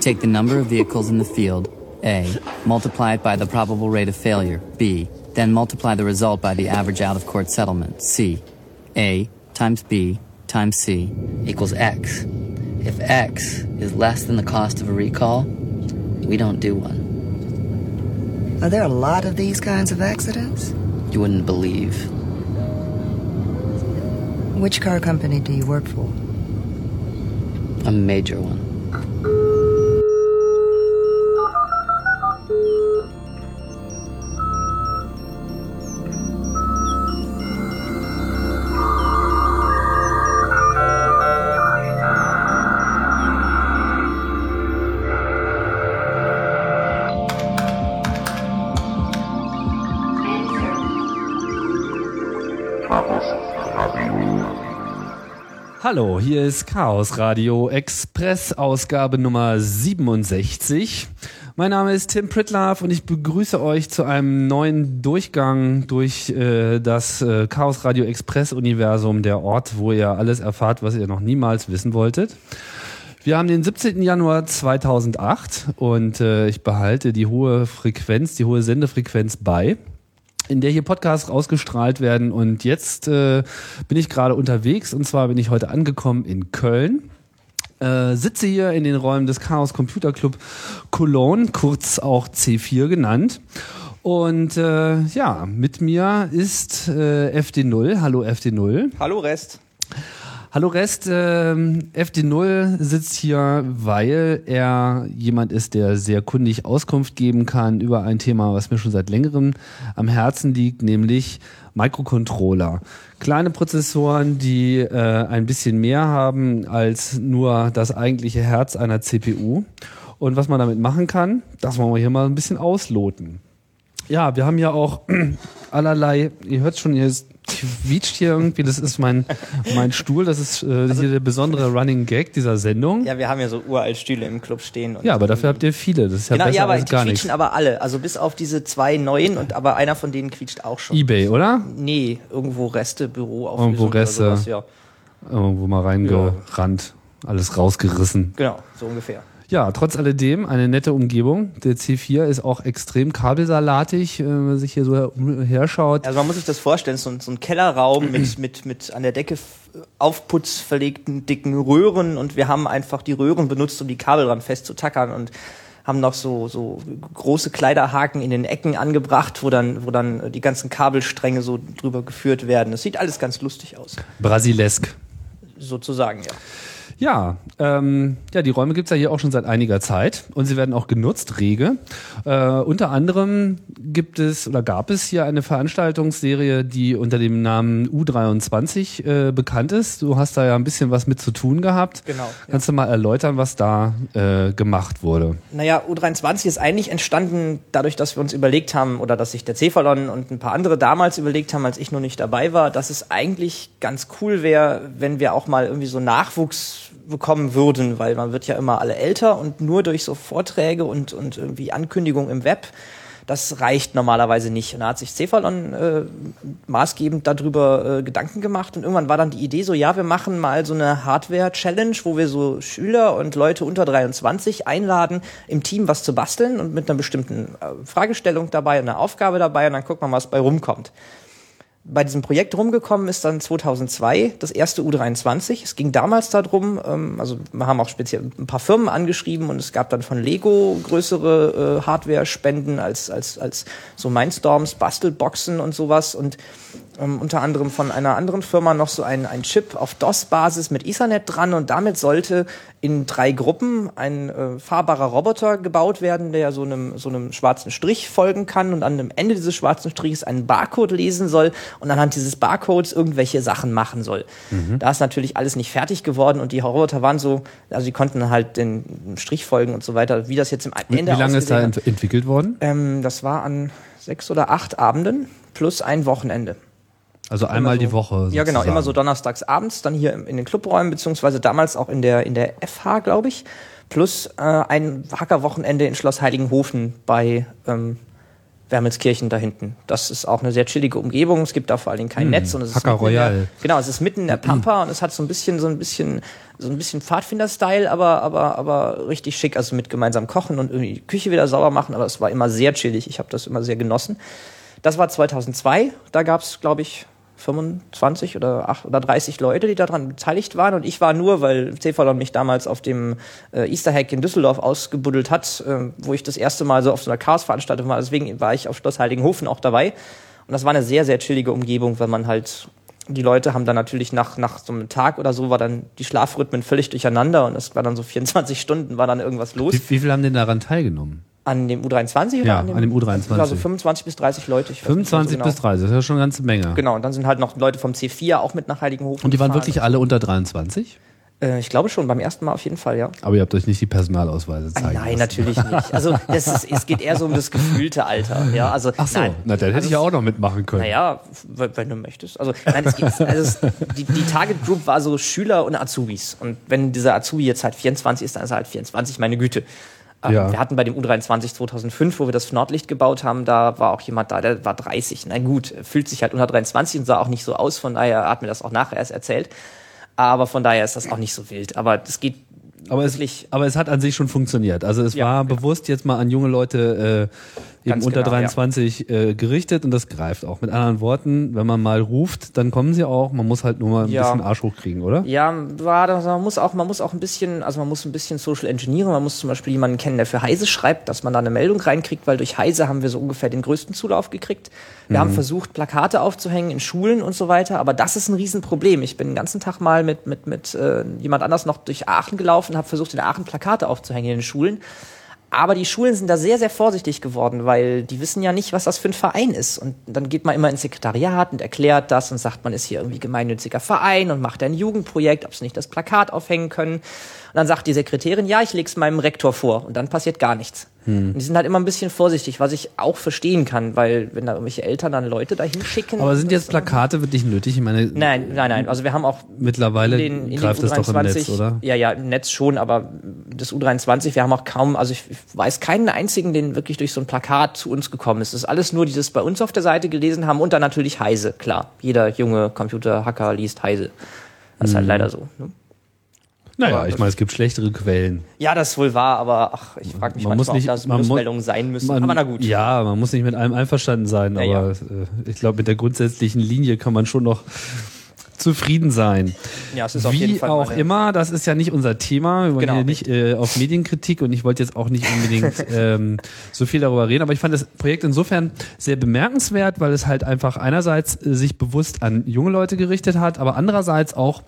Take the number of vehicles in the field, A, multiply it by the probable rate of failure, B, then multiply the result by the average out-of-court settlement, C. A times B times C equals X. If X is less than the cost of a recall, we don't do one. Are there a lot of these kinds of accidents? You wouldn't believe. Which car company do you work for? A major one. Hallo, hier ist Chaos Radio Express Ausgabe Nummer 67. Mein Name ist Tim Pritlove und ich begrüße euch zu einem neuen Durchgang durch äh, das äh, Chaos Radio Express Universum, der Ort, wo ihr alles erfahrt, was ihr noch niemals wissen wolltet. Wir haben den 17. Januar 2008 und äh, ich behalte die hohe Frequenz, die hohe Sendefrequenz bei in der hier Podcasts rausgestrahlt werden. Und jetzt äh, bin ich gerade unterwegs und zwar bin ich heute angekommen in Köln. Äh, sitze hier in den Räumen des Chaos Computer Club Cologne, kurz auch C4 genannt. Und äh, ja, mit mir ist äh, FD0. Hallo FD0. Hallo Rest. Hallo Rest, ähm, FD0 sitzt hier, weil er jemand ist, der sehr kundig Auskunft geben kann über ein Thema, was mir schon seit längerem am Herzen liegt, nämlich Microcontroller. Kleine Prozessoren, die äh, ein bisschen mehr haben als nur das eigentliche Herz einer CPU. Und was man damit machen kann, das wollen wir hier mal ein bisschen ausloten. Ja, wir haben ja auch allerlei, ihr hört schon, hier ist quietscht hier irgendwie, das ist mein, mein Stuhl, das ist äh, also, hier der besondere Running Gag dieser Sendung. Ja, wir haben ja so uralt Stühle im Club stehen. ja, aber dafür habt ihr viele, das ist ja genau, besser ja, aber als gar die quietschen aber alle, also bis auf diese zwei neuen und aber einer von denen quietscht auch schon. Ebay, oder? Nee, irgendwo Reste, Büro, Irgendwo Reste, sowas, ja. irgendwo mal reingerannt, ja. alles rausgerissen. Genau, so ungefähr. Ja, trotz alledem eine nette Umgebung. Der C4 ist auch extrem kabelsalatig, äh, wenn man sich hier so herschaut. Also man muss sich das vorstellen, so ein, so ein Kellerraum mit, mit, mit an der Decke Aufputz verlegten dicken Röhren und wir haben einfach die Röhren benutzt, um die Kabel dran festzutackern und haben noch so, so große Kleiderhaken in den Ecken angebracht, wo dann, wo dann die ganzen Kabelstränge so drüber geführt werden. Das sieht alles ganz lustig aus. Brasilesk. Sozusagen, ja. Ja, ähm, ja, die Räume gibt's ja hier auch schon seit einiger Zeit und sie werden auch genutzt, rege. Äh, unter anderem gibt es oder gab es hier eine Veranstaltungsserie, die unter dem Namen U23 äh, bekannt ist. Du hast da ja ein bisschen was mit zu tun gehabt. Genau. Kannst du mal erläutern, was da äh, gemacht wurde? Naja, U23 ist eigentlich entstanden dadurch, dass wir uns überlegt haben oder dass sich der Cefalon und ein paar andere damals überlegt haben, als ich noch nicht dabei war, dass es eigentlich ganz cool wäre, wenn wir auch mal irgendwie so Nachwuchs bekommen würden, weil man wird ja immer alle älter und nur durch so Vorträge und, und irgendwie Ankündigungen im Web, das reicht normalerweise nicht. Und da hat sich Cephalon äh, maßgebend darüber äh, Gedanken gemacht und irgendwann war dann die Idee so, ja, wir machen mal so eine Hardware-Challenge, wo wir so Schüler und Leute unter 23 einladen, im Team was zu basteln und mit einer bestimmten äh, Fragestellung dabei, einer Aufgabe dabei und dann guckt man, was bei rumkommt bei diesem Projekt rumgekommen ist dann 2002 das erste U23. Es ging damals darum, ähm, also wir haben auch speziell ein paar Firmen angeschrieben und es gab dann von Lego größere äh, Hardware-Spenden als, als, als so Mindstorms, Bastelboxen und sowas und ähm, unter anderem von einer anderen Firma noch so ein, ein Chip auf DOS-Basis mit Ethernet dran und damit sollte in drei Gruppen ein äh, fahrbarer Roboter gebaut werden, der so einem, so einem schwarzen Strich folgen kann und an dem Ende dieses schwarzen Striches einen Barcode lesen soll und anhand dieses Barcodes irgendwelche Sachen machen soll. Mhm. Da ist natürlich alles nicht fertig geworden und die Roboter waren so, also die konnten halt den Strich folgen und so weiter, wie das jetzt im Ende Wie lange ist da ent entwickelt worden? Ähm, das war an sechs oder acht Abenden plus ein Wochenende. Also einmal so, die Woche. Sozusagen. Ja, genau, immer so donnerstags abends, dann hier in den Clubräumen, beziehungsweise damals auch in der, in der FH, glaube ich. Plus äh, ein Hackerwochenende in Schloss Heiligenhofen bei ähm, Wermelskirchen da hinten. Das ist auch eine sehr chillige Umgebung. Es gibt da vor allen Dingen kein Netz und es ist Hacker mitten in der- Royal. Genau, es ist mitten in der Pampa und es hat so ein bisschen, so ein bisschen, so ein bisschen Pfadfinder-Style, aber, aber, aber richtig schick. Also mit gemeinsam kochen und irgendwie die Küche wieder sauber machen. Aber es war immer sehr chillig. Ich habe das immer sehr genossen. Das war 2002. Da gab es, glaube ich, 25 oder, 8 oder 30 Leute, die daran beteiligt waren. Und ich war nur, weil Cephaloon mich damals auf dem äh, Easter Hack in Düsseldorf ausgebuddelt hat, äh, wo ich das erste Mal so auf so einer Chaos-Veranstaltung war. Deswegen war ich auf Schloss Heiligenhofen auch dabei. Und das war eine sehr, sehr chillige Umgebung, weil man halt, die Leute haben dann natürlich nach, nach so einem Tag oder so, war dann die Schlafrhythmen völlig durcheinander und es war dann so 24 Stunden, war dann irgendwas los. Wie, wie viele haben denn daran teilgenommen? An dem U23 oder Ja, an dem, an dem U23. Also 25 bis 30 Leute. Ich weiß nicht mehr so 25 genau. bis 30, das ist ja schon eine ganze Menge. Genau, und dann sind halt noch Leute vom C4 auch mit nach Heiligenhofen. Und die waren wirklich alle unter 23? Äh, ich glaube schon, beim ersten Mal auf jeden Fall, ja. Aber ihr habt euch nicht die Personalausweise zeigen Nein, lassen. natürlich nicht. Also ist, es geht eher so um das gefühlte Alter. Ja, also Ach so, nein, na dann hätte also ich ja auch noch mitmachen können. Naja, wenn du möchtest. Also, nein, es geht, also es, die, die Target Group war so Schüler und Azubis. Und wenn dieser Azubi jetzt halt 24 ist, dann ist er halt 24, meine Güte. Ähm, Ja. Wir hatten bei dem U23 2005, wo wir das Nordlicht gebaut haben, da war auch jemand da, der war 30. Na gut, fühlt sich halt unter 23 und sah auch nicht so aus, von daher hat mir das auch nachher erst erzählt. Aber von daher ist das auch nicht so wild. Aber es geht aber, es, aber es hat an sich schon funktioniert. Also es Ja, war genau. bewusst jetzt mal an junge Leute äh, eben Ganz unter genau, ja. 23 äh, gerichtet und das greift auch. Mit anderen Worten, wenn man mal ruft, dann kommen sie auch. Man muss halt nur mal ein Ja. bisschen Arsch hochkriegen, oder? Ja, war das, man muss auch, man muss auch ein bisschen, also man muss ein bisschen Social Engineering, man muss zum Beispiel jemanden kennen, der für Heise schreibt, dass man da eine Meldung reinkriegt, weil durch Heise haben wir so ungefähr den größten Zulauf gekriegt. Wir haben versucht, Plakate aufzuhängen in Schulen und so weiter, aber das ist ein Riesenproblem. Ich bin den ganzen Tag mal mit, mit, mit äh, jemand anders noch durch Aachen gelaufen, habe versucht, in Aachen Plakate aufzuhängen in den Schulen. Aber die Schulen sind da sehr, sehr vorsichtig geworden, weil die wissen ja nicht, was das für ein Verein ist. Und dann geht man immer ins Sekretariat und erklärt das und sagt, man ist hier irgendwie gemeinnütziger Verein und macht ein Jugendprojekt, ob sie nicht das Plakat aufhängen können. Und dann sagt die Sekretärin, ja, ich leg's meinem Rektor vor. Und dann passiert gar nichts. Und die sind halt immer ein bisschen vorsichtig, was ich auch verstehen kann, weil wenn da irgendwelche Eltern dann Leute dahin schicken. Aber sind jetzt Plakate wirklich nötig? Ich meine, Nein, nein, nein. Also wir haben auch mittlerweile in den, in greift es doch im U23, Netz, oder? Ja, ja, im Netz schon, aber das U23, wir haben auch kaum, also ich, ich weiß keinen einzigen, den wirklich durch so ein Plakat zu uns gekommen ist. Das ist alles nur, die das bei uns auf der Seite gelesen haben und dann natürlich Heise, klar. Jeder junge Computerhacker liest Heise. Das ist halt leider so. Ne? Naja, ich meine, es gibt schlechtere Quellen. Ja, das ist wohl wahr, aber ach, ich frage mich Man manchmal, muss nicht, ob muss, Minusmeldungen sein müssen. man, aber na gut. Ja, man muss nicht mit allem einverstanden sein, Ja, aber ja. Äh, ich glaube, mit der grundsätzlichen Linie kann man schon noch zufrieden sein. Ja, es ist auf jeden Wie Fall auch immer, das ist ja nicht unser Thema. Wir wollen Genau, hier nicht äh, auf Medienkritik und ich wollte jetzt auch nicht unbedingt ähm, so viel darüber reden, aber ich fand das Projekt insofern sehr bemerkenswert, weil es halt einfach einerseits äh, sich bewusst an junge Leute gerichtet hat, aber andererseits auch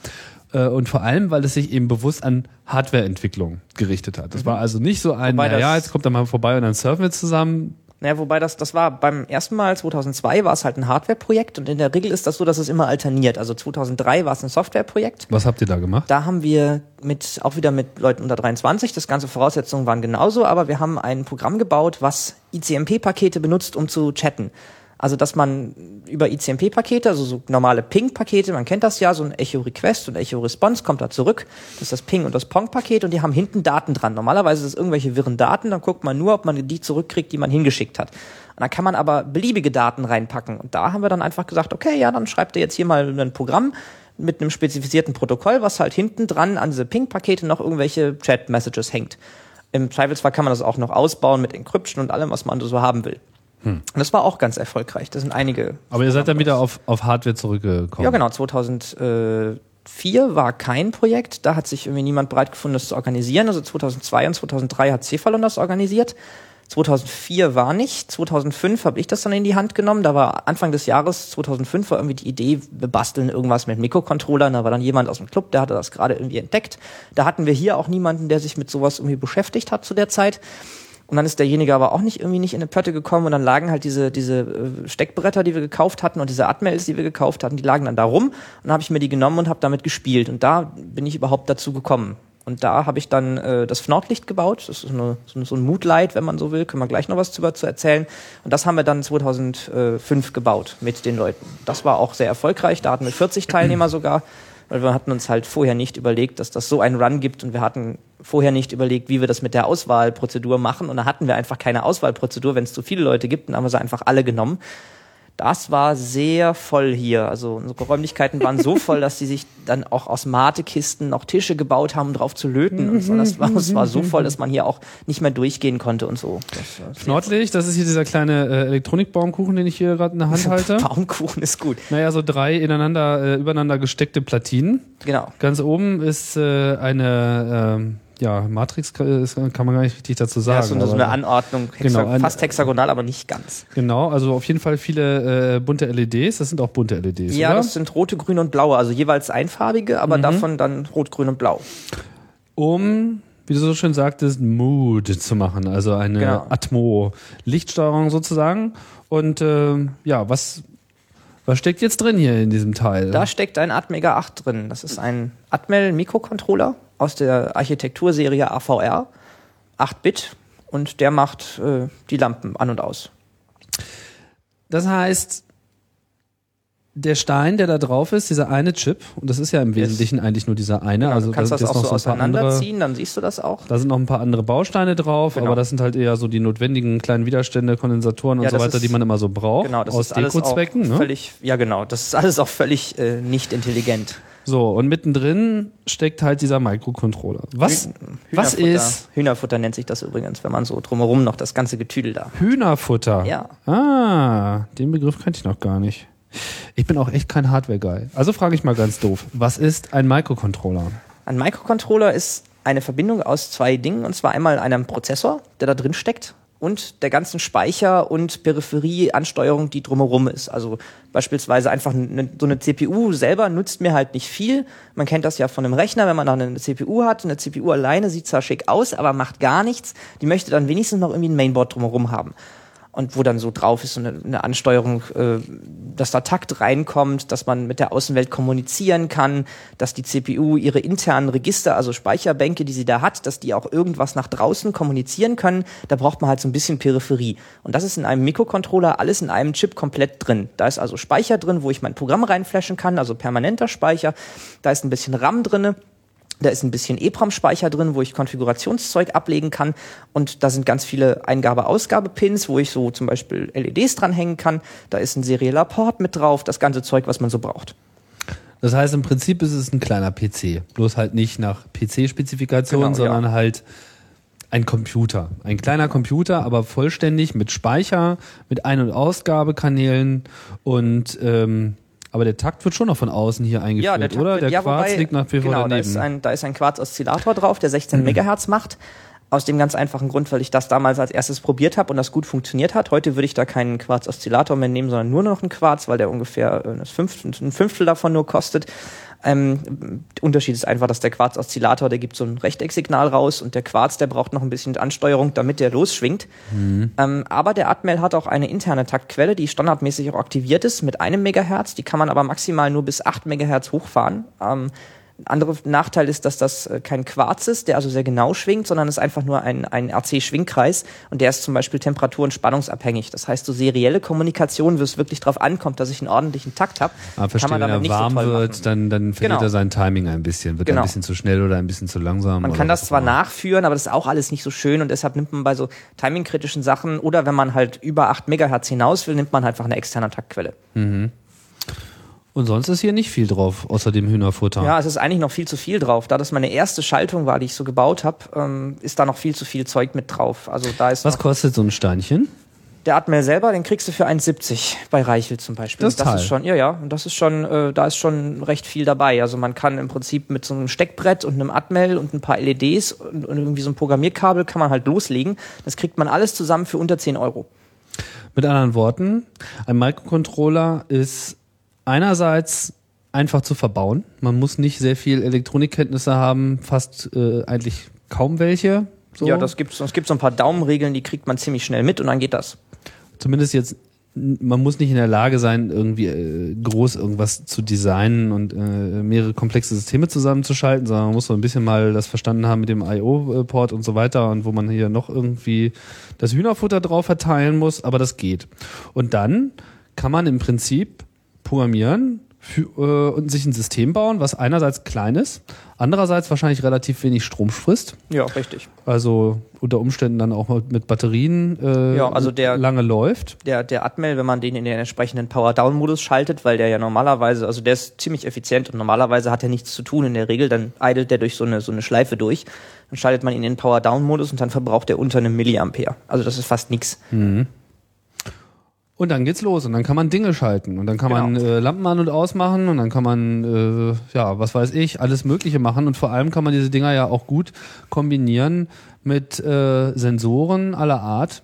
und vor allem, weil es sich eben bewusst an Hardwareentwicklung gerichtet hat. Das war also nicht so ein, Mhm. Wobei naja, jetzt kommt er mal vorbei und dann surfen wir zusammen. Naja, wobei das, das war beim ersten Mal 2002 war es halt ein Hardware-Projekt und in der Regel ist das so, dass es immer alterniert. Also 2003 war es ein Software-Projekt. Was habt ihr da gemacht? Da haben wir mit, auch wieder mit Leuten unter 23, das ganze Voraussetzungen waren genauso, aber wir haben ein Programm gebaut, was ICMP-Pakete benutzt, um zu chatten. Also, dass man über ICMP-Pakete, also so normale Ping-Pakete, man kennt das ja, so ein Echo-Request und Echo-Response kommt da zurück. Das ist das Ping- und das Pong-Paket und die haben hinten Daten dran. Normalerweise ist es irgendwelche wirren Daten, dann guckt man nur, ob man die zurückkriegt, die man hingeschickt hat. Und dann kann man aber beliebige Daten reinpacken. Und da haben wir dann einfach gesagt, okay, ja, dann schreibt ihr jetzt hier mal ein Programm mit einem spezifizierten Protokoll, was halt hinten dran an diese Ping-Pakete noch irgendwelche Chat-Messages hängt. Im Zweifelsfall kann man das auch noch ausbauen mit Encryption und allem, was man so haben will. Und das war auch ganz erfolgreich. Das sind einige. Aber ihr seid dann wieder auf, auf Hardware zurückgekommen. Ja, genau. 2004 war kein Projekt. Da hat sich irgendwie niemand bereit gefunden, das zu organisieren. Also 2002 und 2003 hat Cephalon das organisiert. 2004 war nicht. 2005 habe ich das dann in die Hand genommen. Da war Anfang des Jahres 2005 war irgendwie die Idee, wir basteln irgendwas mit Mikrocontrollern. Da war dann jemand aus dem Club, der hatte das gerade irgendwie entdeckt. Da hatten wir hier auch niemanden, der sich mit sowas irgendwie beschäftigt hat zu der Zeit. Und dann ist derjenige aber auch nicht irgendwie nicht in eine Pötte gekommen und dann lagen halt diese, diese äh, Steckbretter, die wir gekauft hatten und diese Atmails, die wir gekauft hatten, die lagen dann da rum und dann habe ich mir die genommen und habe damit gespielt und da bin ich überhaupt dazu gekommen. Und da habe ich dann äh, das Fnordlicht gebaut, das ist eine, so, ein Moodlight, wenn man so will, können wir gleich noch was drüber zu erzählen. Und das haben wir dann 2005 gebaut mit den Leuten. Das war auch sehr erfolgreich, da hatten wir 40 Teilnehmer sogar. Weil wir hatten uns halt vorher nicht überlegt, dass das so einen Run gibt und wir hatten vorher nicht überlegt, wie wir das mit der Auswahlprozedur machen und da hatten wir einfach keine Auswahlprozedur. Wenn es zu viele Leute gibt, dann haben wir sie einfach alle genommen. Das war sehr voll hier. Also unsere Räumlichkeiten waren so voll, dass sie sich dann auch aus Matekisten noch Tische gebaut haben, um drauf zu löten. Und so. das, war, das war so voll, dass man hier auch nicht mehr durchgehen konnte und so. Das, Nordlich, das ist hier dieser kleine äh, Elektronikbaumkuchen, den ich hier gerade in der Hand halte. Baumkuchen ist gut. Naja, so drei ineinander, äh, übereinander gesteckte Platinen. Genau. Ganz oben ist äh, eine, ähm, ja, Matrix kann, man gar nicht richtig dazu sagen. Ja, so, eine- so eine Anordnung, hexa Genau, fast hexagonal, aber nicht ganz. Genau, also auf jeden Fall viele äh, bunte LEDs. Das sind auch bunte LEDs, Ja, oder? das sind rote, grüne und blaue, also jeweils einfarbige, Mhm. aber davon dann rot, grün und blau. um, wie du so schön sagtest, Mood zu machen, also eine Genau. Atmo, Lichtsteuerung sozusagen. Und ähm, ja, was was steckt jetzt drin hier in diesem Teil? Da steckt ein Atmega 8 drin. Das ist ein Atmel Mikrocontroller aus der Architekturserie AVR, 8-Bit und der macht äh, die Lampen an und aus. Das heißt, der Stein, der da drauf ist, dieser eine Chip, und das ist ja im Wesentlichen eigentlich nur dieser eine, also du kannst da das ist auch noch so so andere, auseinanderziehen, dann siehst du das auch. da sind noch ein paar andere Bausteine drauf, Genau. aber das sind halt eher so die notwendigen kleinen Widerstände, Kondensatoren und Ja, so das weiter, ist- die man immer so braucht, Genau, das aus ist alles auch Dekozwecken. Ne? völlig, ja genau, das ist alles auch völlig äh, nicht intelligent. So, und mittendrin steckt halt dieser Microcontroller. Was, was Hühnerfutter- ist Hühnerfutter nennt sich das übrigens, wenn man so drumherum noch das ganze Getüdel da. Hühnerfutter? Ja. Ah, den Begriff kannte ich noch gar nicht. Ich bin auch echt kein Hardware-Guy. Also frage ich mal ganz doof. Was ist ein Microcontroller? Ein Microcontroller ist eine Verbindung aus zwei Dingen, und zwar einmal einem Prozessor, der da drin steckt, und der ganzen Speicher- und Peripherieansteuerung, die drumherum ist. Also beispielsweise einfach eine, so eine CPU selber nutzt mir halt nicht viel. Man kennt das ja von einem Rechner, wenn man dann eine CPU hat. Eine CPU alleine sieht zwar schick aus, aber macht gar nichts. Die möchte dann wenigstens noch irgendwie ein Mainboard drumherum haben und wo dann so drauf ist so eine, eine Ansteuerung, äh, dass da Takt reinkommt, dass man mit der Außenwelt kommunizieren kann, dass die CPU ihre internen Register, also Speicherbänke, die sie da hat, dass die auch irgendwas nach draußen kommunizieren können. Da braucht man halt so ein bisschen Peripherie. Und das ist in einem Mikrocontroller alles in einem Chip komplett drin. Da ist also Speicher drin, wo ich mein Programm reinflashen kann, also permanenter Speicher. Da ist ein bisschen RAM drinne. Da ist ein bisschen EEPROM-Speicher drin, wo ich Konfigurationszeug ablegen kann. Und da sind ganz viele Eingabe-Ausgabe-Pins, wo ich so zum Beispiel LEDs dranhängen kann. Da ist ein serieller Port mit drauf, das ganze Zeug, was man so braucht. Das heißt, im Prinzip ist es ein kleiner PC. Bloß halt nicht nach PC-Spezifikation, Genau, sondern ja. halt ein Computer. Ein kleiner Computer, aber vollständig mit Speicher, mit Ein- und Ausgabekanälen und ähm, aber der Takt wird schon noch von außen hier eingeführt, Takt oder? wird- Der ja, Quarz wobei- liegt nach wie vor genau, da daneben. ist ein, da ist ein Quarz-Oszillator drauf, der 16 Megahertz macht. Aus dem ganz einfachen Grund, weil ich das damals als erstes probiert habe und das gut funktioniert hat. Heute würde ich da keinen Quarz-Oszillator mehr nehmen, sondern nur noch einen Quarz, weil der ungefähr äh, das Fünftel, ein Fünftel davon nur kostet. Ähm, der Unterschied ist einfach, dass der Quarz-Oszillator, der gibt so ein Rechtecksignal raus und der Quarz, der braucht noch ein bisschen Ansteuerung, damit der losschwingt. Ähm, aber der Atmel hat auch eine interne Taktquelle, die standardmäßig auch aktiviert ist mit einem Megahertz. Die kann man aber maximal nur bis 8 Megahertz hochfahren. Ähm, ein anderer Nachteil ist, dass das äh, kein Quarz ist, der also sehr genau schwingt, sondern es ist einfach nur ein, ein RC-Schwingkreis und der ist zum Beispiel temperatur- und spannungsabhängig. Das heißt, so serielle Kommunikation, wo es wirklich darauf ankommt, dass ich einen ordentlichen Takt habe, Ah, verstehe, wenn er warm wird, dann, dann verliert Genau. er sein Timing ein bisschen. Wird er Genau. ein bisschen zu schnell oder ein bisschen zu langsam. Man kann das zwar immer. nachführen, aber das ist auch alles nicht so schön und deshalb nimmt man bei so timingkritischen Sachen oder wenn man halt über 8 Megahertz hinaus will, nimmt man halt einfach eine externe Taktquelle. Und sonst ist hier nicht viel drauf, außer dem Hühnerfutter. Ja, es ist eigentlich noch viel zu viel drauf. Da das meine erste Schaltung war, die ich so gebaut habe, ähm, ist da noch viel zu viel Zeug mit drauf. Also da ist Was kostet so ein Steinchen? der Atmel selber, den kriegst du für 1,70 bei Reichel zum Beispiel. Das das Teil. ist schon, ja, ja, und das ist schon, äh, da ist schon recht viel dabei. Also man kann im Prinzip mit so einem Steckbrett und einem Atmel und ein paar LEDs und, und irgendwie so ein Programmierkabel kann man halt loslegen. Das kriegt man alles zusammen für unter 10 Euro. Mit anderen Worten, ein Microcontroller ist einerseits einfach zu verbauen. Man muss nicht sehr viel Elektronikkenntnisse haben, fast äh, eigentlich kaum welche. So. Ja, das gibt's. Es gibt so ein paar Daumenregeln, die kriegt man ziemlich schnell mit und dann geht das. Zumindest jetzt, man muss nicht in der Lage sein, irgendwie äh, groß irgendwas zu designen und äh, mehrere komplexe Systeme zusammenzuschalten, sondern man muss so ein bisschen mal das verstanden haben mit dem I.O.-Port und so weiter und wo man hier noch irgendwie das Hühnerfutter drauf verteilen muss, aber das geht. Und dann kann man im Prinzip programmieren für, äh, und sich ein System bauen, was einerseits klein ist, andererseits wahrscheinlich relativ wenig Strom frisst. Ja, richtig. Also unter Umständen dann auch mit- mit Batterien äh, Ja, also der- lange läuft. Der, der Atmel, wenn man den in den entsprechenden Power-Down-Modus schaltet, weil der ja normalerweise, also der ist ziemlich effizient und normalerweise hat er nichts zu tun in der Regel, dann idelt der durch so eine, so eine Schleife durch. Dann schaltet man ihn in den Power-Down-Modus und dann verbraucht er unter einem Milliampere. Also das ist fast nix. Und dann geht's los und dann kann man Dinge schalten und dann kann man Genau. äh, Lampen an und ausmachen und dann kann man, äh, ja, was weiß ich, alles Mögliche machen und vor allem kann man diese Dinger ja auch gut kombinieren mit äh, Sensoren aller Art.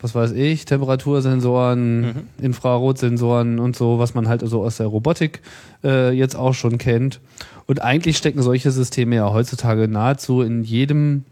Was weiß ich, Temperatursensoren, Infrarotsensoren und so, was man halt so aus der Robotik äh, jetzt auch schon kennt. Und eigentlich stecken solche Systeme ja heutzutage nahezu in jedem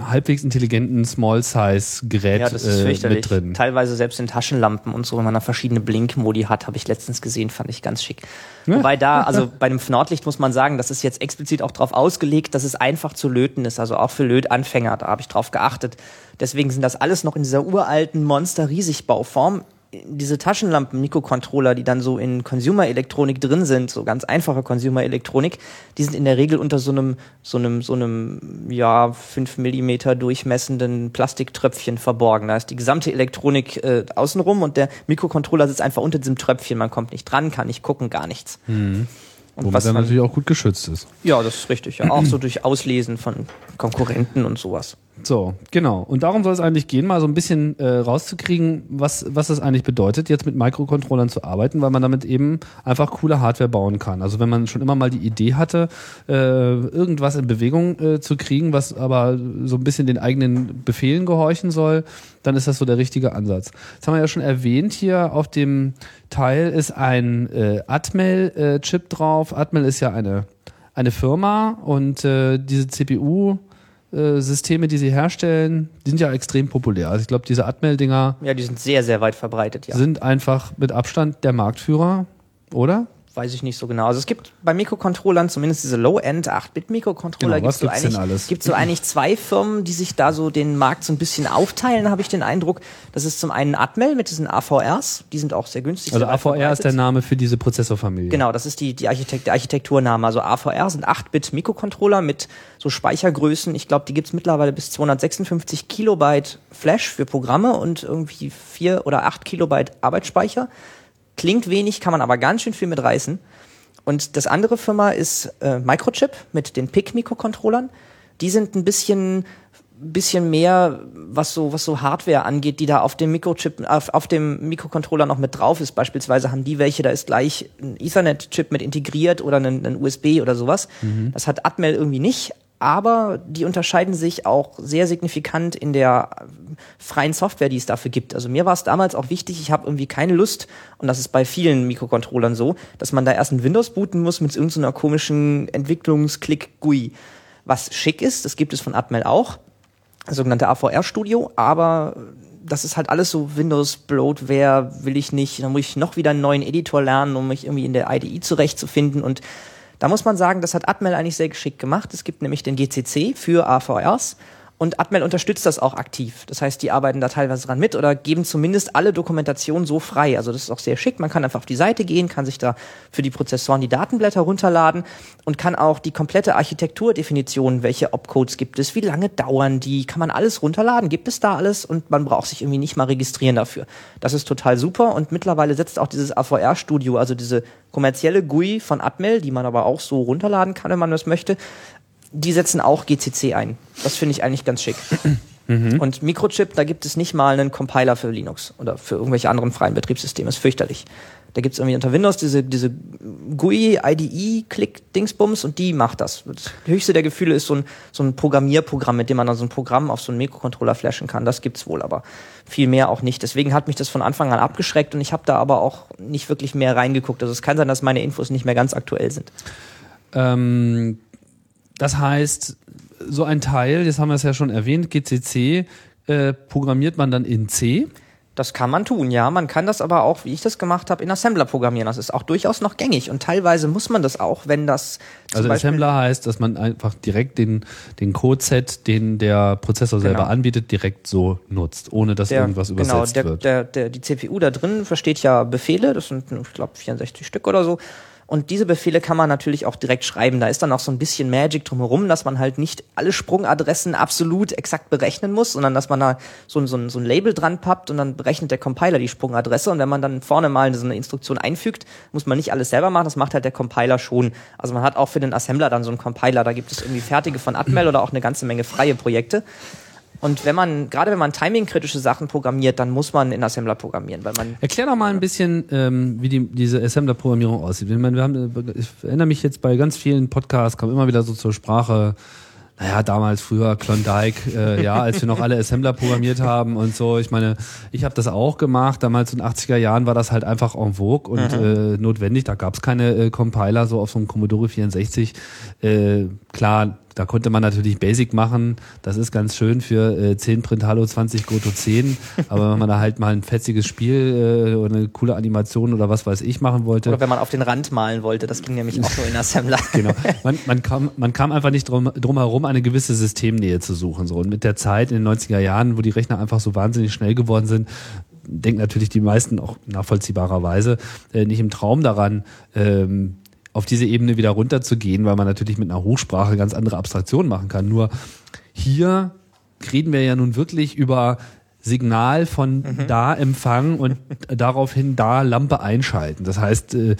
halbwegs intelligenten Small-Size-Gerät Ja, das ist äh, fürchterlich. mit drin. Teilweise selbst in Taschenlampen und so, wenn man da verschiedene Blinkmodi hat, habe ich letztens gesehen, fand ich ganz schick. Wobei da, also bei dem Nordlicht muss man sagen, das ist jetzt explizit auch darauf ausgelegt, dass es einfach zu löten ist, also auch für Lötanfänger, da habe ich drauf geachtet. Deswegen sind das alles noch in dieser uralten Monster-Riesigbauform. Diese Taschenlampen, Mikrocontroller, die dann so in Consumer-Elektronik drin sind, so ganz einfache Consumer-Elektronik, die sind in der Regel unter so einem, so einem, so einem, ja, 5 Millimeter durchmessenden Plastiktröpfchen verborgen. Da ist die gesamte Elektronik äh, außenrum und der Mikrocontroller sitzt einfach unter diesem Tröpfchen. Man kommt nicht dran, kann nicht gucken, gar nichts. Und Womit was man, natürlich auch gut geschützt ist. ja, das ist richtig. Ja. Auch so durch Auslesen von Konkurrenten und sowas. So, genau. Und darum soll es eigentlich gehen, mal so ein bisschen äh, rauszukriegen, was, was das eigentlich bedeutet, jetzt mit Microcontrollern zu arbeiten, weil man damit eben einfach coole Hardware bauen kann. Also wenn man schon immer mal die Idee hatte, äh, irgendwas in Bewegung äh, zu kriegen, was aber so ein bisschen den eigenen Befehlen gehorchen soll, dann ist das so der richtige Ansatz. Das haben wir ja schon erwähnt, hier auf dem Teil ist ein äh, Atmel-Chip drauf. Atmel ist ja eine, eine Firma und äh, diese CPU äh, Systeme, die sie herstellen, die sind ja extrem populär. Also ich glaube, diese Atmel-Dinger Ja, die sind sehr, sehr weit verbreitet, ja. sind einfach mit Abstand der Marktführer, oder? Weiß ich nicht so genau. Also es gibt bei Mikrocontrollern zumindest diese Low-End 8-Bit-Mikrocontroller. Genau, was so gibt's denn eigentlich, alles? Gibt so eigentlich zwei Firmen, die sich da so den Markt so ein bisschen aufteilen, habe ich den Eindruck. Das ist zum einen Atmel mit diesen AVRs, die sind auch sehr günstig. Also sehr AVR ist der Name für diese Prozessorfamilie. Genau, das ist die, die Architekt, der Architekturname. Also AVR sind 8-Bit-Mikrocontroller mit so Speichergrößen. Ich glaube, die gibt's mittlerweile bis 256 Kilobyte Flash für Programme und irgendwie 4 oder 8 Kilobyte Arbeitsspeicher. Klingt wenig, kann man aber ganz schön viel mitreißen. Und das andere Firma ist äh, Microchip mit den PIC-Mikrocontrollern. Die sind ein bisschen bisschen mehr, was so, was so Hardware angeht, die da auf dem Mikrochip, auf, auf dem Mikrocontroller noch mit drauf ist. Beispielsweise haben die welche, da ist gleich ein Ethernet-Chip mit integriert oder ein, USB oder sowas. Das hat Atmel irgendwie nicht, aber die unterscheiden sich auch sehr signifikant in der äh, freien Software, die es dafür gibt. Also mir war es damals auch wichtig, ich habe irgendwie keine Lust, und das ist bei vielen Mikrocontrollern so, dass man da erst ein Windows booten muss mit irgendeiner komischen Entwicklungsklick-GUI. Was schick ist, das gibt es von Atmel auch, sogenannte AVR Studio, aber das ist halt alles so Windows Bloatware will ich nicht, dann muss ich noch wieder einen neuen Editor lernen, um mich irgendwie in der IDE zurechtzufinden und da muss man sagen, das hat Atmel eigentlich sehr geschickt gemacht. Es gibt nämlich den GCC für AVRs und Atmel unterstützt das auch aktiv. Das heißt, die arbeiten da teilweise dran mit oder geben zumindest alle Dokumentation so frei. Also das ist auch sehr schick. Man kann einfach auf die Seite gehen, kann sich da für die Prozessoren die Datenblätter runterladen und kann auch die komplette Architekturdefinition, welche Opcodes gibt es, wie lange dauern die, kann man alles runterladen, gibt es da alles und man braucht sich irgendwie nicht mal registrieren dafür. Das ist total super und mittlerweile setzt auch dieses AVR-Studio, also diese kommerzielle GUI von Atmel, die man aber auch so runterladen kann, wenn man das möchte, die setzen auch GCC ein. Das finde ich eigentlich ganz schick. Und Microchip, da gibt es nicht mal einen Compiler für Linux oder für irgendwelche anderen freien Betriebssysteme. ist fürchterlich. Da gibt es irgendwie unter Windows diese, diese GUI, IDE, Klick-Dingsbums und die macht das. Das höchste der Gefühle ist so ein, so ein Programmierprogramm, mit dem man dann so ein Programm auf so einen Mikrocontroller flashen kann. Das gibt's wohl, aber viel mehr auch nicht. Deswegen hat mich das von Anfang an abgeschreckt und ich habe da aber auch nicht wirklich mehr reingeguckt. Also es kann sein, dass meine Infos nicht mehr ganz aktuell sind. Ähm, das heißt, so ein Teil, das haben wir es ja schon erwähnt, GCC, äh, programmiert man dann in C. Das kann man tun, ja. Man kann das aber auch, wie ich das gemacht habe, in Assembler programmieren. Das ist auch durchaus noch gängig und teilweise muss man das auch, wenn das. Also Beispiel- Assembler heißt, dass man einfach direkt den, den Codeset, den der Prozessor selber Genau. anbietet, direkt so nutzt, ohne dass irgendwas genau, übersetzt der, wird. Der, der, die CPU da drin versteht ja Befehle, das sind, ich glaube, 64 Stück oder so. Und diese Befehle kann man natürlich auch direkt schreiben. Da ist dann auch so ein bisschen Magic drumherum, dass man halt nicht alle Sprungadressen absolut exakt berechnen muss, sondern dass man da so, ein- so, so ein Label dran pappt und dann berechnet der Compiler die Sprungadresse. Und wenn man dann vorne mal so eine Instruktion einfügt, muss man nicht alles selber machen, das macht halt der Compiler schon. Also man hat auch für den Assembler dann so einen Compiler, da gibt es irgendwie fertige von Atmel oder auch eine ganze Menge freie Projekte. Und wenn man, gerade wenn man timingkritische Sachen programmiert, dann muss man in Assembler programmieren, weil man Erklär doch mal ein bisschen, ähm, wie die, diese Assembler-Programmierung aussieht. Ich, meine, wir haben, ich erinnere mich jetzt bei ganz vielen Podcasts, kam immer wieder so zur Sprache, naja, damals früher Klondike, äh, ja, als wir noch alle Assembler programmiert haben und so. Ich meine, ich habe das auch gemacht. Damals in den 80er Jahren war das halt einfach en vogue und äh, notwendig. Da gab es keine äh, Compiler so auf so einem Commodore 64. Äh, klar, da konnte man natürlich Basic machen. Das ist ganz schön für äh, 10 Print Halo 20 Goto 10. Aber wenn man da halt mal ein fetziges Spiel äh, oder eine coole Animation oder was weiß ich machen wollte, oder wenn man auf den Rand malen wollte, das ging nämlich auch nur in Assembler. Genau. Man, man, kam, man kam einfach nicht drum, drum herum, eine gewisse Systemnähe zu suchen. So. Und mit der Zeit in den 90er Jahren, wo die Rechner einfach so wahnsinnig schnell geworden sind, denken natürlich die meisten auch nachvollziehbarerweise äh, nicht im Traum daran, ähm, auf diese Ebene wieder runterzugehen, weil man natürlich mit einer Hochsprache ganz andere Abstraktionen machen kann. Nur hier reden wir ja nun wirklich über Signal von da empfangen und daraufhin da Lampe einschalten. Das heißt, äh, äh,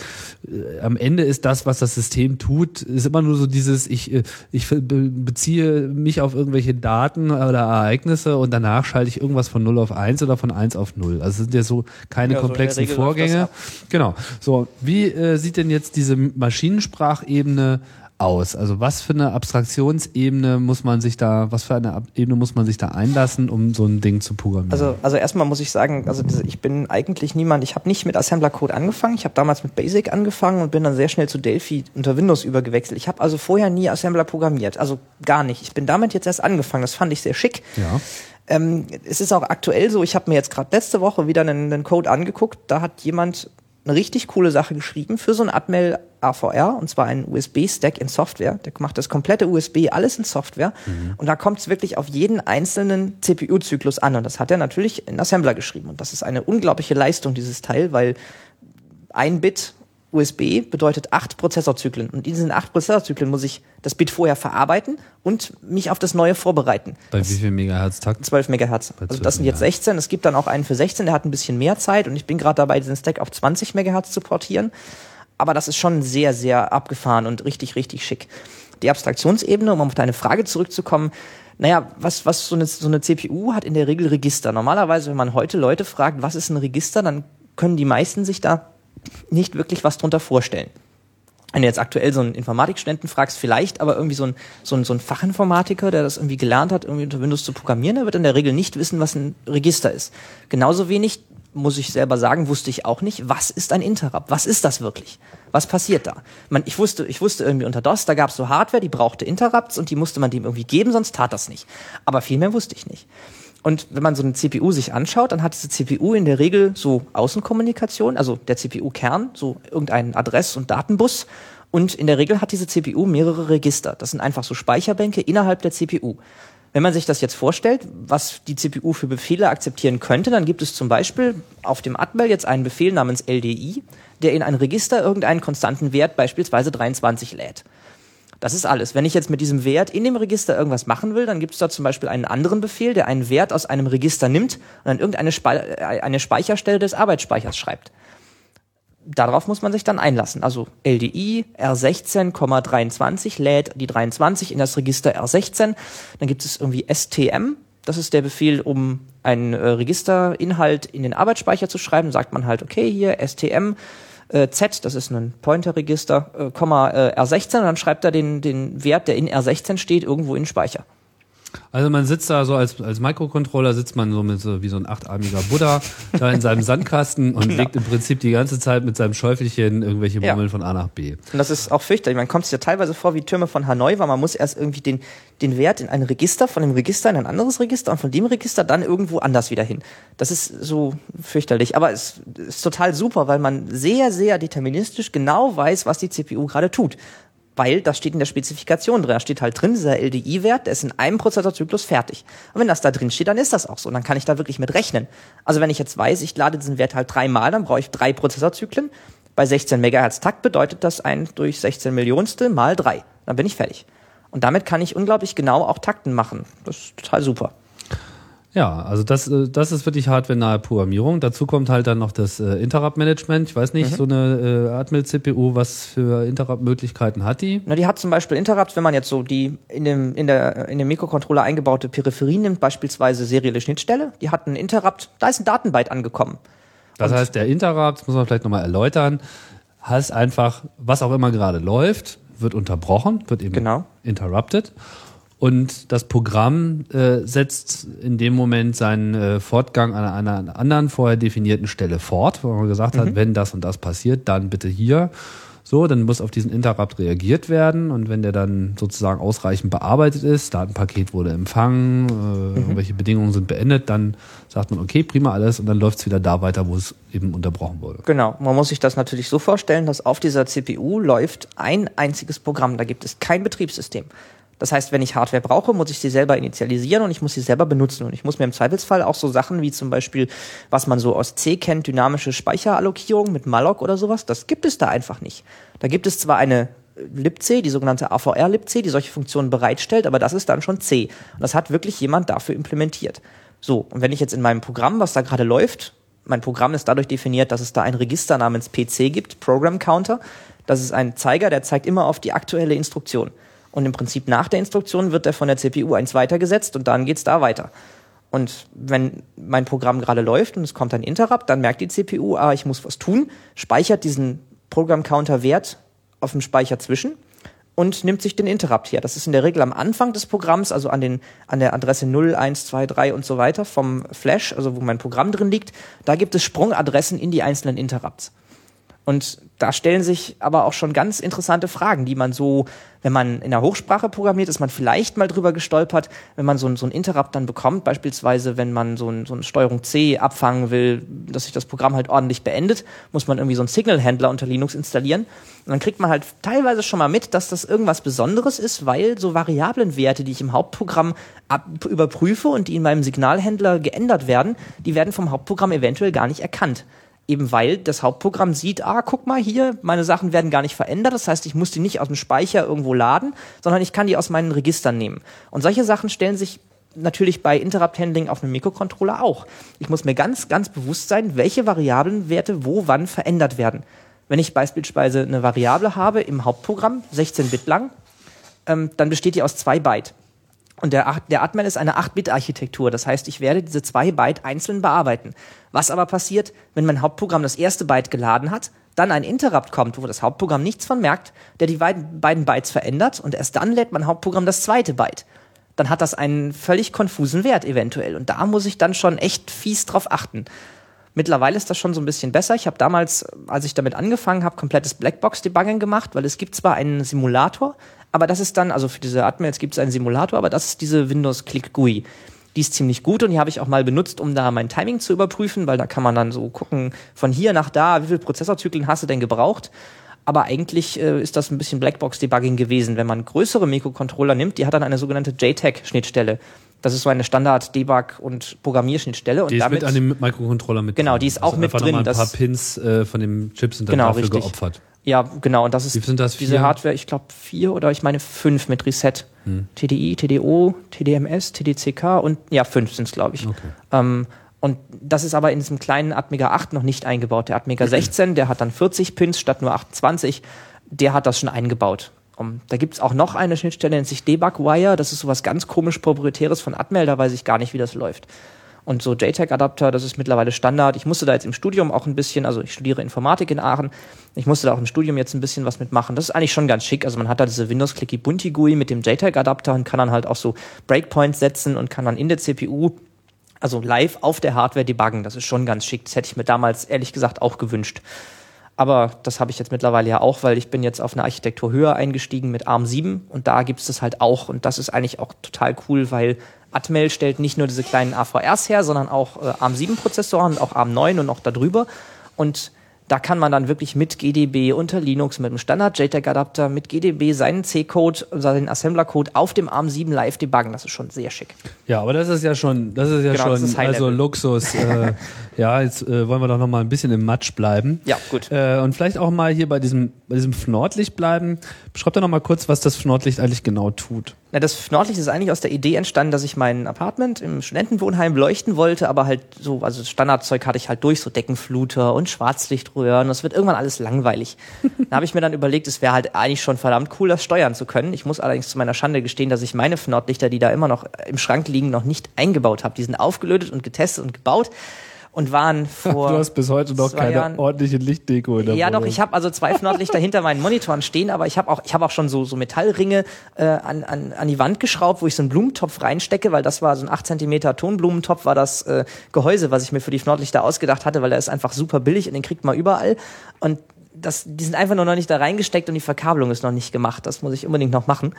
am Ende ist das, was das System tut, ist immer nur so dieses, ich, äh, ich be- beziehe mich auf irgendwelche Daten oder Ereignisse und danach schalte ich irgendwas von 0 auf 1 oder von 1 auf 0. Also es sind ja so keine Ja, so komplexen das Vorgänge. Genau. So, wie äh, sieht denn jetzt diese Maschinensprachebene aus? Also was für eine Abstraktionsebene muss man sich da, was für eine Ab Ebene muss man sich da einlassen, um so ein Ding zu programmieren? Also, also erstmal muss ich sagen, also ich bin eigentlich niemand, ich habe nicht mit Assembler Code angefangen, ich habe damals mit Basic angefangen und bin dann sehr schnell zu Delphi unter Windows übergewechselt. Ich habe also vorher nie Assembler programmiert, also gar nicht. Ich bin damit jetzt erst angefangen, das fand ich sehr schick. ja. Ähm, es ist auch aktuell so, ich habe mir jetzt gerade letzte Woche wieder einen, einen Code angeguckt, da hat jemand eine richtig coole Sache geschrieben für so ein Atmel AVR, und zwar einen USB-Stack in Software. Der macht das komplette USB, alles in Software. Und da kommt es wirklich auf jeden einzelnen CPU-Zyklus an. Und das hat er natürlich in Assembler geschrieben. Und das ist eine unglaubliche Leistung, dieses Teil, weil ein Bit USB bedeutet acht Prozessorzyklen. Und in diesen acht Prozessorzyklen muss ich das Bit vorher verarbeiten und mich auf das neue vorbereiten. Bei wie viel Megahertz Takt? 12 Megahertz. Also 12 das sind jetzt Megahertz. 16. Es gibt dann auch einen für 16, der hat ein bisschen mehr Zeit und ich bin gerade dabei, diesen Stack auf 20 Megahertz zu portieren. Aber das ist schon sehr, sehr abgefahren und richtig, richtig schick. Die Abstraktionsebene, um auf deine Frage zurückzukommen, naja, was, was so eine, so eine CPU hat in der Regel Register. Normalerweise, wenn man heute Leute fragt, was ist ein Register, dann können die meisten sich da nicht wirklich was drunter vorstellen. Wenn du jetzt aktuell so einen Informatikstudenten fragst, vielleicht, aber irgendwie so ein, so ein, so ein Fachinformatiker, der das irgendwie gelernt hat, irgendwie unter Windows zu programmieren, der wird in der Regel nicht wissen, was ein Register ist. Genauso wenig, muss ich selber sagen, wusste ich auch nicht, was ist ein Interrupt? Was ist das wirklich? Was passiert da? Man, ich wusste, ich wusste irgendwie unter DOS, da gab es so Hardware, die brauchte Interrupts und die musste man dem irgendwie geben, sonst tat das nicht. Aber viel mehr wusste ich nicht. Und wenn man so eine CPU sich anschaut, dann hat diese CPU in der Regel so Außenkommunikation, also der CPU-Kern, so irgendeinen Adress- und Datenbus. Und in der Regel hat diese CPU mehrere Register. Das sind einfach so Speicherbänke innerhalb der CPU. Wenn man sich das jetzt vorstellt, was die CPU für Befehle akzeptieren könnte, dann gibt es zum Beispiel auf dem Atmel jetzt einen Befehl namens LDI, der in ein Register irgendeinen konstanten Wert, beispielsweise 23, lädt. Das ist alles. Wenn ich jetzt mit diesem Wert in dem Register irgendwas machen will, dann gibt es da zum Beispiel einen anderen Befehl, der einen Wert aus einem Register nimmt und an irgendeine Spe äh, eine Speicherstelle des Arbeitsspeichers schreibt. Darauf muss man sich dann einlassen. Also LDI R16,23 lädt die 23 in das Register R16. Dann gibt es irgendwie STM. Das ist der Befehl, um einen äh, Registerinhalt in den Arbeitsspeicher zu schreiben. Sagt man halt, okay, hier STM äh, Z, das ist ein Pointer-Register, äh, Komma äh, R16 und dann schreibt er den, den Wert, der in R16 steht, irgendwo in den Speicher. Also man sitzt da so als, als Microcontroller, sitzt man so mit so wie so ein achtarmiger Buddha da in seinem Sandkasten und legt im Prinzip die ganze Zeit mit seinem Schäufelchen irgendwelche Ja. Murmeln von A nach B. Und das ist auch fürchterlich. Man kommt sich ja teilweise vor wie Türme von Hanoi, weil man muss erst irgendwie den, den Wert in ein Register, von dem Register in ein anderes Register und von dem Register dann irgendwo anders wieder hin. Das ist so fürchterlich. Aber es ist total super, weil man sehr, sehr deterministisch genau weiß, was die CPU gerade tut. Weil das steht in der Spezifikation drin. Da steht halt drin, dieser LDI-Wert, der ist in einem Prozessorzyklus fertig. Und wenn das da drin steht, dann ist das auch so. Und dann kann ich da wirklich mit rechnen. Also wenn ich jetzt weiß, ich lade diesen Wert halt dreimal, dann brauche ich drei Prozessorzyklen. Bei 16 Megahertz Takt bedeutet das ein durch 16 Millionstel mal drei. Dann bin ich fertig. Und damit kann ich unglaublich genau auch Takten machen. Das ist total super. Ja, also das, äh, das ist wirklich hardware-nahe Programmierung. Dazu kommt halt dann noch das äh, Interrupt-Management. Ich weiß nicht, so eine äh, Atmel-CPU, was für Interrupt-Möglichkeiten hat die? Na, die hat zum Beispiel Interrupt, wenn man jetzt so die in dem, in der, in dem Mikrocontroller eingebaute Peripherie nimmt, beispielsweise serielle Schnittstelle, die hat einen Interrupt, da ist ein Datenbyte angekommen. Das heißt, der Interrupt, das muss man vielleicht nochmal erläutern, heißt einfach, was auch immer gerade läuft, wird unterbrochen, wird eben Genau. interrupted. Und das Programm äh, setzt in dem Moment seinen äh, Fortgang an einer, einer anderen vorher definierten Stelle fort, wo man gesagt hat, wenn das und das passiert, dann bitte hier. So, dann muss auf diesen Interrupt reagiert werden und wenn der dann sozusagen ausreichend bearbeitet ist, Datenpaket wurde empfangen, äh, irgendwelche Bedingungen sind beendet, dann sagt man, okay, prima alles und dann läuft es wieder da weiter, wo es eben unterbrochen wurde. Genau. Man muss sich das natürlich so vorstellen, dass auf dieser CPU läuft ein einziges Programm. Da gibt es kein Betriebssystem. Das heißt, wenn ich Hardware brauche, muss ich sie selber initialisieren und ich muss sie selber benutzen. Und ich muss mir im Zweifelsfall auch so Sachen wie zum Beispiel, was man so aus C kennt, dynamische Speicherallokierung mit malloc oder sowas, das gibt es da einfach nicht. Da gibt es zwar eine libc, die sogenannte AVR-libc, die solche Funktionen bereitstellt, aber das ist dann schon C. Und das hat wirklich jemand dafür implementiert. So, und wenn ich jetzt in meinem Programm, was da gerade läuft, mein Programm ist dadurch definiert, dass es da ein Register namens PC gibt, Program Counter. Das ist ein Zeiger, der zeigt immer auf die aktuelle Instruktion. Und im Prinzip nach der Instruktion wird er von der CPU eins weitergesetzt und dann geht's da weiter. Und wenn mein Programm gerade läuft und es kommt ein Interrupt, dann merkt die CPU, ah, ich muss was tun, speichert diesen Program Counter Wert auf dem Speicher zwischen und nimmt sich den Interrupt her. Das ist in der Regel am Anfang des Programms, also an, den, an der Adresse 0, 1, 2, 3 und so weiter vom Flash, also wo mein Programm drin liegt. Da gibt es Sprungadressen in die einzelnen Interrupts. Und da stellen sich aber auch schon ganz interessante Fragen, die man so, wenn man in der Hochsprache programmiert, ist man vielleicht mal drüber gestolpert, wenn man so, ein- so ein Interrupt dann bekommt, beispielsweise wenn man so ein, so ein Steuerung C abfangen will, dass sich das Programm halt ordentlich beendet, muss man irgendwie so einen Signal-Händler unter Linux installieren. Und dann kriegt man halt teilweise schon mal mit, dass das irgendwas Besonderes ist, weil so Variablenwerte, die ich im Hauptprogramm ab überprüfe und die in meinem Signalhändler geändert werden, die werden vom Hauptprogramm eventuell gar nicht erkannt. Eben weil das Hauptprogramm sieht, ah, guck mal hier, meine Sachen werden gar nicht verändert. Das heißt, ich muss die nicht aus dem Speicher irgendwo laden, sondern ich kann die aus meinen Registern nehmen. Und solche Sachen stellen sich natürlich bei Interrupt Handling auf einem Mikrocontroller auch. Ich muss mir ganz, ganz bewusst sein, welche Variablenwerte wo wann verändert werden. Wenn ich beispielsweise eine Variable habe im Hauptprogramm, 16 Bit lang, ähm, dann besteht die aus zwei Byte. Und der, der Atmel ist eine 8-Bit-Architektur. Das heißt, ich werde diese zwei Byte einzeln bearbeiten. Was aber passiert, wenn mein Hauptprogramm das erste Byte geladen hat, dann ein Interrupt kommt, wo das Hauptprogramm nichts von merkt, der die beiden, Bytes verändert und erst dann lädt mein Hauptprogramm das zweite Byte. Dann hat das einen völlig konfusen Wert eventuell. Und da muss ich dann schon echt fies drauf achten. Mittlerweile ist das schon so ein bisschen besser. Ich habe damals, als ich damit angefangen habe, komplettes Blackbox-Debugging gemacht, weil es gibt zwar einen Simulator, aber das ist dann, also für diese Atmels gibt es einen Simulator, aber das ist diese Windows Click GUI. Die ist ziemlich gut und die habe ich auch mal benutzt, um da mein Timing zu überprüfen, weil da kann man dann so gucken, von hier nach da, wie viele Prozessorzyklen hast du denn gebraucht? Aber eigentlich äh, ist das ein bisschen Blackbox-Debugging gewesen. Wenn man größere Mikrocontroller nimmt, die hat dann eine sogenannte JTAG-Schnittstelle. Das ist so eine Standard-Debug- und Programmierschnittstelle. Und Die ist damit mit an dem Microcontroller mit Genau, die ist Also auch mit drin, ein paar Pins äh, von dem Chip sind dann Genau, dafür richtig. geopfert. Ja, genau. Und das ist Wie sind das, diese vier? Hardware, ich glaube vier oder ich meine fünf mit Reset. Hm. TDI, TDO, TDMS, TDCK und ja, fünf sind es, glaube ich. Okay. Ähm, und das ist aber in diesem kleinen Atmega 8 noch nicht eingebaut. Der Atmega 16, der hat dann 40 Pins statt nur 28. Der hat das schon eingebaut. Um, da gibt's auch noch eine Schnittstelle, nennt sich Debug Wire. Das ist sowas ganz komisch proprietäres von Atmel, da weiß ich gar nicht, wie das läuft. Und so JTAG-Adapter, das ist mittlerweile Standard. Ich musste da jetzt im Studium auch ein bisschen, also ich studiere Informatik in Aachen, ich musste da auch im Studium jetzt ein bisschen was mitmachen. Das ist eigentlich schon ganz schick. Also man hat da diese Windows Clicky Bunti GUI mit dem JTAG-Adapter und kann dann halt auch so Breakpoints setzen und kann dann in der CPU also live auf der Hardware debuggen. Das ist schon ganz schick. Das hätte ich mir damals ehrlich gesagt auch gewünscht. Aber das habe ich jetzt mittlerweile ja auch, weil ich bin jetzt auf eine Architektur höher eingestiegen mit ARM 7 und da gibt es das halt auch. Und das ist eigentlich auch total cool, weil Atmel stellt nicht nur diese kleinen AVRs her, sondern auch äh, ARM 7 Prozessoren und auch ARM 9 und auch darüber. Und da kann man dann wirklich mit GDB unter Linux mit einem Standard JTAG-Adapter mit GDB seinen C-Code, seinen Assembler-Code auf dem ARM 7 live debuggen. Das ist schon sehr schick. Ja, aber das ist ja schon, das ist ja Genau, schon, ist also. Luxus. äh, ja, jetzt äh, wollen wir doch noch mal ein bisschen im Matsch bleiben. Ja, gut. Äh, und vielleicht auch mal hier bei diesem, bei diesem Fnordlicht bleiben. Beschreibt doch noch mal kurz, was das Fnordlicht eigentlich genau tut. Na, das Nordlicht ist eigentlich aus der Idee entstanden, dass ich mein Apartment im Studentenwohnheim leuchten wollte, aber halt so, also Standardzeug hatte ich halt durch, so Deckenfluter und Schwarzlichtröhren. Das wird irgendwann alles langweilig. da habe ich mir dann überlegt, es wäre halt eigentlich schon verdammt cool, das steuern zu können. Ich muss allerdings zu meiner Schande gestehen, dass ich meine Nordlichter, die da immer noch im Schrank liegen, noch nicht eingebaut habe. Die sind aufgelötet und getestet und gebaut und waren vor. du hast bis heute noch keine Jahren- ordentliche Lichtdeko in der Ja, doch, Wohnung. ich habe also zwei Nordlichter hinter meinen Monitoren stehen, aber ich habe auch, ich habe auch schon so, so Metallringe äh, an, an, an die Wand geschraubt, wo ich so einen Blumentopf reinstecke, weil das war so ein 8 cm Tonblumentopf, war das äh, Gehäuse, was ich mir für die Nordlichter ausgedacht hatte, weil der ist einfach super billig und den kriegt man überall. Und das, die sind einfach nur noch nicht da reingesteckt und die Verkabelung ist noch nicht gemacht. Das muss ich unbedingt noch machen.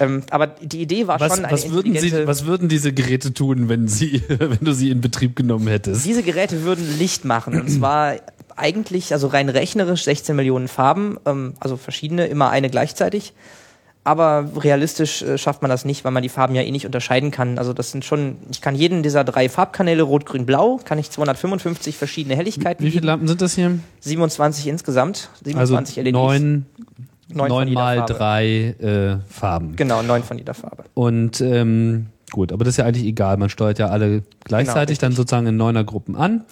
Ähm, aber die Idee war Was, schon eine was, würden Sie, was würden diese Geräte tun, wenn, sie, wenn du sie in Betrieb genommen hättest? Diese Geräte würden Licht machen. Und zwar eigentlich, also rein rechnerisch 16 Millionen Farben, ähm, also verschiedene, immer eine gleichzeitig. Aber realistisch äh, schafft man das nicht, weil man die Farben ja eh nicht unterscheiden kann. Also das sind schon, ich kann jeden dieser drei Farbkanäle, Rot, Grün, Blau, kann ich 255 verschiedene Helligkeiten Wie viele. Lampen sind das hier? 27 insgesamt, Also 27 LEDs. neun, Neun neun mal Farbe. drei äh, Farben. Genau, neun von jeder Farbe. Und ähm, gut, aber das ist ja eigentlich egal. Man steuert ja alle gleichzeitig Genau, dann sozusagen in Neunergruppen an.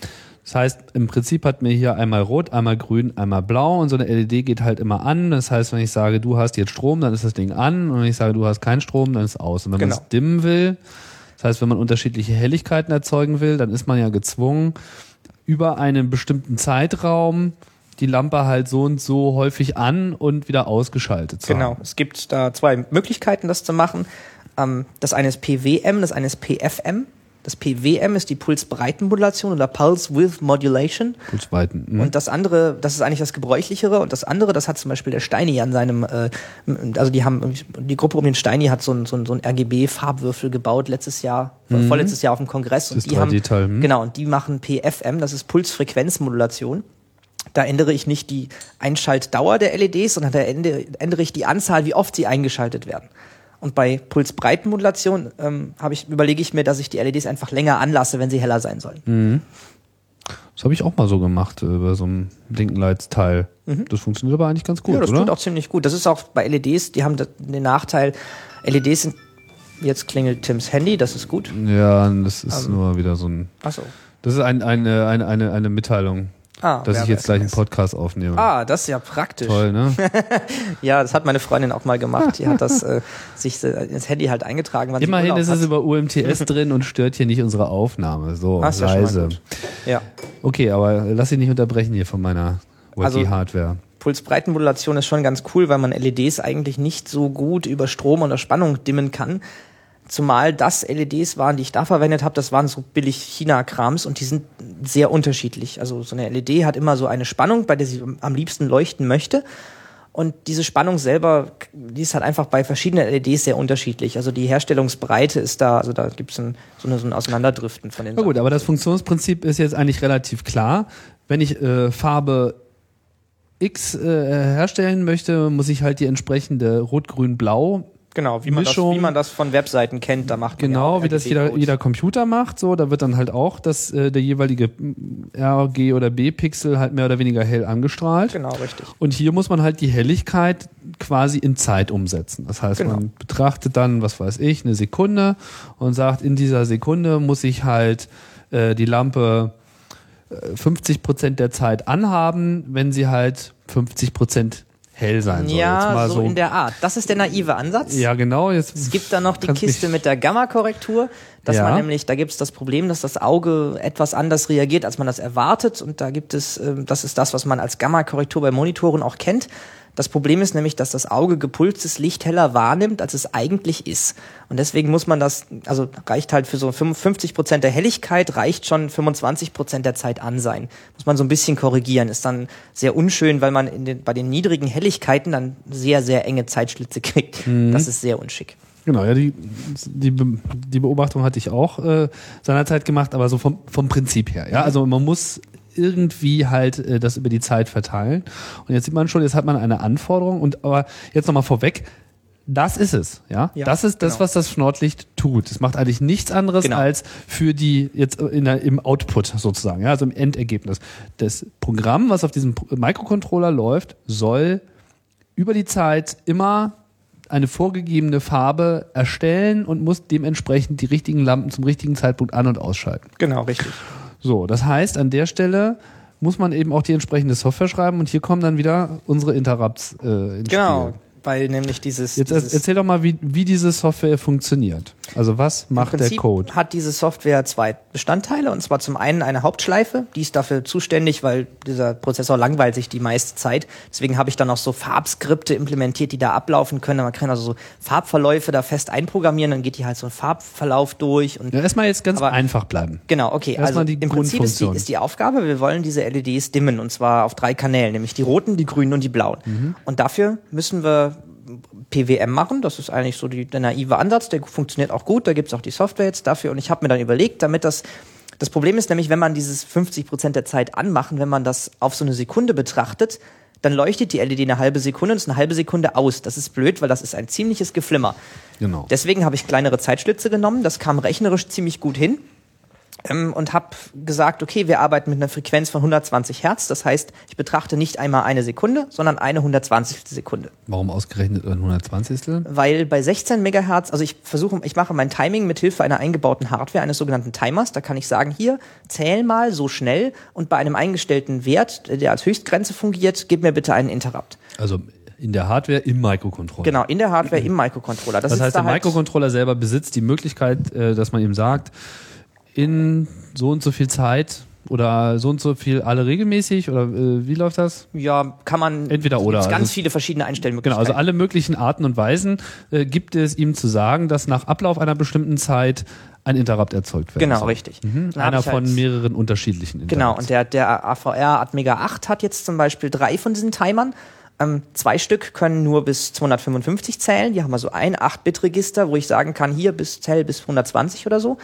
Das heißt, im Prinzip hat mir hier einmal rot, einmal grün, einmal blau und so eine LED geht halt immer an. Das heißt, wenn ich sage, du hast jetzt Strom, dann ist das Ding an und wenn ich sage, du hast keinen Strom, dann ist es aus. Und wenn man Genau. es dimmen will, das heißt, wenn man unterschiedliche Helligkeiten erzeugen will, dann ist man ja gezwungen, über einen bestimmten Zeitraum die Lampe halt so und so häufig an und wieder ausgeschaltet zu Genau. haben. Es gibt da zwei Möglichkeiten, das zu machen. Ähm, das eine ist PWM, das eine ist PFM. Das PWM ist die Pulsbreitenmodulation oder Pulse Width Modulation. Pulsweiten. Mhm. Und das andere, das ist eigentlich das gebräuchlichere. Und das andere, das hat zum Beispiel der Steini an seinem, äh, also die haben, die Gruppe um den Steini hat so ein, so ein, so ein RGB-Farbwürfel gebaut letztes Jahr, vorletztes Jahr auf dem Kongress. Und Das die haben, 3D-Teil, hm? genau, und die machen PFM, das ist Pulsfrequenzmodulation. Da ändere ich nicht die Einschaltdauer der LEDs, sondern da ändere ich die Anzahl, wie oft sie eingeschaltet werden. Und bei Pulsbreitenmodulation ähm, habe ich, überlege ich mir, dass ich die LEDs einfach länger anlasse, wenn sie heller sein sollen. Mhm. Das habe ich auch mal so gemacht äh, bei so einem Linkenlights-Teil. Das funktioniert aber eigentlich ganz gut, Mhm. ja, das oder? tut auch ziemlich gut. Das ist auch bei LEDs, die haben den Nachteil, LEDs sind, jetzt klingelt Tims Handy, das ist gut. ja, das ist Also- nur wieder so ein. Achso. Das ist ein, eine, eine, eine, eine Mitteilung, Ah, dass ich jetzt gleich einen. Podcast aufnehme. Ah, das ist ja praktisch. Toll, ne? Ja, das hat meine Freundin auch mal gemacht. Die hat das äh, sich äh, ins Handy halt eingetragen. Wann Immerhin ist Urlaub es hat. über UMTS drin und stört hier nicht unsere Aufnahme. So, ja mal leise. gut. Ja. Okay, aber lass dich nicht unterbrechen hier von meiner Also- Wacky-Hardware. Pulsbreitenmodulation ist schon ganz cool, weil man LEDs eigentlich nicht so gut über Strom oder Spannung dimmen kann. Zumal das LEDs waren, die ich da verwendet habe, das waren so billig China-Krams und die sind sehr unterschiedlich. Also so eine LED hat immer so eine Spannung, bei der sie am liebsten leuchten möchte. Und diese Spannung selber, die ist halt einfach bei verschiedenen LEDs sehr unterschiedlich. Also die Herstellungsbreite ist da, also da gibt es ein, so, eine, so ein Auseinanderdriften von den Na gut, aber das Funktionsprinzip ist jetzt eigentlich relativ klar. Wenn ich äh, Farbe X äh, herstellen möchte, muss ich halt die entsprechende Rot-Grün-Blau Genau, wie man, das, Mischung- wie man das von Webseiten kennt, da macht man ja Genau, auch wie das jeder, jeder Computer macht, so, da wird dann halt auch das, äh, der jeweilige mm, RG oder B-Pixel halt mehr oder weniger hell angestrahlt. Genau, richtig. Und hier muss man halt die Helligkeit quasi in Zeit umsetzen. Das heißt, Genau. man betrachtet dann, was weiß ich, eine Sekunde und sagt, in dieser Sekunde muss ich halt äh, die Lampe äh, 50 Prozent der Zeit anhaben, wenn sie halt 50 Prozent hell sein soll. Ja, mal so, in der Art. Das ist der naive Ansatz. ja, genau. Jetzt Es gibt dann noch die Kiste mit der Gamma-Korrektur, dass Ja. man nämlich, da gibt es das Problem, dass das Auge etwas anders reagiert, als man das erwartet. Und da gibt es, ähm, das ist das, was man als Gamma-Korrektur bei Monitoren auch kennt. Das Problem ist nämlich, dass das Auge gepulstes Licht heller wahrnimmt, als es eigentlich ist. Und deswegen muss man das, also reicht halt für so 55 Prozent der Helligkeit, reicht schon 25 Prozent der Zeit an sein. Muss man so ein bisschen korrigieren. Ist dann sehr unschön, weil man den, bei den niedrigen Helligkeiten dann sehr, sehr enge Zeitschlitze kriegt. Das ist sehr unschick. Genau, ja, die, die, die Beobachtung hatte ich auch äh, seinerzeit gemacht, aber so vom, vom Prinzip her. Ja, also man muss irgendwie halt äh, das über die Zeit verteilen. Und jetzt sieht man schon, jetzt hat man eine Anforderung und aber jetzt nochmal vorweg, das ist es, ja? Ja, das ist das, genau. was das Schnortlicht tut. Es macht eigentlich nichts anderes Genau. als für die jetzt der, im Output sozusagen, ja, also im Endergebnis. Das Programm, was auf diesem Microcontroller läuft, soll über die Zeit immer eine vorgegebene Farbe erstellen und muss dementsprechend die richtigen Lampen zum richtigen Zeitpunkt an- und ausschalten. Genau, richtig. So, das heißt, an der Stelle muss man eben auch die entsprechende Software schreiben und hier kommen dann wieder unsere Interrupts äh, ins Genau, Spiel. weil nämlich dieses, Jetzt dieses erzähl doch mal, wie, wie diese Software funktioniert. Also was macht der Code? hat diese Software zwei Bestandteile und zwar zum einen eine Hauptschleife, die ist dafür zuständig, weil dieser Prozessor langweilt sich die meiste Zeit. Deswegen habe ich dann noch so Farbskripte implementiert, die da ablaufen können. Man kann also so Farbverläufe da fest einprogrammieren, dann geht die halt so ein Farbverlauf durch und Ja, erstmal jetzt ganz Aber- einfach bleiben. Genau, okay. Erstmal also im Prinzip ist die, ist die Aufgabe, wir wollen diese LEDs dimmen und zwar auf drei Kanälen, nämlich die roten, die grünen und die blauen. Mhm. Und dafür müssen wir PWM machen. Das ist eigentlich so die, der naive Ansatz, der funktioniert auch gut. Da gibt's auch die Software jetzt dafür. Und ich habe mir dann überlegt, damit das das Problem ist nämlich, wenn man dieses 50 Prozent der Zeit anmachen, wenn man das auf so eine Sekunde betrachtet, dann leuchtet die LED eine halbe Sekunde und ist eine halbe Sekunde aus. Das ist blöd, weil das ist ein ziemliches Geflimmer. Genau. Deswegen habe ich kleinere Zeitschlitze genommen. Das kam rechnerisch ziemlich gut hin. Ähm, und habe gesagt, okay, wir arbeiten mit einer Frequenz von 120 Hertz. Das heißt, ich betrachte nicht einmal eine Sekunde, sondern eine 120. Sekunde. Warum ausgerechnet ein 120. Weil bei 16 Megahertz, also ich versuche, ich mache mein Timing mit Hilfe einer eingebauten Hardware, eines sogenannten Timers. Da kann ich sagen, hier, zähl mal so schnell und bei einem eingestellten Wert, der als Höchstgrenze fungiert, gib mir bitte einen Interrupt. Also in der Hardware im Microcontroller. Genau, in der Hardware im Microcontroller. Das sitzt heißt, da der halt- Microcontroller selber besitzt die Möglichkeit, äh, dass man ihm sagt, in so und so viel Zeit oder so und so viel alle regelmäßig oder äh, wie läuft das? Ja, kann man Entweder oder, ganz also- viele verschiedene Genau, Einstellmöglichkeiten. also alle möglichen Arten und Weisen äh, gibt es ihm zu sagen, dass nach Ablauf einer bestimmten Zeit ein Interrupt erzeugt werden Genau, soll. richtig. Mhm. Einer ich halt- von mehreren unterschiedlichen Interrupts. Genau, und der, der AVR Atmega 8 hat jetzt zum Beispiel drei von diesen Timern. Ähm, zwei Stück können nur bis 255 zählen. Die haben also ein 8-Bit-Register, wo ich sagen kann, hier bis zähl bis 120 oder so.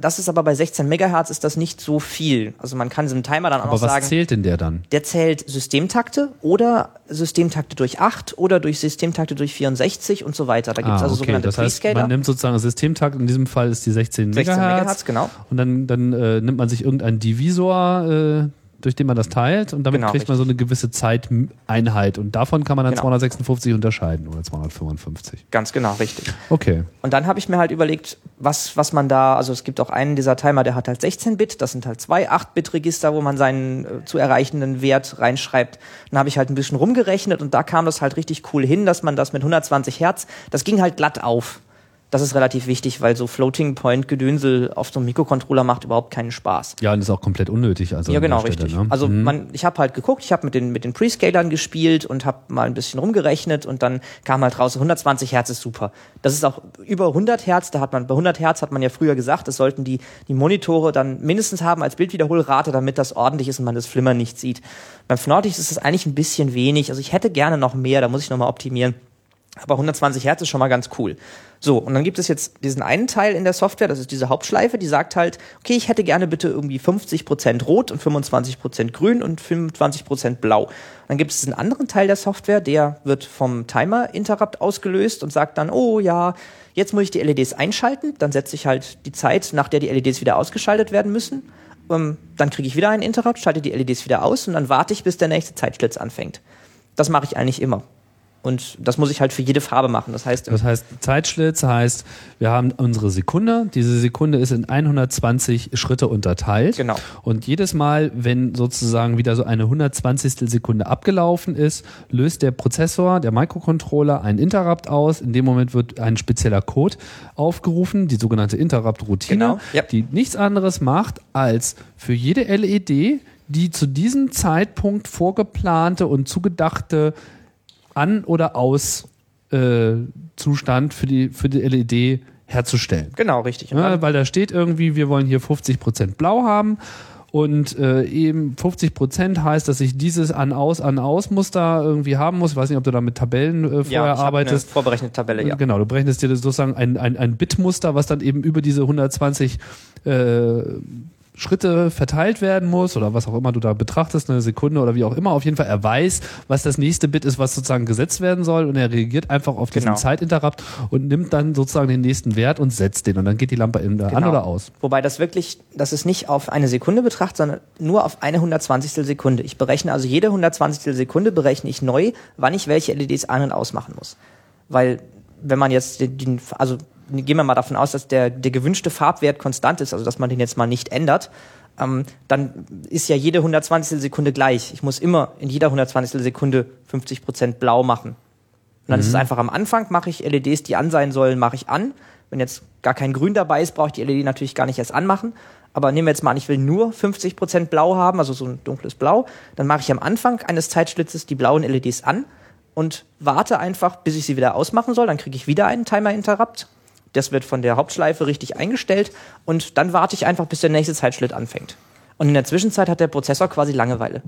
Das ist aber bei 16 Megahertz ist das nicht so viel. Also man kann diesem Timer dann auch Aber noch was sagen, zählt denn der dann? der zählt Systemtakte oder Systemtakte durch 8 oder durch Systemtakte durch 64 und so weiter. Da gibt es Ah, also okay. sogenannte Das heißt, man nimmt sozusagen Systemtakt, in diesem Fall ist die 16 16 Megahertz. Megahertz, genau. Und dann, dann äh, nimmt man sich irgendeinen Divisor, äh, durch den man das teilt und damit Genau, kriegt man so eine gewisse Zeiteinheit und davon kann man dann Genau. 256 unterscheiden oder 255. Ganz genau, richtig. Okay. Und dann habe ich mir halt überlegt, was, was man da, also es gibt auch einen dieser Timer, der hat halt 16-Bit, das sind halt zwei 8-Bit-Register, wo man seinen äh, zu erreichenden Wert reinschreibt. Dann habe ich halt ein bisschen rumgerechnet und da kam das halt richtig cool hin, dass man das mit 120 Hertz, das ging halt glatt auf. Das ist relativ wichtig, weil so Floating-Point-Gedönsel auf so einem Mikrocontroller macht überhaupt keinen Spaß. Ja, und ist auch komplett unnötig. Also Ja, genau, Stelle, richtig. Ne? Also Mhm. man, ich habe halt geguckt, ich habe mit den mit den Prescalern gespielt und habe mal ein bisschen rumgerechnet und dann kam halt raus, 120 Hertz ist super. Das ist auch über 100 Hertz. Da hat man bei 100 Hertz hat man ja früher gesagt, das sollten die die Monitore dann mindestens haben als Bildwiederholrate, damit das ordentlich ist und man das Flimmern nicht sieht. Beim Fnortix ist es eigentlich ein bisschen wenig. Also ich hätte gerne noch mehr, da muss ich noch mal optimieren. Aber 120 Hertz ist schon mal ganz cool. So, und dann gibt es jetzt diesen einen Teil in der Software, das ist diese Hauptschleife, die sagt halt, okay, ich hätte gerne bitte irgendwie 50% rot und 25% grün und 25% blau. Dann gibt es einen anderen Teil der Software, der wird vom Timer-Interrupt ausgelöst und sagt dann, oh ja, jetzt muss ich die LEDs einschalten, dann setze ich halt die Zeit, nach der die LEDs wieder ausgeschaltet werden müssen. Ähm, dann kriege ich wieder einen Interrupt, schalte die LEDs wieder aus und dann warte ich, bis der nächste Zeitschlitz anfängt. Das mache ich eigentlich immer. Und das muss ich halt für jede Farbe machen. Das heißt, Das heißt, Zeitschlitz heißt, wir haben unsere Sekunde. Diese Sekunde ist in 120 Schritte unterteilt. Genau. Und jedes Mal, wenn sozusagen wieder so eine 120. Sekunde abgelaufen ist, löst der Prozessor, der Microcontroller einen Interrupt aus. In dem Moment wird ein spezieller Code aufgerufen, die sogenannte Interrupt-Routine, Genau, ja. die nichts anderes macht, als für jede LED die zu diesem Zeitpunkt vorgeplante und zugedachte An- oder Aus äh, Zustand für die, für die LED herzustellen. genau, richtig. Ja, dann- weil da steht irgendwie, wir wollen hier 50% blau haben und äh, eben 50% heißt, dass ich dieses An-Aus, An-Aus-Muster irgendwie haben muss. Ich weiß nicht, ob du da mit Tabellen äh, vorher ja, ich arbeitest. Eine vorberechnete Tabelle, ja. Genau, du berechnest dir sozusagen ein, ein, ein Bitmuster, was dann eben über diese 120 äh, Schritte verteilt werden muss oder was auch immer du da betrachtest, eine Sekunde oder wie auch immer. Auf jeden Fall, er weiß, was das nächste Bit ist, was sozusagen gesetzt werden soll und er reagiert einfach auf diesen Genau. Zeitinterrupt und nimmt dann sozusagen den nächsten Wert und setzt den und dann geht die Lampe an Genau. oder aus. Wobei das wirklich, das ist nicht auf eine Sekunde betrachtet, sondern nur auf eine 120. Sekunde. Ich berechne also jede 120. Sekunde berechne ich neu, wann ich welche LEDs an- und ausmachen muss. Weil, wenn man jetzt den, also gehen wir mal davon aus, dass der, der gewünschte Farbwert konstant ist, also dass man den jetzt mal nicht ändert, ähm, dann ist ja jede 120. Sekunde gleich. Ich muss immer in jeder 120. Sekunde 50% blau machen. Und dann ist es einfach am Anfang, mache ich LEDs, die an sein sollen, mache ich an. Wenn jetzt gar kein Grün dabei ist, brauche ich die LED natürlich gar nicht erst anmachen. Aber nehmen wir jetzt mal an, ich will nur 50% Blau haben, also so ein dunkles Blau. Dann mache ich am Anfang eines Zeitschlitzes die blauen LEDs an und warte einfach, bis ich sie wieder ausmachen soll. Dann kriege ich wieder einen Timer-Interrupt. Das wird von der Hauptschleife richtig eingestellt. Und dann warte ich einfach, bis der nächste Zeitschlitt anfängt. Und in der Zwischenzeit hat der Prozessor quasi Langeweile.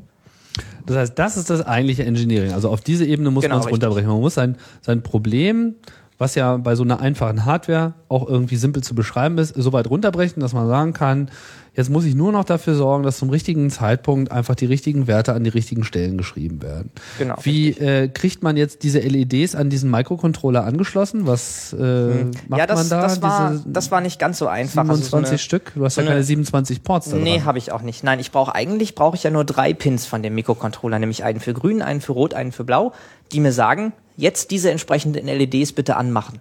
Das heißt, das ist das eigentliche Engineering. Also auf diese Ebene muss Genau, man es runterbrechen. Man muss sein, sein Problem, was ja bei so einer einfachen Hardware auch irgendwie simpel zu beschreiben ist, so weit runterbrechen, dass man sagen kann, jetzt muss ich nur noch dafür sorgen, dass zum richtigen Zeitpunkt einfach die richtigen Werte an die richtigen Stellen geschrieben werden. Genau, Wie äh, kriegt man jetzt diese LEDs an diesen Microcontroller angeschlossen? Was äh, macht ja, das, man da? das, war, Diese das war nicht ganz so einfach. 27 Also so eine- Stück? Du hast so ja eine- keine 27 Ports da Nee, habe ich auch nicht. Nein, ich brauche eigentlich brauche ich ja nur drei Pins von dem Mikrocontroller, nämlich einen für grün, einen für rot, einen für blau, die mir sagen, jetzt diese entsprechenden LEDs bitte anmachen.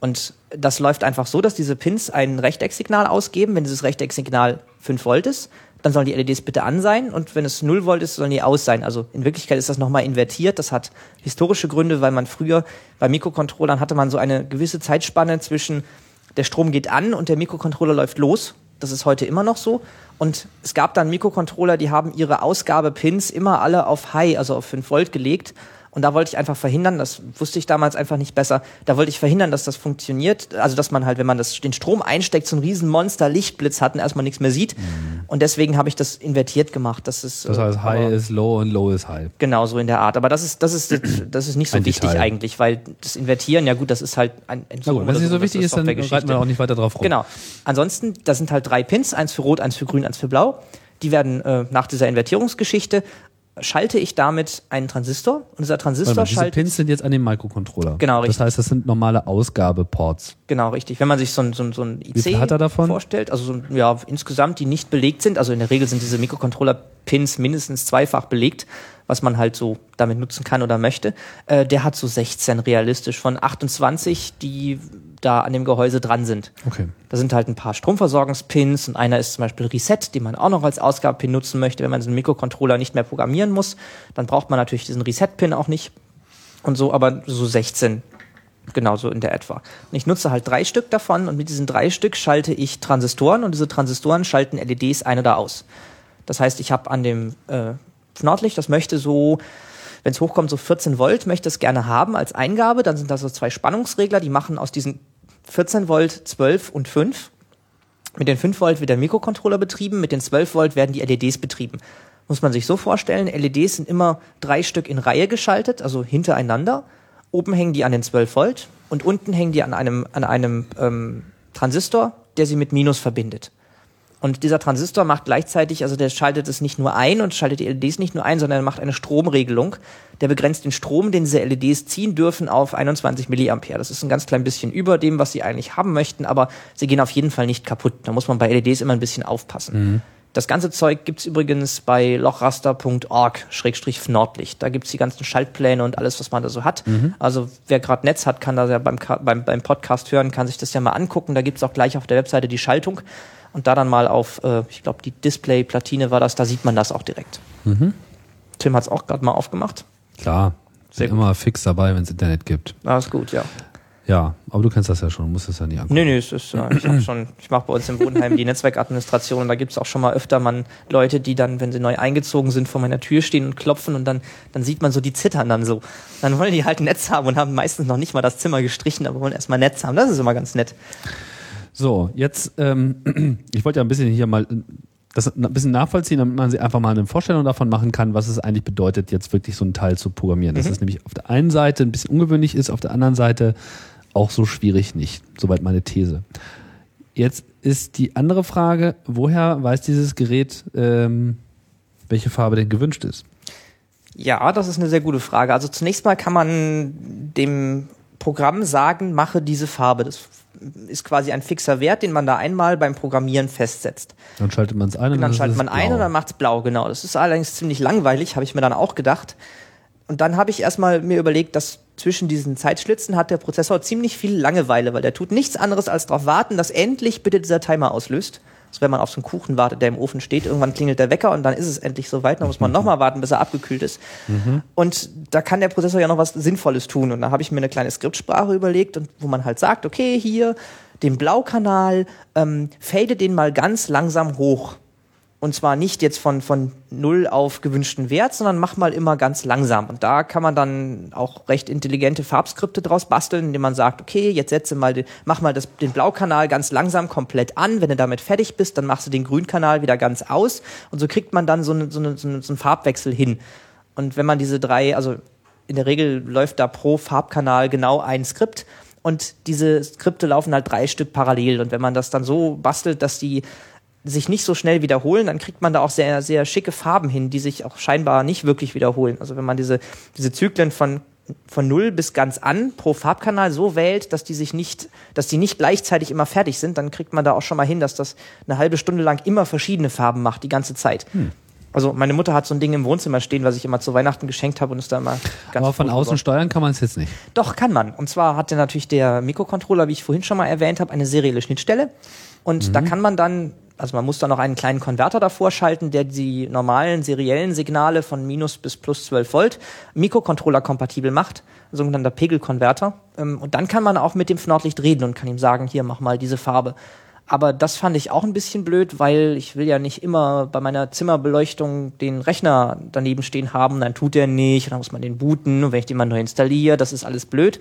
Und das läuft einfach so, dass diese Pins ein Rechtecksignal ausgeben. Wenn dieses Rechtecksignal 5 Volt ist, dann sollen die LEDs bitte an sein und wenn es 0 Volt ist, sollen die aus sein. Also in Wirklichkeit ist das nochmal invertiert. Das hat historische Gründe, weil man früher bei Mikrocontrollern hatte man so eine gewisse Zeitspanne zwischen der Strom geht an und der Mikrocontroller läuft los. Das ist heute immer noch so. Und es gab dann Mikrocontroller, die haben ihre Ausgabepins immer alle auf High, also auf 5 Volt gelegt. Und da wollte ich einfach verhindern, das wusste ich damals einfach nicht besser, da wollte ich verhindern, dass das funktioniert. Also dass man halt, wenn man das, den Strom einsteckt, so ein riesen Monster Lichtblitz hat und erstmal nichts mehr sieht. Und deswegen habe ich das invertiert gemacht. Das ist Das heißt, äh, High aber- ist Low und Low ist High. Genau, so in der Art. Aber das ist, das ist, das ist nicht so Ein wichtig Detail. eigentlich, weil das Invertieren, ja gut, das ist halt ein Na Entzogen gut, wenn es nicht so wichtig ist, dann reiten wir auch nicht weiter drauf rum. Genau. Ansonsten, da sind halt drei Pins, eins für Rot, eins für Grün, eins für Blau. Die werden äh, nach dieser Invertierungsgeschichte schalte ich damit einen Transistor und dieser Transistor mal, diese schaltet Pins sind jetzt an dem Microcontroller. Genau, Das richtig. heißt, das sind normale Ausgabeports. Genau, richtig. Wenn man sich so ein, so ein, so ein IC viel hat davon? vorstellt, also so, ja, insgesamt, die nicht belegt sind, also in der Regel sind diese Mikrocontroller-Pins mindestens zweifach belegt, was man halt so damit nutzen kann oder möchte. Äh, der hat so 16 realistisch von 28, die da an dem Gehäuse dran sind. Okay. Da sind halt ein paar Stromversorgungspins und einer ist zum Beispiel Reset, den man auch noch als Ausgabepin nutzen möchte, wenn man so einen Mikrocontroller nicht mehr programmieren muss. Dann braucht man natürlich diesen Reset-Pin auch nicht und so, aber so 16 genauso in der etwa. Und ich nutze halt drei Stück davon und mit diesen drei Stück schalte ich Transistoren und diese Transistoren schalten LEDs ein oder aus. Das heißt, ich habe an dem äh, Nordlicht, das möchte so, wenn es hochkommt, so 14 Volt, möchte es gerne haben als Eingabe. Dann sind da so zwei Spannungsregler, die machen aus diesen 14 Volt 12 und 5. Mit den 5 Volt wird der Mikrocontroller betrieben, mit den 12 Volt werden die LEDs betrieben. Muss man sich so vorstellen, LEDs sind immer drei Stück in Reihe geschaltet, also hintereinander. Oben hängen die an den 12 Volt und unten hängen die an einem, an einem ähm, Transistor, der sie mit Minus verbindet. Und dieser Transistor macht gleichzeitig, also der schaltet es nicht nur ein und schaltet die LEDs nicht nur ein, sondern er macht eine Stromregelung. Der begrenzt den Strom, den diese LEDs ziehen dürfen, auf 21 Milliampere. Das ist ein ganz klein bisschen über dem, was sie eigentlich haben möchten, aber sie gehen auf jeden Fall nicht kaputt. Da muss man bei LEDs immer ein bisschen aufpassen. Das ganze Zeug gibt's übrigens bei lochraster.org-nordlicht. Da gibt's die ganzen Schaltpläne und alles, was man da so hat. Also wer gerade Netz hat, kann da ja beim, beim, beim Podcast hören, kann sich das ja mal angucken. Da gibt's auch gleich auf der Webseite die Schaltung. Und da dann mal auf, äh, ich glaube, die Display-Platine war das, da sieht man das auch direkt. Tim hat's auch gerade mal aufgemacht. Klar, Sehr sind immer fix dabei, wenn es Internet gibt. Ah, ist gut, ja. Ja, aber du kennst das ja schon, musst es ja nicht angucken. Nee, nee, es ist, äh, ich hab schon, ich mache bei uns im Wohnheim die Netzwerkadministration und da gibt's auch schon mal öfter man Leute, die dann, wenn sie neu eingezogen sind, vor meiner Tür stehen und klopfen und dann, dann sieht man so, die zittern dann so. Dann wollen die halt ein Netz haben und haben meistens noch nicht mal das Zimmer gestrichen, aber wollen erstmal Netz haben. Das ist immer ganz nett. So, jetzt, ähm, ich wollte ja ein bisschen hier mal äh, das ein bisschen nachvollziehen, damit man sich einfach mal eine Vorstellung davon machen kann, was es eigentlich bedeutet, jetzt wirklich so ein Teil zu programmieren. Dass es nämlich auf der einen Seite ein bisschen ungewöhnlich ist, auf der anderen Seite auch so schwierig nicht. Soweit meine These. Jetzt ist die andere Frage, woher weiß dieses Gerät, ähm, welche Farbe denn gewünscht ist? Ja, das ist eine sehr gute Frage. Also zunächst mal kann man dem Programm sagen, mache diese Farbe. Das ist quasi ein fixer Wert, den man da einmal beim Programmieren festsetzt. Dann schaltet man es ein und dann schaltet es man ein blau. und dann macht's blau, genau. Das ist allerdings ziemlich langweilig, habe ich mir dann auch gedacht. Und dann habe ich erstmal mir überlegt, dass zwischen diesen Zeitschlitzen hat der Prozessor ziemlich viel Langeweile, weil der tut nichts anderes als darauf warten, dass endlich bitte dieser Timer auslöst. Also wenn man auf so einen Kuchen wartet, der im Ofen steht, irgendwann klingelt der Wecker und dann ist es endlich soweit, dann muss man nochmal warten, bis er abgekühlt ist. Und da kann der Prozessor ja noch was Sinnvolles tun. Und da habe ich mir eine kleine Skriptsprache überlegt, und wo man halt sagt, okay, hier, den Blaukanal, ähm, fade den mal ganz langsam hoch. Und zwar nicht jetzt von, von null auf gewünschten Wert, sondern mach mal immer ganz langsam. Und da kann man dann auch recht intelligente Farbskripte draus basteln, indem man sagt, okay, jetzt setze mal, den, mach mal das, den Blaukanal ganz langsam komplett an. Wenn du damit fertig bist, dann machst du den Grünkanal wieder ganz aus. Und so kriegt man dann so, eine, so, eine, so, eine, so einen Farbwechsel hin. Und wenn man diese drei, also in der Regel läuft da pro Farbkanal genau ein Skript. Und diese Skripte laufen halt drei Stück parallel. Und wenn man das dann so bastelt, dass die sich nicht so schnell wiederholen, dann kriegt man da auch sehr, sehr schicke Farben hin, die sich auch scheinbar nicht wirklich wiederholen. Also wenn man diese, diese Zyklen von, von null bis ganz an pro Farbkanal so wählt, dass die sich nicht, dass die nicht gleichzeitig immer fertig sind, dann kriegt man da auch schon mal hin, dass das eine halbe Stunde lang immer verschiedene Farben macht, die ganze Zeit. Also meine Mutter hat so ein Ding im Wohnzimmer stehen, was ich immer zu Weihnachten geschenkt habe und ist da immer ganz Aber von außen steuern kann man es jetzt nicht. Doch, kann man. Und zwar hatte natürlich der Mikrocontroller, wie ich vorhin schon mal erwähnt habe, eine serielle Schnittstelle. Und da kann man dann, also man muss da noch einen kleinen Konverter davor schalten, der die normalen seriellen Signale von minus bis plus 12 Volt Mikrocontroller kompatibel macht, sogenannter Pegelkonverter. Ähm, Und dann kann man auch mit dem Nordlicht reden und kann ihm sagen, hier, mach mal diese Farbe. Aber das fand ich auch ein bisschen blöd, weil ich will ja nicht immer bei meiner Zimmerbeleuchtung den Rechner daneben stehen haben, dann tut er nicht, dann muss man den booten und wenn ich den mal neu installiere, das ist alles blöd.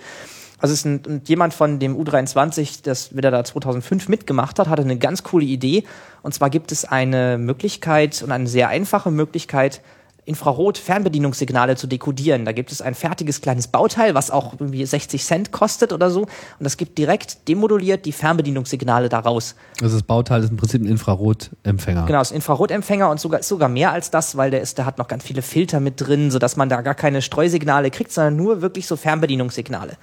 Also es ist ein, und jemand von dem U23, das wieder da 2005 mitgemacht hat, hatte eine ganz coole Idee. Und zwar gibt es eine Möglichkeit und eine sehr einfache Möglichkeit, Infrarot-Fernbedienungssignale zu dekodieren. Da gibt es ein fertiges kleines Bauteil, was auch irgendwie 60 Cent kostet oder so. Und das gibt direkt demoduliert die Fernbedienungssignale daraus. Also das Bauteil ist im Prinzip ein Infrarotempfänger. Genau, ist ein Infrarotempfänger und sogar, sogar mehr als das, weil der ist, der hat noch ganz viele Filter mit drin, sodass man da gar keine Streusignale kriegt, sondern nur wirklich so Fernbedienungssignale.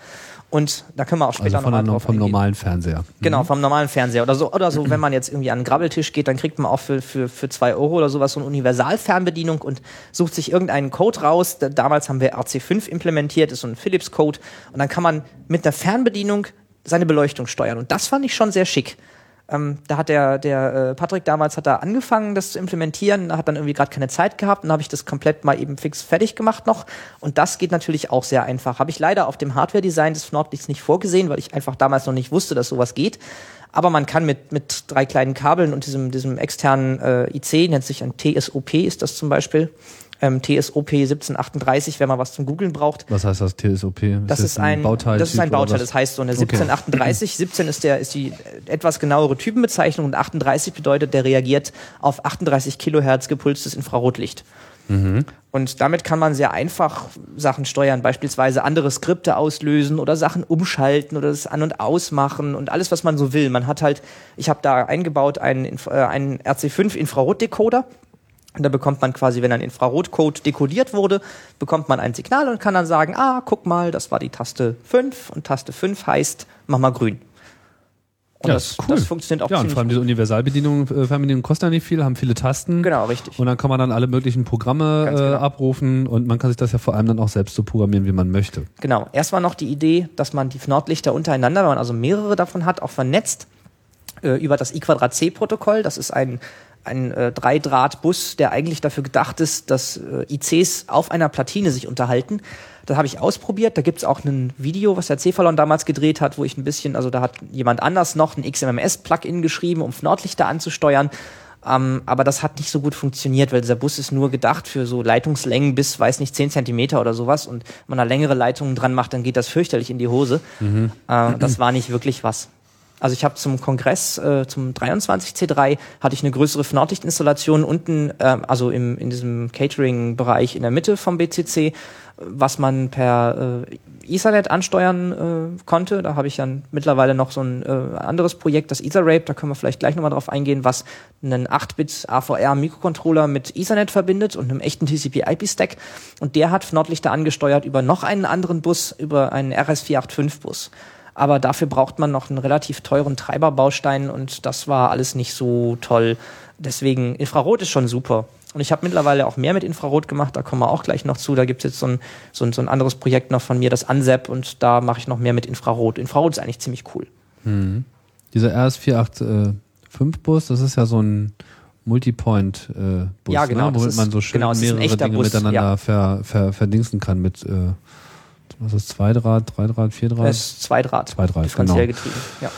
Und da können wir auch später Also von noch mal der, drauf vom eingehen. normalen Fernseher. Genau, vom normalen Fernseher oder so. Oder so, wenn man jetzt irgendwie an einen Grabbeltisch geht, dann kriegt man auch für, für, für zwei Euro oder sowas so eine Universalfernbedienung und sucht sich irgendeinen Code raus. Da- Damals haben wir RC5 implementiert, ist so ein Philips-Code. Und dann kann man mit einer Fernbedienung seine Beleuchtung steuern. Und das fand ich schon sehr schick. Ähm, da hat der, der äh, Patrick damals hat da angefangen, das zu implementieren, hat dann irgendwie gerade keine Zeit gehabt und habe ich das komplett mal eben fix fertig gemacht noch. Und das geht natürlich auch sehr einfach. Habe ich leider auf dem Hardware-Design des Nordlichts nicht vorgesehen, weil ich einfach damals noch nicht wusste, dass sowas geht. Aber man kann mit, mit drei kleinen Kabeln und diesem, diesem externen äh, IC, nennt sich ein TSOP, ist das zum Beispiel. Ähm, TSOP 1738, wenn man was zum Googeln braucht. Was heißt das TSOP? Das ist ein Bauteil. Das ist ein Bauteil. Das heißt so eine Okay. 1738. 17 ist der ist die etwas genauere Typenbezeichnung und 38 bedeutet, der reagiert auf 38 Kilohertz gepulstes Infrarotlicht. Und damit kann man sehr einfach Sachen steuern, beispielsweise andere Skripte auslösen oder Sachen umschalten oder das an- und ausmachen und alles, was man so will. Man hat halt, ich habe da eingebaut einen, äh, einen RC5 Infrarotdecoder. Und da bekommt man quasi, wenn ein Infrarotcode dekodiert wurde, bekommt man ein Signal und kann dann sagen, ah, guck mal, das war die Taste 5 und Taste 5 heißt, mach mal grün. Und ja, das, cool. das funktioniert auch Ja, und vor allem diese Universalbedienung, äh, Fernbedienung kostet ja nicht viel, haben viele Tasten. Genau, richtig. Und dann kann man dann alle möglichen Programme Ganz äh, genau. abrufen und man kann sich das ja vor allem dann auch selbst so programmieren, wie man möchte. Genau. Erst war noch die Idee, dass man die Nordlichter untereinander, wenn man also mehrere davon hat, auch vernetzt äh, über das I2C-Protokoll. Das ist ein, ein äh, Drei-Draht-Bus, der eigentlich dafür gedacht ist, dass äh, ICs auf einer Platine sich unterhalten. Das habe ich ausprobiert. Da gibt's auch ein Video, was der Cephalon damals gedreht hat, wo ich ein bisschen, also da hat jemand anders noch ein XMMS-Plugin geschrieben, um Nordlichter anzusteuern. Ähm, aber das hat nicht so gut funktioniert, weil dieser Bus ist nur gedacht für so Leitungslängen bis, weiß nicht, 10 Zentimeter oder sowas. Und wenn man da längere Leitungen dran macht, dann geht das fürchterlich in die Hose. Äh, das war nicht wirklich was. Also ich habe zum Kongress, äh, zum 23C3, hatte ich eine größere Nordlichtinstallation unten, äh, also im, in diesem Catering-Bereich in der Mitte vom BCC, was man per äh, Ethernet ansteuern äh, konnte. Da habe ich dann mittlerweile noch so ein äh, anderes Projekt, das Etherrape, da können wir vielleicht gleich nochmal drauf eingehen, was einen 8-Bit AVR-Mikrocontroller mit Ethernet verbindet und einem echten TCP-IP-Stack. Und der hat Nordlichter angesteuert über noch einen anderen Bus, über einen RS485-Bus aber dafür braucht man noch einen relativ teuren Treiberbaustein und das war alles nicht so toll. Deswegen, Infrarot ist schon super. Und ich habe mittlerweile auch mehr mit Infrarot gemacht, da kommen wir auch gleich noch zu. Da gibt's jetzt so ein, so, ein, so ein anderes Projekt noch von mir, das Ansep, und da mache ich noch mehr mit Infrarot. Infrarot ist eigentlich ziemlich cool. Dieser RS485-Bus, das ist ja so ein Multipoint-Bus, Ja, genau, ne? womit man so schön genau, es mehrere Dinge Bus, miteinander ja. ver, ver, verdingsen kann mit, äh, was ist Zweidraht, Dreidraht, Vierdraht? Das ist Zweidraht. Zweidraht, differenziell genau. getrieben. Ja.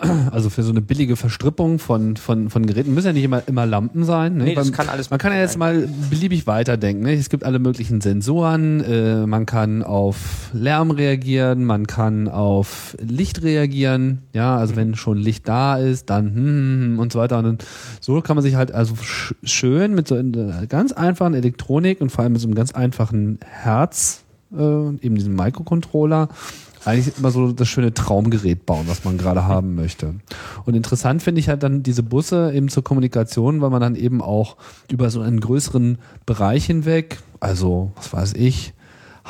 Also für so eine billige Verstrippung von, von, von Geräten müssen ja nicht immer, immer Lampen sein. Ne? Nee, das Weil kann alles Man kann ja jetzt mal beliebig weiterdenken. Ne? Es gibt alle möglichen Sensoren, äh, man kann auf Lärm reagieren, man kann auf Licht reagieren. Ja, also wenn schon Licht da ist, dann hm, hm, hm, und so weiter. Und dann, so kann man sich halt also sch schön mit so einer ganz einfachen Elektronik und vor allem mit so einem ganz einfachen Herz, äh, eben diesem Microcontroller, eigentlich immer so das schöne Traumgerät bauen, was man gerade haben möchte. Und interessant finde ich halt dann diese Busse eben zur Kommunikation, weil man dann eben auch über so einen größeren Bereich hinweg, also was weiß ich,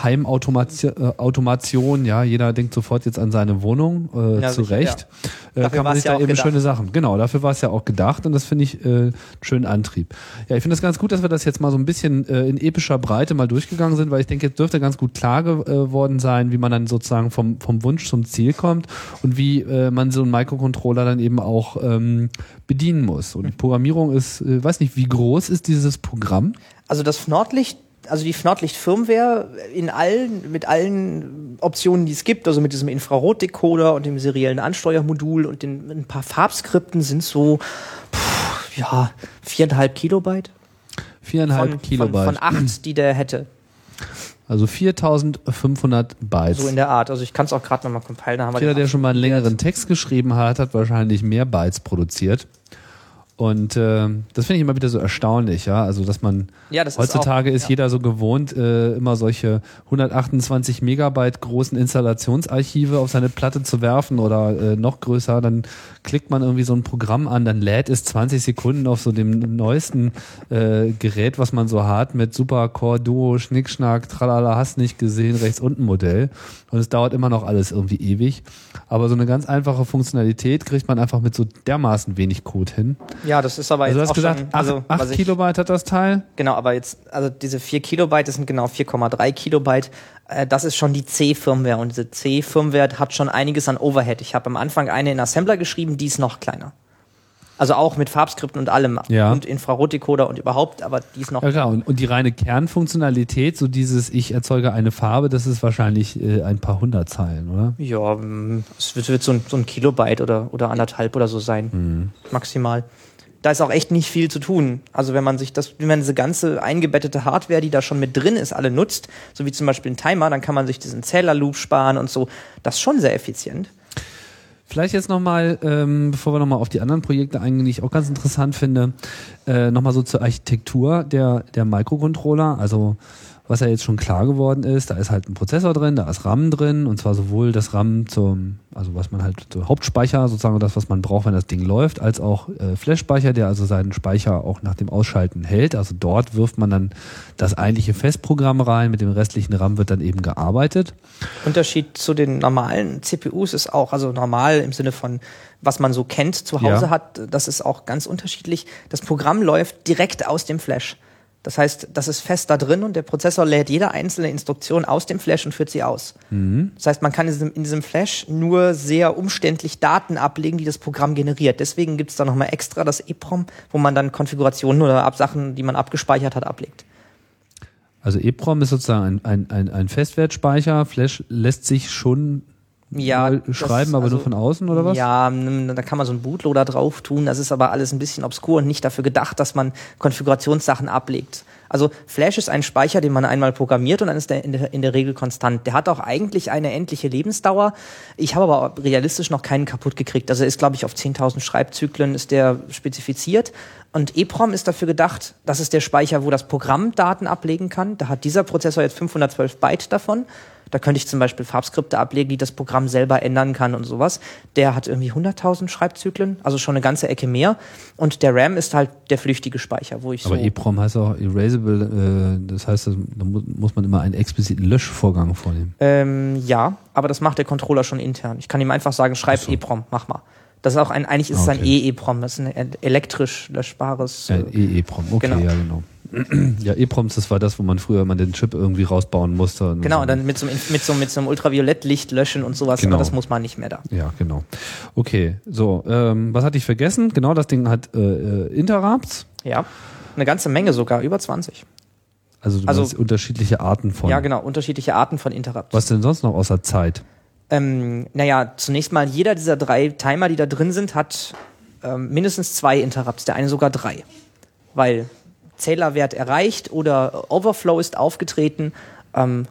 Heimautomation, äh, ja, jeder denkt sofort jetzt an seine Wohnung, äh, Ja, zu Recht. Äh, Dafür kann man sich ja da eben gedacht. schöne Sachen. Genau, dafür war es ja auch gedacht und das finde ich äh, einen schönen Antrieb. Ja, ich finde es ganz gut, dass wir das jetzt mal so ein bisschen äh, in epischer Breite mal durchgegangen sind, weil ich denke, jetzt dürfte ganz gut klar geworden sein, wie man dann sozusagen vom, vom Wunsch zum Ziel kommt und wie äh, man so einen Microcontroller dann eben auch ähm, bedienen muss. Und die Programmierung ist, äh, weiß nicht, wie groß ist dieses Programm? Also das Nordlicht, also die Nordlicht-Firmware in allen, mit allen Optionen, die es gibt, also mit diesem Infrarotdecoder und dem seriellen Ansteuermodul und den ein paar Farbskripten sind so, pff, ja, viereinhalb Kilobyte. Viereinhalb Von, Kilobyte. Von, von acht, die der hätte. also 4500 Bytes. So in der Art. Also ich kann es auch gerade nochmal compilen. Jeder, der schon mal einen längeren Text geschrieben hat, hat wahrscheinlich mehr Bytes produziert. Und äh, das finde ich immer wieder so erstaunlich, ja. Also dass man Ja, das ist heutzutage auch- ist, ja. jeder so gewohnt, äh, immer solche 128 Megabyte großen Installationsarchive auf seine Platte zu werfen oder äh, noch größer. Dann klickt man irgendwie so ein Programm an, dann lädt es 20 Sekunden auf so dem neuesten äh, Gerät, was man so hat, mit Super Core Duo, Schnickschnack, Tralala, hast nicht gesehen, rechts unten Modell. Und es dauert immer noch alles irgendwie ewig. Aber so eine ganz einfache Funktionalität kriegt man einfach mit so dermaßen wenig Code hin. Ja, das ist aber Also jetzt auch gesagt, schon, 8, also, was ich, Kilobyte hat das Teil. Genau, aber jetzt, also diese 4 Kilobyte, das sind genau 4,3 Kilobyte. Äh, das ist schon die C-Firmware und diese C-Firmware hat schon einiges an Overhead. Ich habe am Anfang eine in Assembler geschrieben, die ist noch kleiner. Also auch mit Farbskripten und allem Ja. und Infrarotdecoder und überhaupt, aber die ist noch. Ja klar, und, und die reine Kernfunktionalität, so dieses Ich erzeuge eine Farbe, das ist wahrscheinlich äh, ein paar hundert Zeilen, oder? Ja, es wird, wird so, ein, so ein Kilobyte oder, oder anderthalb oder so sein. Mhm. Maximal. Da ist auch echt nicht viel zu tun. Also wenn man sich das, wenn man diese ganze eingebettete Hardware, die da schon mit drin ist, alle nutzt, so wie zum Beispiel ein Timer, dann kann man sich diesen Zählerloop sparen und so. Das ist schon sehr effizient. Vielleicht jetzt nochmal, ähm, bevor wir nochmal auf die anderen Projekte eingehen, die ich auch ganz interessant finde, äh, nochmal so zur Architektur der, der Microcontroller. Also was ja jetzt schon klar geworden ist, da ist halt ein Prozessor drin, da ist RAM drin und zwar sowohl das RAM zum, also was man halt so Hauptspeicher, sozusagen das, was man braucht, wenn das Ding läuft, als auch äh, Flash-Speicher, der also seinen Speicher auch nach dem Ausschalten hält. Also dort wirft man dann das eigentliche Festprogramm rein, mit dem restlichen RAM wird dann eben gearbeitet. Unterschied zu den normalen CPUs ist auch, also normal im Sinne von, was man so kennt, zu Hause Ja. hat, das ist auch ganz unterschiedlich. Das Programm läuft direkt aus dem Flash. Das heißt, das ist fest da drin und der Prozessor lädt jede einzelne Instruktion aus dem Flash und führt sie aus. Das heißt, man kann in diesem, in diesem Flash nur sehr umständlich Daten ablegen, die das Programm generiert. Deswegen gibt es da nochmal extra das EEPROM, wo man dann Konfigurationen oder Sachen, die man abgespeichert hat, ablegt. Also EEPROM ist sozusagen ein, ein, ein, ein Festwertspeicher. Flash lässt sich schon Ja, schreiben, aber also- nur von außen oder was? Ja, da kann man so einen Bootloader drauf tun. Das ist aber alles ein bisschen obskur und nicht dafür gedacht, dass man Konfigurationssachen ablegt. Also Flash ist ein Speicher, den man einmal programmiert und dann ist der in, der in der Regel konstant. Der hat auch eigentlich eine endliche Lebensdauer. Ich habe aber realistisch noch keinen kaputt gekriegt. Also er ist, glaube ich, auf 10.000 Schreibzyklen ist der spezifiziert. Und EEPROM ist dafür gedacht, das ist der Speicher, wo das Programm Daten ablegen kann. Da hat dieser Prozessor jetzt 512 Byte davon. Da könnte ich zum Beispiel Farbskripte ablegen, die das Programm selber ändern kann und sowas. Der hat irgendwie 100.000 Schreibzyklen, also schon eine ganze Ecke mehr. Und der RAM ist halt der flüchtige Speicher, wo ich Aber so... EEPROM heißt auch erasable, äh, das heißt, da mu- muss man immer einen expliziten Löschvorgang vornehmen. Ähm, ja, aber das macht der Controller schon intern. Ich kann ihm einfach sagen, schreib so. EEPROM, mach mal. Das ist auch ein, eigentlich ist es ein Okay. EEPROM, das ist ein e- elektrisch löschbares. Äh, EEPROM, okay, genau. ja genau. Ja, EEPROMs, das war das, wo man früher mal den Chip irgendwie rausbauen musste. und Genau, und dann mit so, einem- mit so, mit so einem Ultraviolettlicht löschen und sowas, Genau. aber das muss man nicht mehr da. Ja, genau. Okay, so, ähm, was hatte ich vergessen? Genau, das Ding hat äh, äh, Interrupts. Ja, eine ganze Menge sogar, über 20. Also, du Also- unterschiedliche Arten von. Ja, genau, unterschiedliche Arten von Interrupt. Was denn sonst noch außer Zeit? Ähm, naja, zunächst mal, jeder dieser drei Timer, die da drin sind, hat ähm, mindestens zwei Interrupts, der eine sogar drei. Weil Zählerwert erreicht oder Overflow ist aufgetreten. Ähm,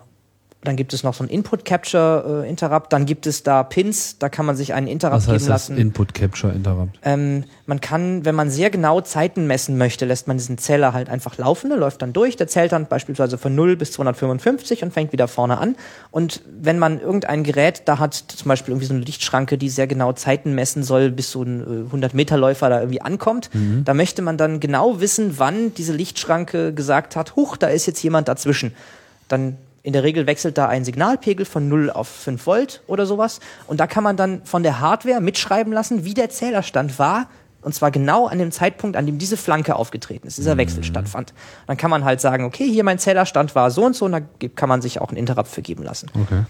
dann gibt es noch so ein Input-Capture-Interrupt. Dann gibt es da Pins, da kann man sich einen Interrupt Was heißt geben das lassen. Input Capture Interrupt? Ähm, man kann, wenn man sehr genau Zeiten messen möchte, lässt man diesen Zähler halt einfach laufen, der läuft dann durch, der zählt dann beispielsweise von 0 bis 255 und fängt wieder vorne an. Und wenn man irgendein Gerät da hat, zum Beispiel irgendwie so eine Lichtschranke, die sehr genau Zeiten messen soll, bis so ein äh, 100-Meter-Läufer da irgendwie ankommt, da möchte man dann genau wissen, wann diese Lichtschranke gesagt hat, huch, da ist jetzt jemand dazwischen. Dann in der Regel wechselt da ein Signalpegel von 0 auf 5 Volt oder sowas. Und da kann man dann von der Hardware mitschreiben lassen, wie der Zählerstand war. Und zwar genau an dem Zeitpunkt, an dem diese Flanke aufgetreten ist, dieser Wechsel stattfand. Dann kann man halt sagen, okay, hier mein Zählerstand war so und so, und da kann man sich auch einen Interrupt vergeben lassen. Okay.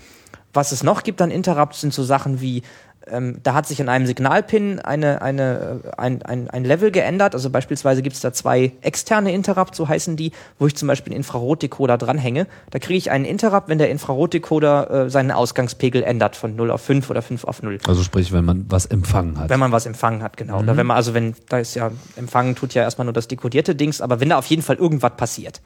Was es noch gibt an Interrupts sind so Sachen wie, ähm, da hat sich an einem Signalpin eine, eine, äh, ein, ein, ein Level geändert. Also beispielsweise gibt es da zwei externe Interrupts, so heißen die, wo ich zum Beispiel einen Infrarotdecoder dranhänge. Da kriege ich einen Interrupt, wenn der Infrarotdecoder äh, seinen Ausgangspegel ändert von 0 auf 5 oder 5 auf 0. Also sprich, wenn man was empfangen hat. Wenn man was empfangen hat, genau. Oder wenn man, also wenn, da ist ja, empfangen tut ja erstmal nur das dekodierte Dings, aber wenn da auf jeden Fall irgendwas passiert.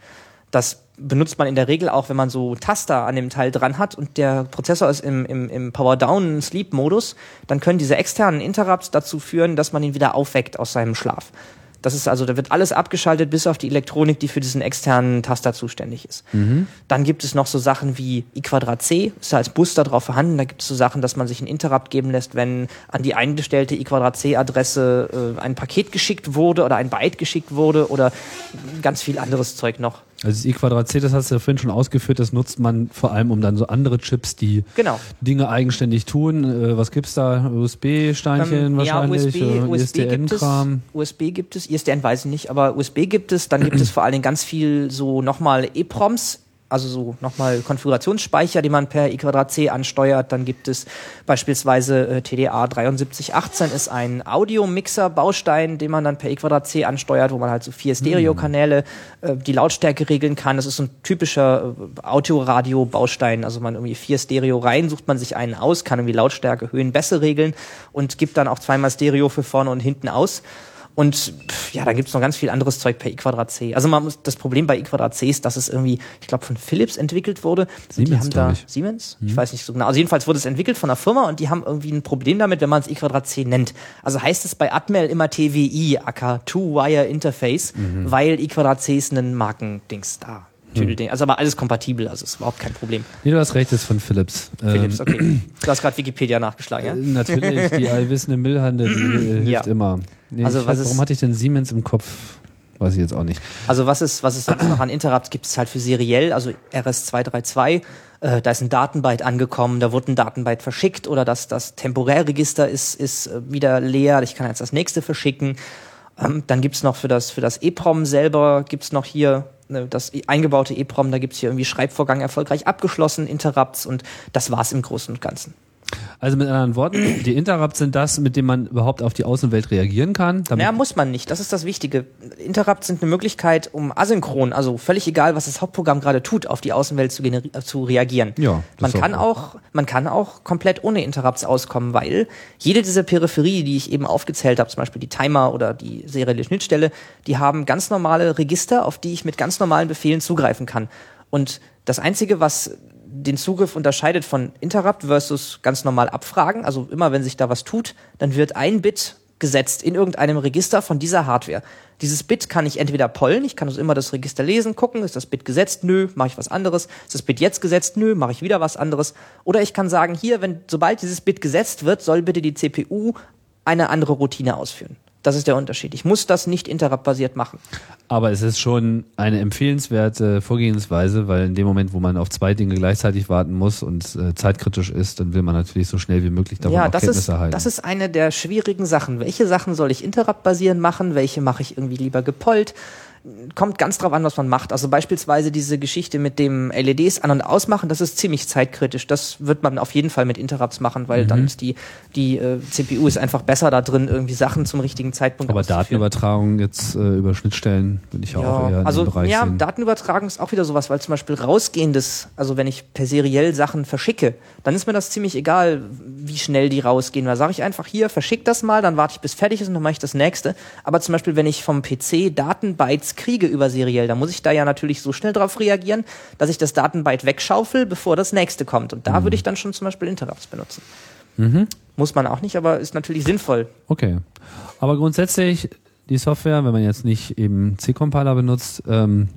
Das benutzt man in der Regel auch, wenn man so Taster an dem Teil dran hat und der Prozessor ist im, im, im Power-Down-Sleep-Modus, dann können diese externen Interrupts dazu führen, dass man ihn wieder aufweckt aus seinem Schlaf. Das ist also, da wird alles abgeschaltet, bis auf die Elektronik, die für diesen externen Taster zuständig ist. Dann gibt es noch so Sachen wie i Quadrat C, ist da als Booster drauf vorhanden. Da gibt es so Sachen, dass man sich einen Interrupt geben lässt, wenn an die eingestellte i Quadrat C Adresse äh, ein Paket geschickt wurde oder ein Byte geschickt wurde oder ganz viel anderes Zeug noch. Also das I Quadrat C, das hast du ja vorhin schon ausgeführt, das nutzt man vor allem, um dann so andere Chips, die Genau. Dinge eigenständig tun. Äh, was gibt's da? USB-Steinchen Ähm, wahrscheinlich? Ja, USB, USB gibt es. ISDN-Kram? USB gibt es, ISDN weiß ich nicht, aber USB gibt es. Dann gibt es vor allen Dingen ganz viel so nochmal EPROMs, also so nochmal Konfigurationsspeicher, die man per I2C ansteuert. Dann gibt es beispielsweise äh, TDA 7318 ist ein Audio-Mixer-Baustein, den man dann per I2C ansteuert, wo man halt so vier Stereokanäle äh, die Lautstärke regeln kann. Das ist so ein typischer äh, Autoradio-Baustein. Also man irgendwie vier Stereo rein, sucht man sich einen aus, kann irgendwie Lautstärke, Höhen, Bässe regeln und gibt dann auch zweimal Stereo für vorne und hinten aus. Und pff, ja, da gibt's noch ganz viel anderes Zeug per I Quadrat C. Also man muss, das Problem bei I Quadrat C ist, dass es irgendwie, ich glaube, von Philips entwickelt wurde. Und die Siemens, haben da ich. Siemens? Ich weiß nicht so genau. Also jedenfalls wurde es entwickelt von einer Firma und die haben irgendwie ein Problem damit, wenn man es I Quadrat C nennt. Also heißt es bei Atmel immer TWI, aka Two-Wire Interface, weil I Quadrat C ist ein Markendings da. Tüdelding. Also aber alles kompatibel, also ist überhaupt kein Problem. Nee, du hast recht, ist von Philips. Philips, Ähm, okay. Du hast gerade Wikipedia nachgeschlagen, ja? Natürlich, die allwissende Müllhandel, die äh, hilft Ja. immer. Nee, Also was weiß, ist- warum hatte ich denn Siemens im Kopf? Weiß ich jetzt auch nicht. Also was es, was es sonst noch an Interrupts gibt, ist halt für seriell, also RS232, äh, da ist ein Datenbyte angekommen, da wurde ein Datenbyte verschickt oder das, das Temporärregister ist, ist äh, wieder leer, ich kann jetzt das nächste verschicken. Ähm, dann gibt's noch für das, für das EPROM selber, gibt's noch hier das e- eingebaute EPROM, da gibt's hier irgendwie Schreibvorgang erfolgreich abgeschlossen, Interrupts und das war's im Großen und Ganzen. Also mit anderen Worten, die Interrupts sind das, mit dem man überhaupt auf die Außenwelt reagieren kann. Damit Naja, muss man nicht. Das ist das Wichtige. Interrupts sind eine Möglichkeit, um asynchron, also völlig egal, was das Hauptprogramm gerade tut, auf die Außenwelt zu, äh, zu reagieren. Ja, man kann auch- auch, man kann auch komplett ohne Interrupts auskommen, weil jede dieser Peripherie, die ich eben aufgezählt habe, zum Beispiel die Timer oder die serielle Schnittstelle, die haben ganz normale Register, auf die ich mit ganz normalen Befehlen zugreifen kann. Und das Einzige, was den Zugriff unterscheidet von Interrupt versus ganz normal abfragen. Also immer wenn sich da was tut, dann wird ein Bit gesetzt in irgendeinem Register von dieser Hardware. Dieses Bit kann ich entweder pollen, ich kann also immer das Register lesen, gucken, ist das Bit gesetzt? Nö, mache ich was anderes. Ist das Bit jetzt gesetzt? Nö, mache ich wieder was anderes. Oder ich kann sagen, hier, wenn sobald dieses Bit gesetzt wird, soll bitte die CPU eine andere Routine ausführen. Das ist der Unterschied. Ich muss das nicht interrupt-basiert machen. Aber es ist schon eine empfehlenswerte Vorgehensweise, weil in dem Moment, wo man auf zwei Dinge gleichzeitig warten muss und äh, zeitkritisch ist, dann will man natürlich so schnell wie möglich davon ja, das Kenntnis ist, erhalten. das ist eine der schwierigen Sachen. Welche Sachen soll ich interrupt-basierend machen? Welche mache ich irgendwie lieber gepollt? Kommt ganz drauf an, was man macht. Also beispielsweise diese Geschichte mit dem LEDs an- und ausmachen, das ist ziemlich zeitkritisch. Das wird man auf jeden Fall mit Interrupts machen, weil Mhm. dann ist die, die äh, CPU ist einfach besser da drin, irgendwie Sachen zum richtigen Zeitpunkt Aber. Datenübertragung jetzt äh, über Schnittstellen würde ich ja, auch eher in also dem Bereich ja, sehen. Datenübertragung ist auch wieder sowas, weil zum Beispiel rausgehendes, also wenn ich per seriell Sachen verschicke, dann ist mir das ziemlich egal, wie schnell die rausgehen. Da sage ich einfach hier, verschick das mal, dann warte ich bis fertig ist und dann mache ich das nächste. Aber zum Beispiel, wenn ich vom PC Datenbytes kriege über seriell, dann muss ich da ja natürlich so schnell drauf reagieren, dass ich das Datenbyte wegschaufel, bevor das nächste kommt. Und da Mhm. würde ich dann schon zum Beispiel Interrupts benutzen. Muss man auch nicht, aber ist natürlich sinnvoll. Okay. Aber grundsätzlich, die Software, wenn man jetzt nicht eben C-Compiler benutzt, ähm,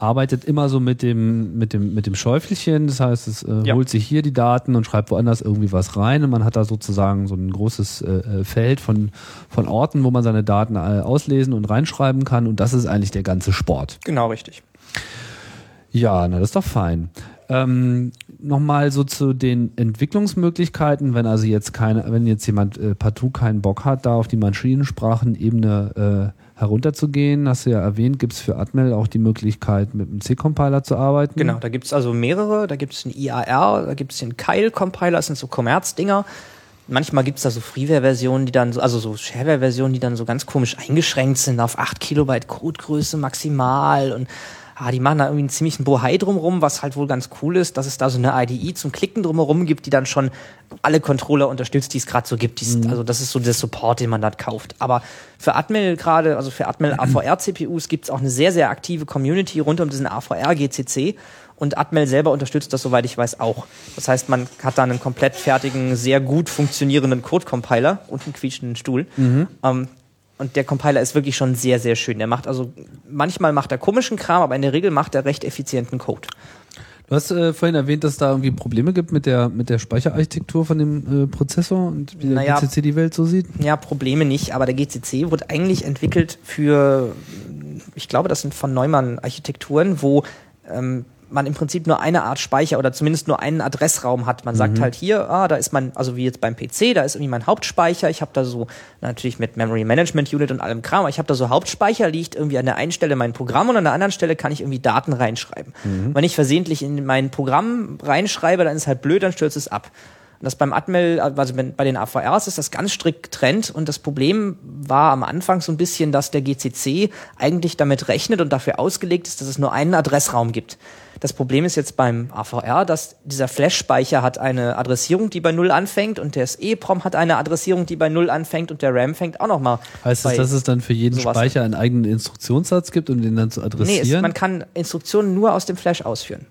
arbeitet immer so mit dem, mit dem, mit dem Schäufelchen. Das heißt, es äh, Ja. holt sich hier die Daten und schreibt woanders irgendwie was rein und man hat da sozusagen so ein großes äh, äh, Feld von, von Orten, wo man seine Daten äh, auslesen und reinschreiben kann und das ist eigentlich der ganze Sport. Genau, richtig. Ja, na, das ist doch fein. Ähm, Nochmal so zu den Entwicklungsmöglichkeiten, wenn also jetzt keine, wenn jetzt jemand äh, partout keinen Bock hat, da auf die Maschinensprachenebene äh, herunterzugehen, hast du ja erwähnt, gibt es für Atmel auch die Möglichkeit, mit einem C-Compiler zu arbeiten. Genau, da gibt's also mehrere. Da gibt's einen IAR, da gibt's den Keil-Compiler, das sind so Kommerzdinger. Manchmal gibt's da so Freeware-Versionen, die dann so, also so Shareware-Versionen, die dann so ganz komisch eingeschränkt sind auf 8 Kilobyte Codegröße maximal und ah, die machen da irgendwie einen ziemlichen Bohai drumrum, was halt wohl ganz cool ist, dass es da so eine IDE zum Klicken drumherum gibt, die dann schon alle Controller unterstützt, die es gerade so gibt. Ist, Also das ist so der Support, den man da kauft. Aber für Atmel gerade, also für Atmel AVR-CPUs gibt's auch eine sehr, sehr aktive Community rund um diesen AVR-GCC. Und Atmel selber unterstützt das, soweit ich weiß, auch. Das heißt, man hat da einen komplett fertigen, sehr gut funktionierenden Code-Compiler und einen quietschenden Stuhl. Ähm, und der Compiler ist wirklich schon sehr, sehr schön. Der macht also, manchmal macht er komischen Kram, aber in der Regel macht er recht effizienten Code. Du hast äh, vorhin erwähnt, dass da irgendwie Probleme gibt mit der, mit der Speicherarchitektur von dem äh, Prozessor und wie der Naja. GCC die Welt so sieht. Ja, Probleme nicht, aber der GCC wurde eigentlich entwickelt für, ich glaube, das sind von Neumann Architekturen, wo ähm, man im Prinzip nur eine Art Speicher oder zumindest nur einen Adressraum hat. Man sagt halt hier, ah, da ist mein, also wie jetzt beim PC, da ist irgendwie mein Hauptspeicher. Ich habe da so natürlich mit Memory Management Unit und allem Kram, aber ich habe da so Hauptspeicher, liegt irgendwie an der einen Stelle mein Programm und an der anderen Stelle kann ich irgendwie Daten reinschreiben. Wenn ich versehentlich in mein Programm reinschreibe, dann ist halt blöd, dann stürzt es ab. Das beim Atmel, also bei den AVRs ist das ganz strikt getrennt und das Problem war am Anfang so ein bisschen, dass der GCC eigentlich damit rechnet und dafür ausgelegt ist, dass es nur einen Adressraum gibt. Das Problem ist jetzt beim AVR, dass dieser Flash-Speicher hat eine Adressierung, die bei Null anfängt und das EEPROM hat eine Adressierung, die bei Null anfängt und der RAM fängt auch nochmal. Heißt das, dass es dann für jeden. Speicher einen eigenen Instruktionssatz gibt, um den dann zu Nee, adressieren? es, man kann Instruktionen nur aus dem Flash ausführen.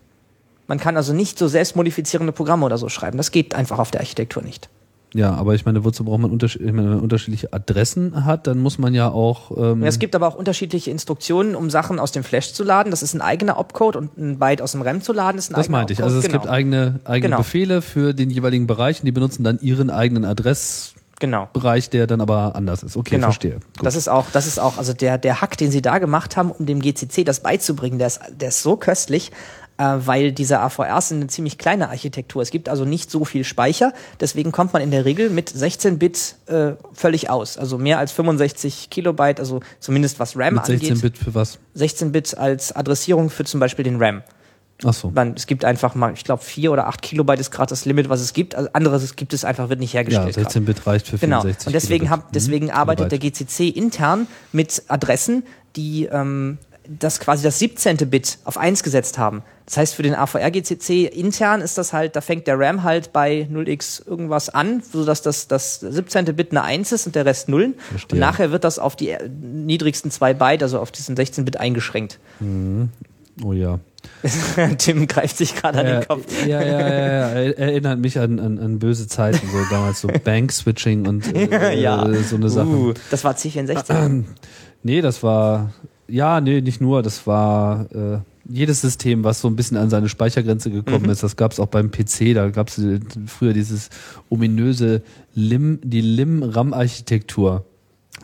Man kann also nicht so selbstmodifizierende Programme oder so schreiben. Das geht einfach auf der Architektur nicht. Ja, aber ich meine, wozu braucht man, unterschied wenn man unterschiedliche Adressen hat, dann muss man ja auch. Ähm, Ja, es gibt aber auch unterschiedliche Instruktionen, um Sachen aus dem Flash zu laden. Das ist ein eigener Opcode und ein Byte aus dem RAM zu laden ist ein das eigener meinte ich. Also es genau. gibt eigene, eigene Genau. Befehle für den jeweiligen Bereich und die benutzen dann ihren eigenen Adressbereich, Genau. der dann aber anders ist. Okay, Genau. verstehe. Gut. Das ist auch, das ist auch, also der, der Hack, den sie da gemacht haben, um dem GCC das beizubringen, der ist, der ist so köstlich, äh, weil diese AVRs sind eine ziemlich kleine Architektur. Es gibt also nicht so viel Speicher, deswegen kommt man in der Regel mit 16 Bit äh, völlig aus. Also mehr als 65 Kilobyte, also zumindest was RAM Mit 16 angeht. Bit für was? 16 Bit als Adressierung für zum Beispiel den RAM. Ach so. Man, es gibt einfach mal, ich glaube, 4 oder 8 Kilobyte ist gerade das Limit, was es gibt. Also anderes gibt es einfach, wird nicht Ja, hergestellt. gerade. 16 Bit reicht für Genau. 64 Und deswegen, Kilobit. hab, deswegen Mhm. arbeitet der Kilobyte. GCC intern mit Adressen, die ähm, das quasi das 17. Bit auf 1 gesetzt haben. Das heißt, für den AVR GCC intern ist das halt, da fängt der RAM halt bei 0x irgendwas an, sodass das, das 17. Bit eine 1 ist und der Rest Nullen. Verstehe. Und nachher wird das auf die äh, niedrigsten zwei Byte, also auf diesen 16 Bit eingeschränkt. Oh ja. Tim greift sich gerade an Ja, den Kopf. ja, ja, ja, ja, er- erinnert mich an, an, an böse Zeiten, so damals so Bank-Switching und äh, Ja. so eine Sache. Uh, das war C64. Nee, das war, ja, nee, nicht nur, das war äh, jedes System, was so ein bisschen an seine Speichergrenze gekommen Mhm. ist. Das gab es auch beim PC, da gab es früher dieses ominöse LIM, die LIM-RAM-Architektur.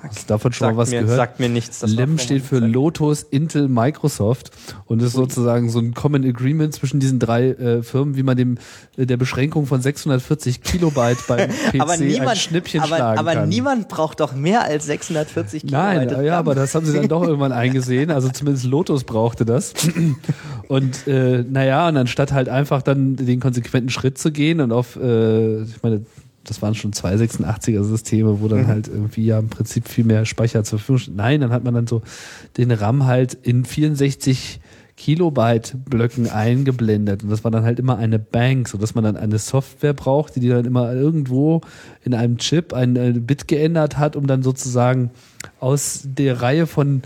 Hast du davon schon mal was mir, gehört? sagt mir nichts. LIM steht für. Lotus, Intel, Microsoft und ist sozusagen so ein Common Agreement zwischen diesen drei äh, Firmen, wie man dem äh, der Beschränkung von 640 Kilobyte beim PC aber niemand, ein Schnippchen aber, schlagen aber kann. niemand braucht doch mehr als 640 Nein, Kilobyte ja, RAM. aber das haben sie dann doch irgendwann eingesehen. Also zumindest Lotus brauchte das. Und äh, naja, und anstatt halt einfach dann den konsequenten Schritt zu gehen und auf, äh, ich meine, das waren schon 286er Systeme, wo dann Mhm. halt irgendwie ja im Prinzip viel mehr Speicher zur Verfügung steht. Nein, dann hat man dann so den RAM halt in 64 Kilobyte Blöcken eingeblendet und das war dann halt immer eine Bank, so dass man dann eine Software brauchte, die dann immer irgendwo in einem Chip ein Bit geändert hat, um dann sozusagen aus der Reihe von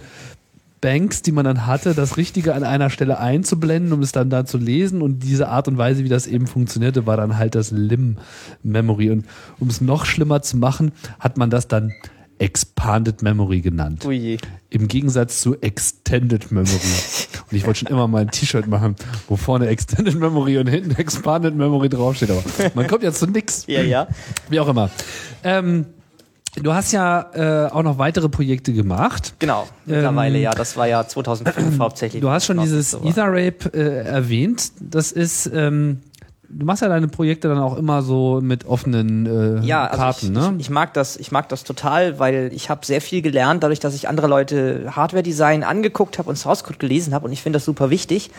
Banks, die man dann hatte, das Richtige an einer Stelle einzublenden, um es dann da zu lesen. Und diese Art und Weise, wie das eben funktionierte, war dann halt das LIM-Memory. Und um es noch schlimmer zu machen, hat man das dann Expanded Memory genannt. Ui. Im Gegensatz zu Extended Memory. Und ich wollte schon immer mal ein T-Shirt machen, wo vorne Extended Memory und hinten Expanded Memory draufsteht. Aber man kommt ja zu nix. Ja, ja. Wie auch immer. Ähm, du hast ja äh, auch noch weitere Projekte gemacht. Genau. Mittlerweile, ja. Das war ja 2005 hauptsächlich. Ähm, Du hast schon Genau, dieses so war. Ether Rape äh, erwähnt. Das ist, ähm, du machst ja deine Projekte dann auch immer so mit offenen äh, ja, also Karten, ich, ne? ich, ich mag das, ich mag das total, weil ich habe sehr viel gelernt, dadurch, dass ich andere Leute Hardware-Design angeguckt habe und Source Code gelesen habe und ich finde das super wichtig,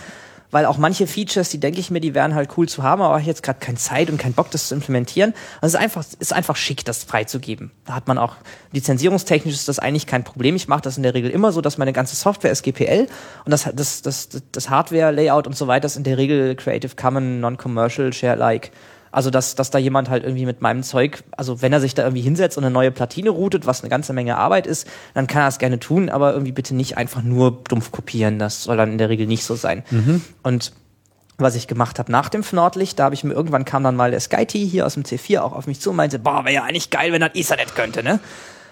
weil auch manche Features, die denke ich mir, die wären halt cool zu haben, aber ich jetzt gerade keine Zeit und keinen Bock, das zu implementieren. Also es ist einfach, ist einfach schick, das freizugeben. Da hat man auch lizenzierungstechnisch ist das eigentlich kein Problem. Ich mache das in der Regel immer so, dass meine ganze Software ist GPL und das, das, das, das Hardware-Layout und so weiter ist in der Regel Creative Commons, Non-Commercial, Share-like. Also, dass, dass da jemand halt irgendwie mit meinem Zeug, also wenn er sich da irgendwie hinsetzt und eine neue Platine routet, was eine ganze Menge Arbeit ist, dann kann er das gerne tun, aber irgendwie bitte nicht einfach nur dumpf kopieren. Das soll dann in der Regel nicht so sein. Und was ich gemacht habe nach dem Nordlicht, da habe ich mir irgendwann kam dann mal der SkyT hier aus dem C4 auch auf mich zu und meinte, boah, wäre ja eigentlich geil, wenn das Ethernet könnte, ne?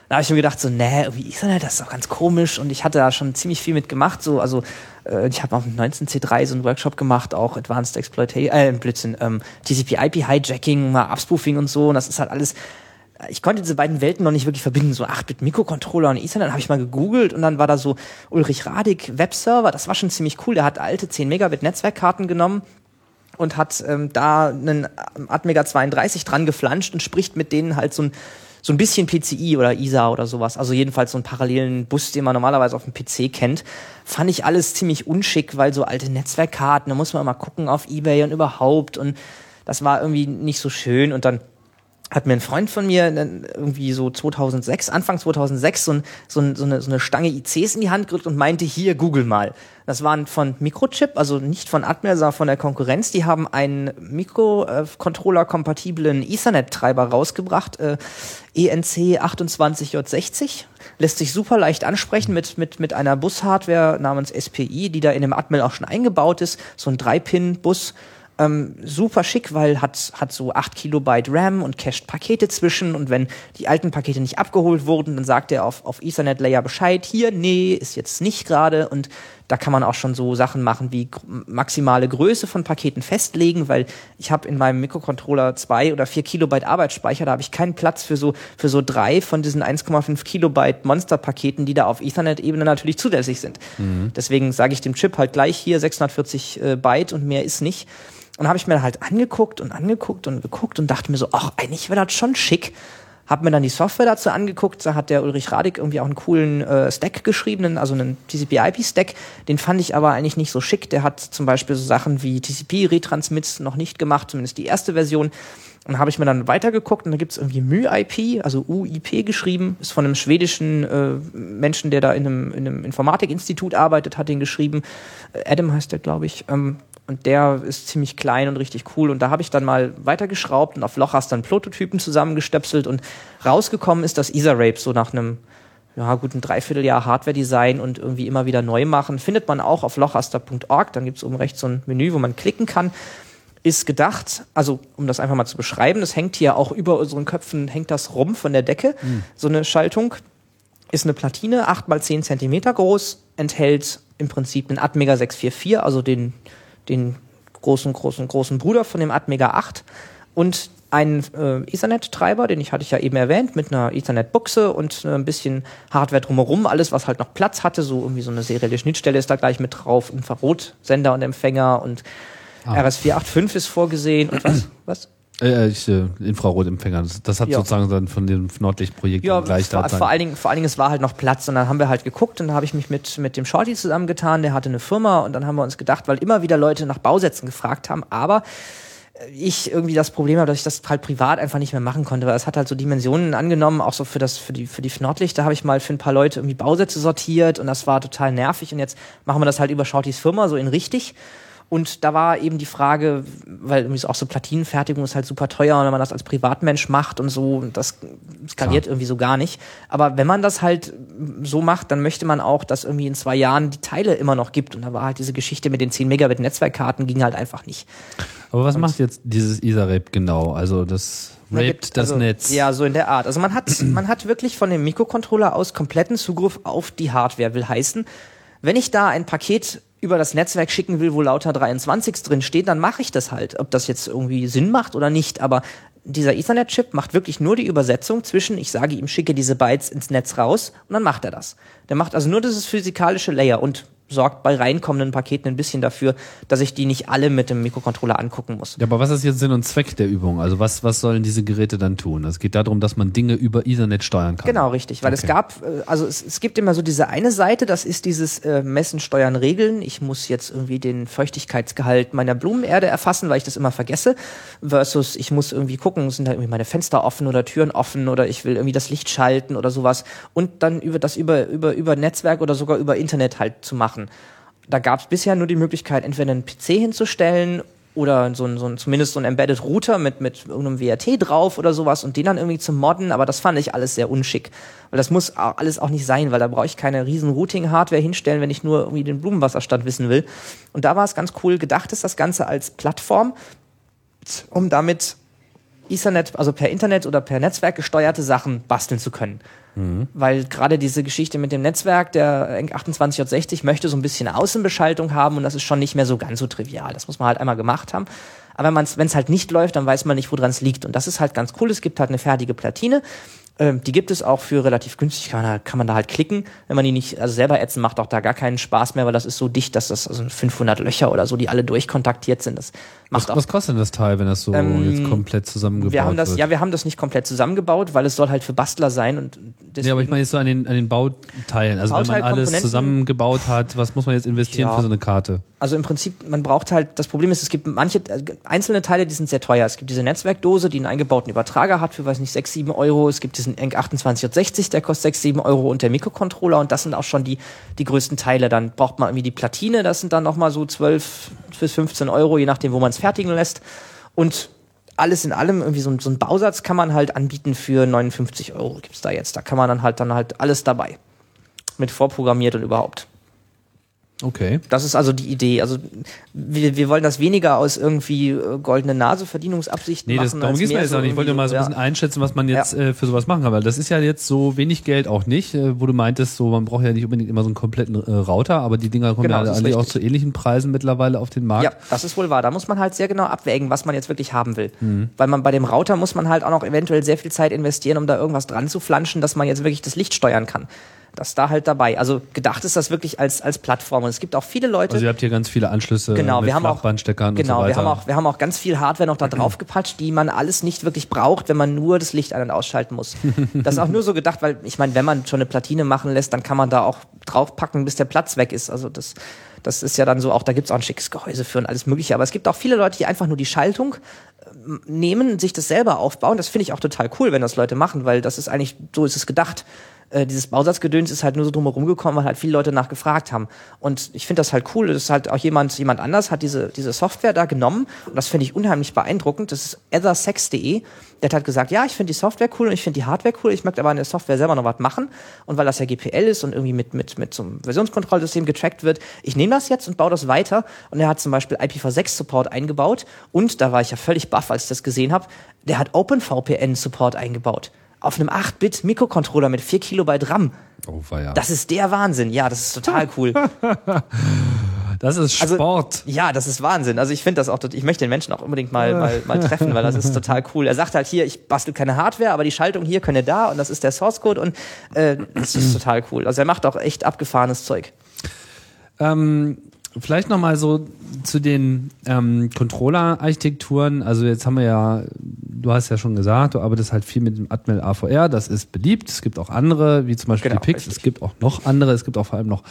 Da habe ich mir gedacht, so, nee, irgendwie Ethernet, das ist doch ganz komisch. Und ich hatte da schon ziemlich viel mit gemacht. So, also äh, ich habe auf dem 19C3 so einen Workshop gemacht, auch Advanced Exploitation, äh, Blödsinn, ähm, TCP-IP-Hijacking, mal Upspoofing und so. Und das ist halt alles. Ich konnte diese beiden Welten noch nicht wirklich verbinden, so 8-Bit-Mikrocontroller und Ethernet. habe ich mal gegoogelt und dann war da so Ulrich Radig Webserver. Das war schon ziemlich cool. Der hat alte 10 Megabit Netzwerkkarten genommen und hat ähm, da einen Atmega 32 dran geflanscht und spricht mit denen halt so ein so ein bisschen PCI oder ISA oder sowas. Also jedenfalls so einen parallelen Bus, den man normalerweise auf dem PC kennt. Fand ich alles ziemlich unschick, weil so alte Netzwerkkarten, da muss man mal gucken auf Ebay und überhaupt und das war irgendwie nicht so schön und dann hat mir ein Freund von mir irgendwie so 2006, Anfang 2006, so, ein, so, ein, so, eine, so eine Stange ICs in die Hand gedrückt und meinte, hier, google mal. Das waren von Microchip, also nicht von Atmel, sondern von der Konkurrenz. Die haben einen Mikrocontroller-kompatiblen Ethernet-Treiber rausgebracht, äh, ENC 28J60. Lässt sich super leicht ansprechen mit, mit, mit einer Bus-Hardware namens SPI, die da in dem Atmel auch schon eingebaut ist. So ein 3-Pin-Bus Ähm, super schick, weil hat, hat so 8 Kilobyte RAM und cached Pakete zwischen. Und wenn die alten Pakete nicht abgeholt wurden, dann sagt er auf, auf Ethernet Layer Bescheid, hier, nee, ist jetzt nicht gerade. Und da kann man auch schon so Sachen machen wie maximale Größe von Paketen festlegen, weil ich habe in meinem Mikrocontroller zwei oder vier Kilobyte Arbeitsspeicher, da habe ich keinen Platz für so für so drei von diesen 1,5 Kilobyte Monsterpaketen, die da auf Ethernet-Ebene natürlich zulässig sind. Mhm. Deswegen sage ich dem Chip halt gleich hier 640 äh, Byte und mehr ist nicht. Und habe ich mir halt angeguckt und angeguckt und geguckt und dachte mir so, ach, eigentlich wäre das schon schick, hab mir dann die Software dazu angeguckt, da hat der Ulrich Radig irgendwie auch einen coolen äh, Stack geschrieben, also einen TCP-IP-Stack. Den fand ich aber eigentlich nicht so schick. Der hat zum Beispiel so Sachen wie TCP-Retransmits noch nicht gemacht, zumindest die erste Version. Und habe ich mir dann weitergeguckt und da gibt's irgendwie MyIP, also UIP geschrieben, ist von einem schwedischen äh, Menschen, der da in einem, in einem Informatikinstitut arbeitet, hat den geschrieben. Äh, Adam heißt der, glaube ich. Ähm, und der ist ziemlich klein und richtig cool. Und da habe ich dann mal weitergeschraubt und auf Lochers dann Prototypen zusammengestöpselt und rausgekommen ist das Ether-Rape so nach einem ja, guten Dreivierteljahr Hardware-Design und irgendwie immer wieder neu machen. Findet man auch auf lochaster.org. Dann gibt es oben rechts so ein Menü, wo man klicken kann. Ist gedacht, also um das einfach mal zu beschreiben, das hängt hier auch über unseren Köpfen, hängt das rum von der Decke. Mhm. So eine Schaltung ist eine Platine, 8 mal 10 Zentimeter groß, enthält im Prinzip einen Atmega 644, also den den großen, großen, großen Bruder von dem Atmega 8 und einen äh, Ethernet-Treiber, den ich hatte ich ja eben erwähnt, mit einer Ethernet-Buchse und äh, ein bisschen Hardware drumherum, alles was halt noch Platz hatte, so irgendwie so eine serielle Schnittstelle ist da gleich mit drauf, Infrarotsender und Empfänger und ah. RS485 ist vorgesehen und was? was? Äh, ich, äh, Infrarotempfänger. Das, das hat ja. sozusagen dann von dem Nordlichtprojekt ja, gleich vor, vor allen Dingen, vor allen Dingen, es war halt noch Platz und dann haben wir halt geguckt und dann habe ich mich mit mit dem Shorty zusammengetan. Der hatte eine Firma und dann haben wir uns gedacht, weil immer wieder Leute nach Bausätzen gefragt haben, aber äh, ich irgendwie das Problem habe, dass ich das halt privat einfach nicht mehr machen konnte, weil es hat halt so Dimensionen angenommen, auch so für das für die für die Nordlicht, da habe ich mal für ein paar Leute irgendwie Bausätze sortiert und das war total nervig und jetzt machen wir das halt über Shortys Firma so in richtig und da war eben die Frage, weil irgendwie auch so Platinenfertigung ist halt super teuer und wenn man das als Privatmensch macht und so, das skaliert Klar. irgendwie so gar nicht. Aber wenn man das halt so macht, dann möchte man auch, dass irgendwie in zwei Jahren die Teile immer noch gibt. Und da war halt diese Geschichte mit den 10 Megabit Netzwerkkarten ging halt einfach nicht. Aber was und macht jetzt dieses Etherrape genau? Also das raped das also, Netz. Ja, so in der Art. Also man hat, man hat wirklich von dem Mikrocontroller aus kompletten Zugriff auf die Hardware. Will heißen, wenn ich da ein Paket über das Netzwerk schicken will, wo lauter 23 drin steht, dann mache ich das halt. Ob das jetzt irgendwie Sinn macht oder nicht. Aber dieser Ethernet-Chip macht wirklich nur die Übersetzung zwischen, ich sage ihm, schicke diese Bytes ins Netz raus und dann macht er das. Der macht also nur dieses physikalische Layer und sorgt bei reinkommenden Paketen ein bisschen dafür, dass ich die nicht alle mit dem Mikrocontroller angucken muss. Ja, aber was ist jetzt Sinn und Zweck der Übung? Also was, was sollen diese Geräte dann tun? Es geht darum, dass man Dinge über Ethernet steuern kann. Genau, richtig. Weil okay. es gab, äh, also es, es gibt immer so diese eine Seite, das ist dieses äh, Messen, Steuern, Regeln. Ich muss jetzt irgendwie den Feuchtigkeitsgehalt meiner Blumenerde erfassen, weil ich das immer vergesse. Versus ich muss irgendwie gucken, sind da irgendwie meine Fenster offen oder Türen offen oder ich will irgendwie das Licht schalten oder sowas. Und dann über das über, über, über Netzwerk oder sogar über Internet halt zu machen machen. Da gab es bisher nur die Möglichkeit, entweder einen PC hinzustellen oder so ein, so ein, zumindest so ein Embedded Router mit, mit irgendeinem WRT drauf oder sowas und den dann irgendwie zu modden, aber das fand ich alles sehr unschick. Weil das muss alles auch nicht sein, weil da brauche ich keine riesen Routing-Hardware hinstellen, wenn ich nur irgendwie den Blumenwasserstand wissen will. Und da war es ganz cool gedacht, ist das Ganze als Plattform, um damit Ethernet, also per Internet oder per Netzwerk gesteuerte Sachen basteln zu können. Mhm. Weil gerade diese Geschichte mit dem Netzwerk, der 2860 möchte so ein bisschen Außenbeschaltung haben und das ist schon nicht mehr so ganz so trivial. Das muss man halt einmal gemacht haben. Aber wenn es halt nicht läuft, dann weiß man nicht, woran es liegt. Und das ist halt ganz cool. Es gibt halt eine fertige Platine ähm, die gibt es auch für relativ günstig, kann man, da, kann man da halt klicken. Wenn man die nicht also selber ätzen, macht auch da gar keinen Spaß mehr, weil das ist so dicht, dass das also 500 Löcher oder so, die alle durchkontaktiert sind. Das macht was, was kostet denn das Teil, wenn das so ähm, jetzt komplett zusammengebaut wir haben das, wird? Ja, wir haben das nicht komplett zusammengebaut, weil es soll halt für Bastler sein und Ja, aber ich meine jetzt so an den, an den Bauteilen. Also wenn man alles zusammengebaut hat, was muss man jetzt investieren ja. für so eine Karte? Also im Prinzip, man braucht halt, das Problem ist, es gibt manche äh, einzelne Teile, die sind sehr teuer. Es gibt diese Netzwerkdose, die einen eingebauten Übertrager hat für, weiß nicht, 6, 7 Euro. Es gibt diesen ENC 2860, der kostet 6, 7 Euro und der Mikrocontroller und das sind auch schon die, die größten Teile. Dann braucht man irgendwie die Platine, das sind dann nochmal so 12 bis 15 Euro, je nachdem, wo man es fertigen lässt. Und alles in allem, irgendwie so, so ein Bausatz kann man halt anbieten für 59 Euro gibt's da jetzt. Da kann man dann halt dann halt alles dabei. Mit vorprogrammiert und überhaupt. Okay. Das ist also die Idee. Also wir, wir wollen das weniger aus irgendwie äh, goldene Nase Verdienungsabsichten Nee, das, machen. darum als geht's mir jetzt auch nicht. Ich wollte mal so ein ja. bisschen einschätzen, was man jetzt äh, für sowas machen kann, weil das ist ja jetzt so wenig Geld auch nicht, äh, wo du meintest, so man braucht ja nicht unbedingt immer so einen kompletten äh, Router, aber die Dinger kommen Genau, ja eigentlich auch zu ähnlichen Preisen mittlerweile auf den Markt. Ja, das ist wohl wahr. Da muss man halt sehr genau abwägen, was man jetzt wirklich haben will. Mhm. Weil man bei dem Router muss man halt auch noch eventuell sehr viel Zeit investieren, um da irgendwas dran zu flanschen, dass man jetzt wirklich das Licht steuern kann. Das ist da halt dabei. Also gedacht ist das wirklich als, als Plattform. Und es gibt auch viele Leute, Also ihr habt hier ganz viele Anschlüsse Genau, mit wir haben auch genau, und so wir weiter. haben auch wir haben auch ganz viel Hardware noch da drauf gepatscht, die man alles nicht wirklich braucht, wenn man nur das Licht ein- und ausschalten muss. Das ist auch nur so gedacht, weil ich meine, wenn man schon eine Platine machen lässt, dann kann man da auch draufpacken, bis der Platz weg ist. Also das das ist ja dann so auch, da gibt's auch ein schickes Gehäuse für und alles mögliche. Aber es gibt auch viele Leute, die einfach nur die Schaltung ähm, nehmen, sich das selber aufbauen. Das finde ich auch total cool, wenn das Leute machen, weil das ist eigentlich, so ist es gedacht. Äh, dieses Bausatzgedöns ist halt nur so drumherum gekommen, weil halt viele Leute nachgefragt haben. Und ich finde das halt cool. Das ist halt auch jemand, jemand anders hat diese, diese Software da genommen. Und das finde ich unheimlich beeindruckend. Das ist ethersex.de. Der hat halt gesagt, ja, ich finde die Software cool und ich finde die Hardware cool. Ich möchte aber an der Software selber noch was machen. Und weil das ja GPL ist und irgendwie mit, mit, mit so einem Versionskontrollsystem getrackt wird, ich nehme das jetzt und baue das weiter. Und er hat zum Beispiel IPv6-Support eingebaut. Und da war ich ja völlig baff, als ich das gesehen habe. Der hat OpenVPN-Support eingebaut. Auf einem 8-Bit-Mikrocontroller mit 4 Kilobyte RAM. oh, weia. Das ist der Wahnsinn. Ja, das ist total cool. das ist Also- Sport. Ja, das ist Wahnsinn. Also ich finde das auch, ich möchte den Menschen auch unbedingt mal, mal, mal treffen, weil das ist total cool. Er sagt halt hier, ich bastel keine Hardware, aber die Schaltung hier könne da und das ist der Source Code und äh, das ist total cool. Also er macht auch echt abgefahrenes Zeug. Ähm, vielleicht noch mal so zu den ähm, Controller-Architekturen. Also jetzt haben wir ja, du hast ja schon gesagt, du arbeitest halt viel mit dem Atmel AVR. Das ist beliebt. Es gibt auch andere, wie zum Beispiel Genau, die Pix. richtig. Es gibt auch noch andere. Es gibt auch vor allem noch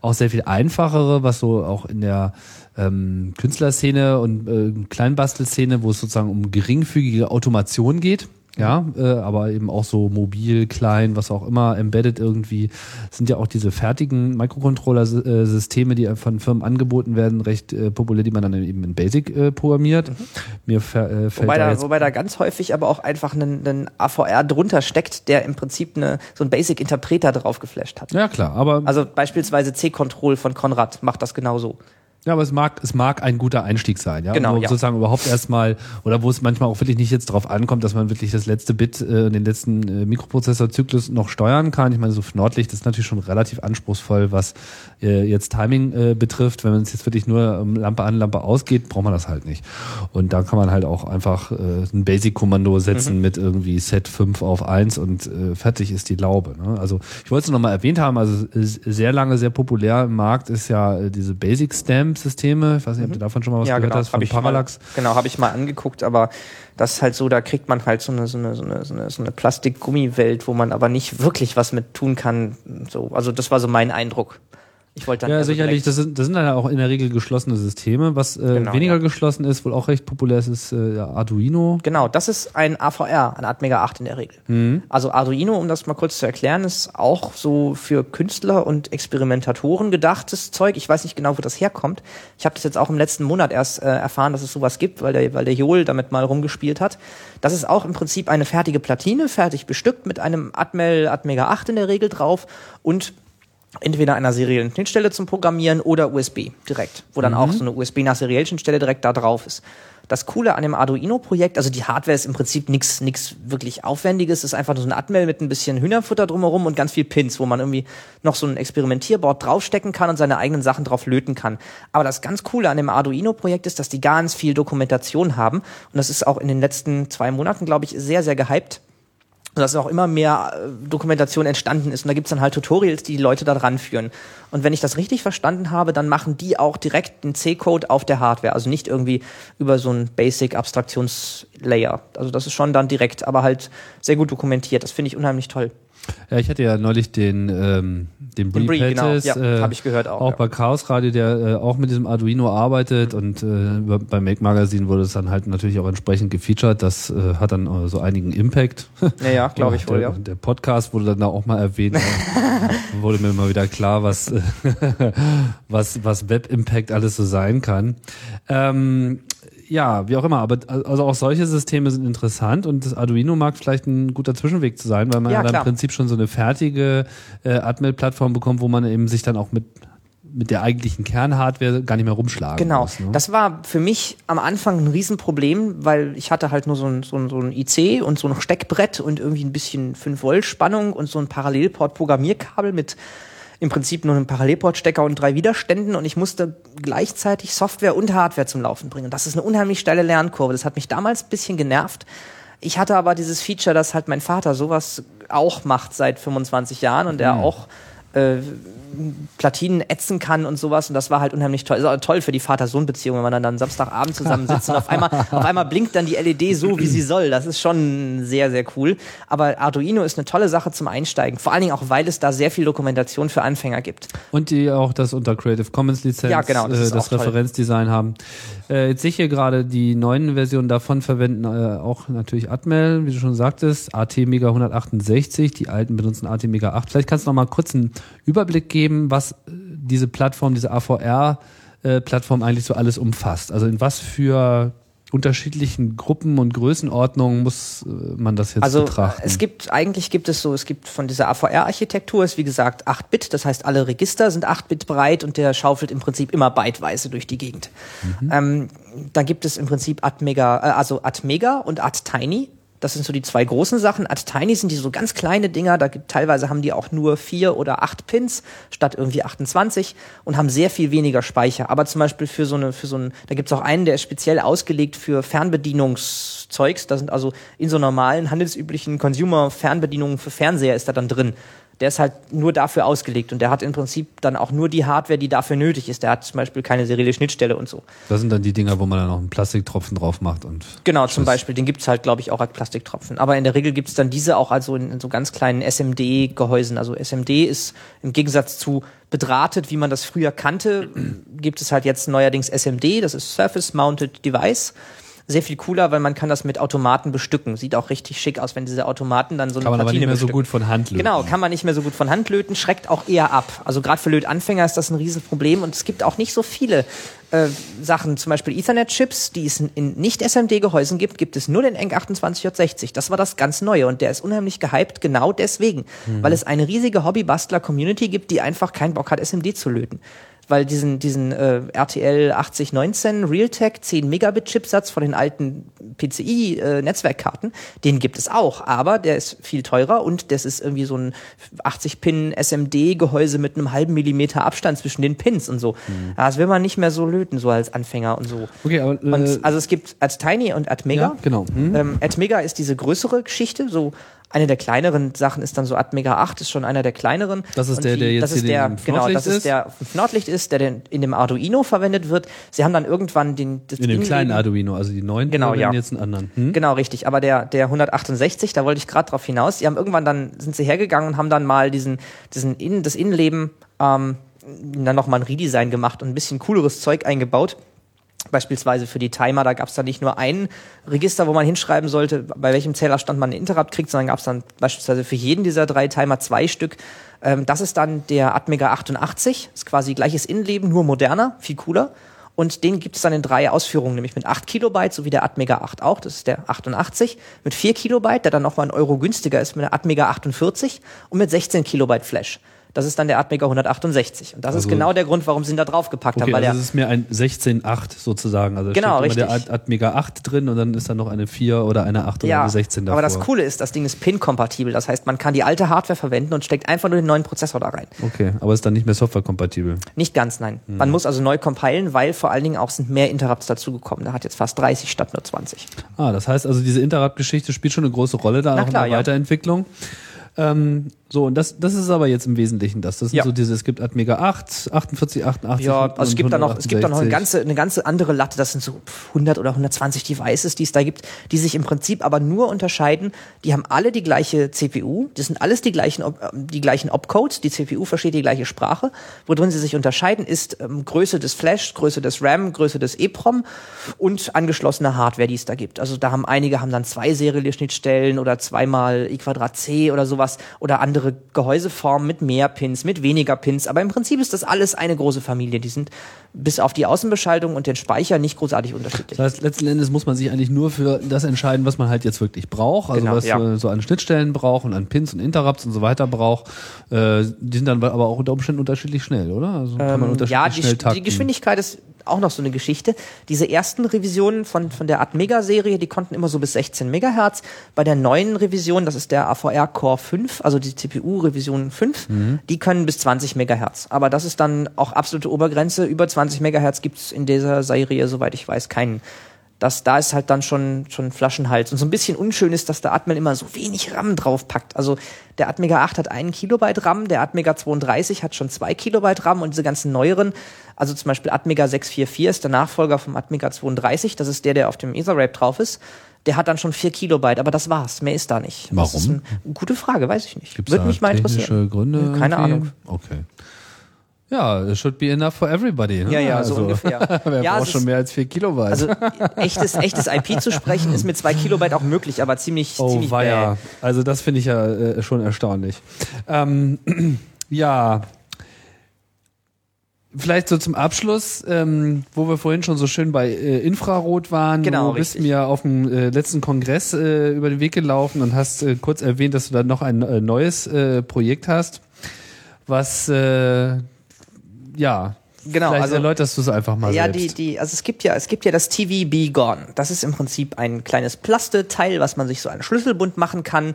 auch sehr viel einfachere, was so auch in der ähm, Künstlerszene und äh, Kleinbastelszene, wo es sozusagen um geringfügige Automation geht. Ja, äh, aber eben auch so mobil, klein, was auch immer, embedded irgendwie, sind ja auch diese fertigen Microcontroller-Systeme, die von Firmen angeboten werden, recht äh, populär, die man dann eben in Basic äh, programmiert. Mir fä- äh, fällt Wobei da da, wobei da ganz häufig aber auch einfach ein, ein AVR drunter steckt, der im Prinzip eine, so einen Basic-Interpreter drauf geflasht hat. ja klar, aber Also beispielsweise C-Control von Konrad macht das genauso. Ja, aber es mag, es mag ein guter Einstieg sein, ja. Genau, Wo ja. sozusagen überhaupt erstmal, oder wo es manchmal auch wirklich nicht jetzt drauf ankommt, dass man wirklich das letzte Bit, äh, den letzten äh, Mikroprozessorzyklus noch steuern kann. Ich meine, so Nordlicht ist natürlich schon relativ anspruchsvoll, was äh, jetzt Timing äh, betrifft. Wenn man es jetzt wirklich nur um Lampe an, Lampe ausgeht, braucht man das halt nicht. Und da kann man halt auch einfach äh, ein Basic-Kommando setzen Mhm. mit irgendwie Set 5 auf 1 und äh, fertig ist die Laube. Ne? Also ich wollte es noch mal erwähnt haben, also sehr lange, sehr populär im Markt ist ja äh, diese Basic Stamp-Systeme. Ich weiß nicht, ob du davon schon mal was gehört hast, hab von ich Parallax. Mal, genau, habe ich mal angeguckt, aber das ist halt so, da kriegt man halt so eine, so eine, so eine, so eine, so eine Plastik-Gummi-Welt, wo man aber nicht wirklich was mit tun kann. So, also das war so mein Eindruck. Ich wollte dann Ja, also sicherlich. Das sind, das sind dann ja auch in der Regel geschlossene Systeme. Was äh, Genau, weniger ja. geschlossen ist, wohl auch recht populär ist, ist äh, Arduino. Genau, das ist ein AVR, ein Atmega 8 in der Regel. Mhm. Also Arduino, um das mal kurz zu erklären, ist auch so für Künstler und Experimentatoren gedachtes Zeug. Ich weiß nicht genau, wo das herkommt. Ich habe das jetzt auch im letzten Monat erst äh, erfahren, dass es sowas gibt, weil der, weil der Joel damit mal rumgespielt hat. Das ist auch im Prinzip eine fertige Platine, fertig bestückt mit einem Atmel Atmega 8 in der Regel drauf und entweder einer seriellen Schnittstelle zum Programmieren oder USB direkt, wo dann auch so eine USB nach seriellen Schnittstelle direkt da drauf ist. Das Coole an dem Arduino-Projekt, also die Hardware ist im Prinzip nichts nix wirklich Aufwendiges, ist einfach nur so ein Atmel mit ein bisschen Hühnerfutter drumherum und ganz viel Pins, wo man irgendwie noch so ein Experimentierboard draufstecken kann und seine eigenen Sachen drauf löten kann. Aber das ganz Coole an dem Arduino-Projekt ist, dass die ganz viel Dokumentation haben und das ist auch in den letzten zwei Monaten, glaube ich, sehr, sehr gehypt dass auch immer mehr äh, Dokumentation entstanden ist. Und da gibt's dann halt Tutorials, die die Leute da dran führen. Und wenn ich das richtig verstanden habe, dann machen die auch direkt den C-Code auf der Hardware. Also nicht irgendwie über so ein Basic-Abstraktionslayer. Also das ist schon dann direkt, aber halt sehr gut dokumentiert. Das finde ich unheimlich toll. Ja, ich hatte ja neulich den, ähm, den Brie, Den Brie, genau. Pettis, Ja, äh, hab ich gehört auch, Auch ja. bei Chaos Radio, der äh, auch mit diesem Arduino arbeitet und äh, beim Make Magazine wurde es dann halt natürlich auch entsprechend gefeatured. Das äh, hat dann äh, so einigen Impact. Ja, ja, glaube ich wohl, ja. Der Podcast wurde dann da auch mal erwähnt. Wurde mir mal wieder klar, was, was, was Web-Impact alles so sein kann. Ähm, ja, wie auch immer, aber also auch solche Systeme sind interessant und das Arduino mag vielleicht ein guter Zwischenweg zu sein, weil man Ja, dann im Prinzip schon so eine fertige äh, Atmel-Plattform bekommt, wo man eben sich dann auch mit mit der eigentlichen Kernhardware gar nicht mehr rumschlagen Genau. muss. Ne? Das war für mich am Anfang ein Riesenproblem, weil ich hatte halt nur so ein, so ein, so ein IC und so ein Steckbrett und irgendwie ein bisschen 5 Volt Spannung und so ein Parallelport-Programmierkabel mit im Prinzip nur einem Parallelport-Stecker und drei Widerständen und ich musste gleichzeitig Software und Hardware zum Laufen bringen. Und das ist eine unheimlich steile Lernkurve. Das hat mich damals ein bisschen genervt. Ich hatte aber dieses Feature, dass halt mein Vater sowas auch macht seit 25 Jahren und der auch äh, Platinen ätzen kann und sowas und das war halt unheimlich toll. Ist auch toll für die Vater-Sohn-Beziehung, wenn man dann Samstagabend zusammensitzt und auf einmal, auf einmal blinkt dann die LED so, wie sie soll. Das ist schon sehr, sehr cool. Aber Arduino ist eine tolle Sache zum Einsteigen. Vor allen Dingen auch, weil es da sehr viel Dokumentation für Anfänger gibt. Und die auch das unter Creative Commons Lizenz, Ja, genau, das äh, das auch toll. Referenzdesign haben. Äh, jetzt sehe ich hier gerade die neuen Versionen davon verwenden äh, auch natürlich Atmel, wie du schon sagtest, AT Mega 168, die alten benutzen AT Mega 8. Vielleicht kannst du noch mal kurz einen Überblick geben, was äh, diese Plattform, diese AVR äh, eigentlich so alles umfasst. Also in was für unterschiedlichen Gruppen und Größenordnungen muss äh, man das jetzt Also betrachten? es gibt, eigentlich gibt es so, es gibt von dieser AVR-Architektur ist wie gesagt 8-Bit, das heißt alle Register sind 8-Bit breit und der schaufelt im Prinzip immer byteweise durch die Gegend. Ähm, da gibt es im Prinzip Atmega, also Atmega und Attiny. Das sind so die zwei großen Sachen. Attiny sind die so ganz kleine Dinger, da gibt, teilweise haben die auch nur vier oder acht Pins statt irgendwie 28 und haben sehr viel weniger Speicher. Aber zum Beispiel für so eine, für so ein, da gibt's auch einen, der ist speziell ausgelegt für Fernbedienungszeugs. Da sind also in so normalen handelsüblichen Consumer-Fernbedienungen für Fernseher ist da dann drin. Der ist halt nur dafür ausgelegt und der hat im Prinzip dann auch nur die Hardware, die dafür nötig ist. Der hat zum Beispiel keine serielle Schnittstelle und so. das sind dann die Dinger, wo man dann noch einen Plastiktropfen drauf macht und Genau, zum Beispiel. Den gibt's halt, glaube ich, auch als Plastiktropfen. Aber in der Regel gibt's dann diese auch also in, in so ganz kleinen SMD-Gehäusen. Also SMD ist im Gegensatz zu bedrahtet, wie man das früher kannte, gibt es halt jetzt neuerdings SMD. Das ist Surface Mounted Device. Sehr viel cooler, weil man kann das mit Automaten bestücken. Sieht auch richtig schick aus, wenn diese Automaten dann so eine kann man aber Platine nicht mehr so bestücken. gut von Hand lösen. Genau, kann man nicht mehr so gut von Hand löten, schreckt auch eher ab. Also gerade für Lötanfänger ist das ein Riesenproblem und es gibt auch nicht so viele äh, Sachen, zum Beispiel Ethernet-Chips, die es in, Nicht-SMD-Gehäusen gibt, gibt es nur den ENC 28J60. Das war das ganz Neue und der ist unheimlich gehypt, genau deswegen, weil es eine riesige Hobby-Bastler-Community gibt, die einfach keinen Bock hat, SMD zu löten. Weil diesen, diesen äh, RTL 8019 Realtek 10 Megabit Chipsatz von den alten PCI äh, Netzwerkkarten, den gibt es auch, aber der ist viel teurer und das ist irgendwie so ein 80 Pin SMD Gehäuse mit einem halben Millimeter Abstand zwischen den Pins und so. Ja, Das will man nicht mehr so löten so als Anfänger und so. Okay, aber äh, Und, also es gibt Attiny und Atmega. ja, genau. Hm? Ähm, Atmega ist diese größere Geschichte, so eine der kleineren Sachen ist dann so Atmega 8, ist schon einer der kleineren. Das ist Und der, der jetzt das ist der, genau, das ist der Nordlicht ist, der den, in dem Arduino verwendet wird. Sie haben dann irgendwann den das In dem kleinen Arduino, also die neuen Genau, ja. jetzt einen anderen. Hm? Genau, richtig. Aber der, der 168, da wollte ich gerade drauf hinaus. Die haben irgendwann dann, sind sie hergegangen und haben dann mal diesen, diesen Innen, das Innenleben, ähm, dann nochmal ein Redesign gemacht und ein bisschen cooleres Zeug eingebaut. Beispielsweise für die Timer, da gab es dann nicht nur ein Register, wo man hinschreiben sollte, bei welchem Zählerstand man einen Interrupt kriegt, sondern gab es dann beispielsweise für jeden dieser drei Timer zwei Stück. Ähm, das ist dann der Atmega 88, ist quasi gleiches Innenleben, nur moderner, viel cooler. Und den gibt es dann in drei Ausführungen, nämlich mit 8 Kilobyte, so wie der Atmega 8 auch, das ist der 88, mit 4 Kilobyte, der dann nochmal einen Euro günstiger ist mit der Atmega 48 und mit 16 Kilobyte Flash. Das ist dann der Atmega 168. Und das ist Also- genau der Grund, warum sie ihn da draufgepackt Okay, haben, weil also der es ist mir ein 16.8 sozusagen. Also da Genau, steht immer der richtig. At- Atmega 8 drin und dann ist da noch eine 4 oder eine 8 oder Ja, eine 16 davor. aber das Coole ist, das Ding ist PIN-kompatibel. Das heißt, man kann die alte Hardware verwenden und steckt einfach nur den neuen Prozessor da rein. Okay, aber ist dann nicht mehr softwarekompatibel. Nicht ganz, nein. Hm. Man muss also neu compilen, weil vor allen Dingen auch sind mehr Interrupts dazugekommen. Da hat jetzt fast 30 statt nur 20. Ah, das heißt also, diese Interrupt-Geschichte spielt schon eine große Rolle da Na auch klar, in der ja. Weiterentwicklung. Ähm, so, und das, das ist aber jetzt im Wesentlichen das. Das sind Ja. so diese, es gibt Atmega 8, 48, 88. Ja, also es gibt da noch, es gibt da noch eine 168. ganze, eine ganze andere Latte. Das sind so 100 oder 120 Devices, die es da gibt, die sich im Prinzip aber nur unterscheiden. Die haben alle die gleiche CPU. Das sind alles die gleichen, ähm, die gleichen Opcodes. Die CPU versteht die gleiche Sprache. Worin sie sich unterscheiden, ist ähm, Größe des Flash, Größe des RAM, Größe des EEPROM und angeschlossene Hardware, die es da gibt. Also da haben einige haben dann zwei serielle Schnittstellen oder zweimal i Quadrat C oder sowas oder andere andere Gehäuseformen mit mehr Pins, mit weniger Pins. Aber im Prinzip ist das alles eine große Familie. Die sind bis auf die Außenbeschaltung und den Speicher nicht großartig unterschiedlich. Das heißt, letzten Endes muss man sich eigentlich nur für das entscheiden, was man halt jetzt wirklich braucht. Also Genau, was ja. so an Schnittstellen braucht und an Pins und Interrupts und so weiter braucht. Äh, die sind dann aber auch unter Umständen unterschiedlich schnell, oder? Also kann man Ähm, unterschiedlich ja, die, schnell die takten. Geschwindigkeit ist auch noch so eine Geschichte. Diese ersten Revisionen von, von der Atmega-Serie, die konnten immer so bis 16 Megahertz. Bei der neuen Revision, das ist der AVR Core 5, also die CPU-Revision 5, Mhm. die können bis 20 Megahertz. Aber das ist dann auch absolute Obergrenze. Über 20 Megahertz gibt's in dieser Serie, soweit ich weiß, keinen. Das, da ist halt dann schon, schon Flaschenhals. Und so ein bisschen unschön ist, dass der Atmel immer so wenig RAM draufpackt. Also der Atmega 8 hat einen Kilobyte RAM, der Atmega 32 hat schon zwei Kilobyte RAM und diese ganzen neueren, also zum Beispiel Atmega 644 ist der Nachfolger vom Atmega 32, das ist der, der auf dem Etherwrap drauf ist. Der hat dann schon vier Kilobyte, aber das war's. Mehr ist da nicht. Das Warum? ist eine gute Frage, weiß ich nicht. Gibt's Würde mich mal interessieren. Gründe? Keine irgendwie? Ahnung. Okay. Ja, it should be enough for everybody. Ne? Ja, ja, also, so ungefähr. Wer ja, braucht schon mehr als vier Kilobyte? Also echtes, echtes IP zu sprechen ist mit zwei Kilobyte auch möglich, aber ziemlich, Oh, ziemlich weia. bäh. Also das finde ich ja äh, schon erstaunlich. Ähm, ja. Vielleicht so zum Abschluss, ähm, wo wir vorhin schon so schön bei äh, Infrarot waren. Genau, du bist richtig. mir auf dem äh, letzten Kongress äh, über den Weg gelaufen und hast äh, kurz erwähnt, dass du da noch ein äh, neues äh, Projekt hast, was äh, ja Genau, vielleicht also- erläuterst du es einfach mal Ja, selbst. die, die, also es gibt ja, es gibt ja das TV Be Gone. Das ist im Prinzip ein kleines Plasteteil, was man sich so einen Schlüsselbund machen kann.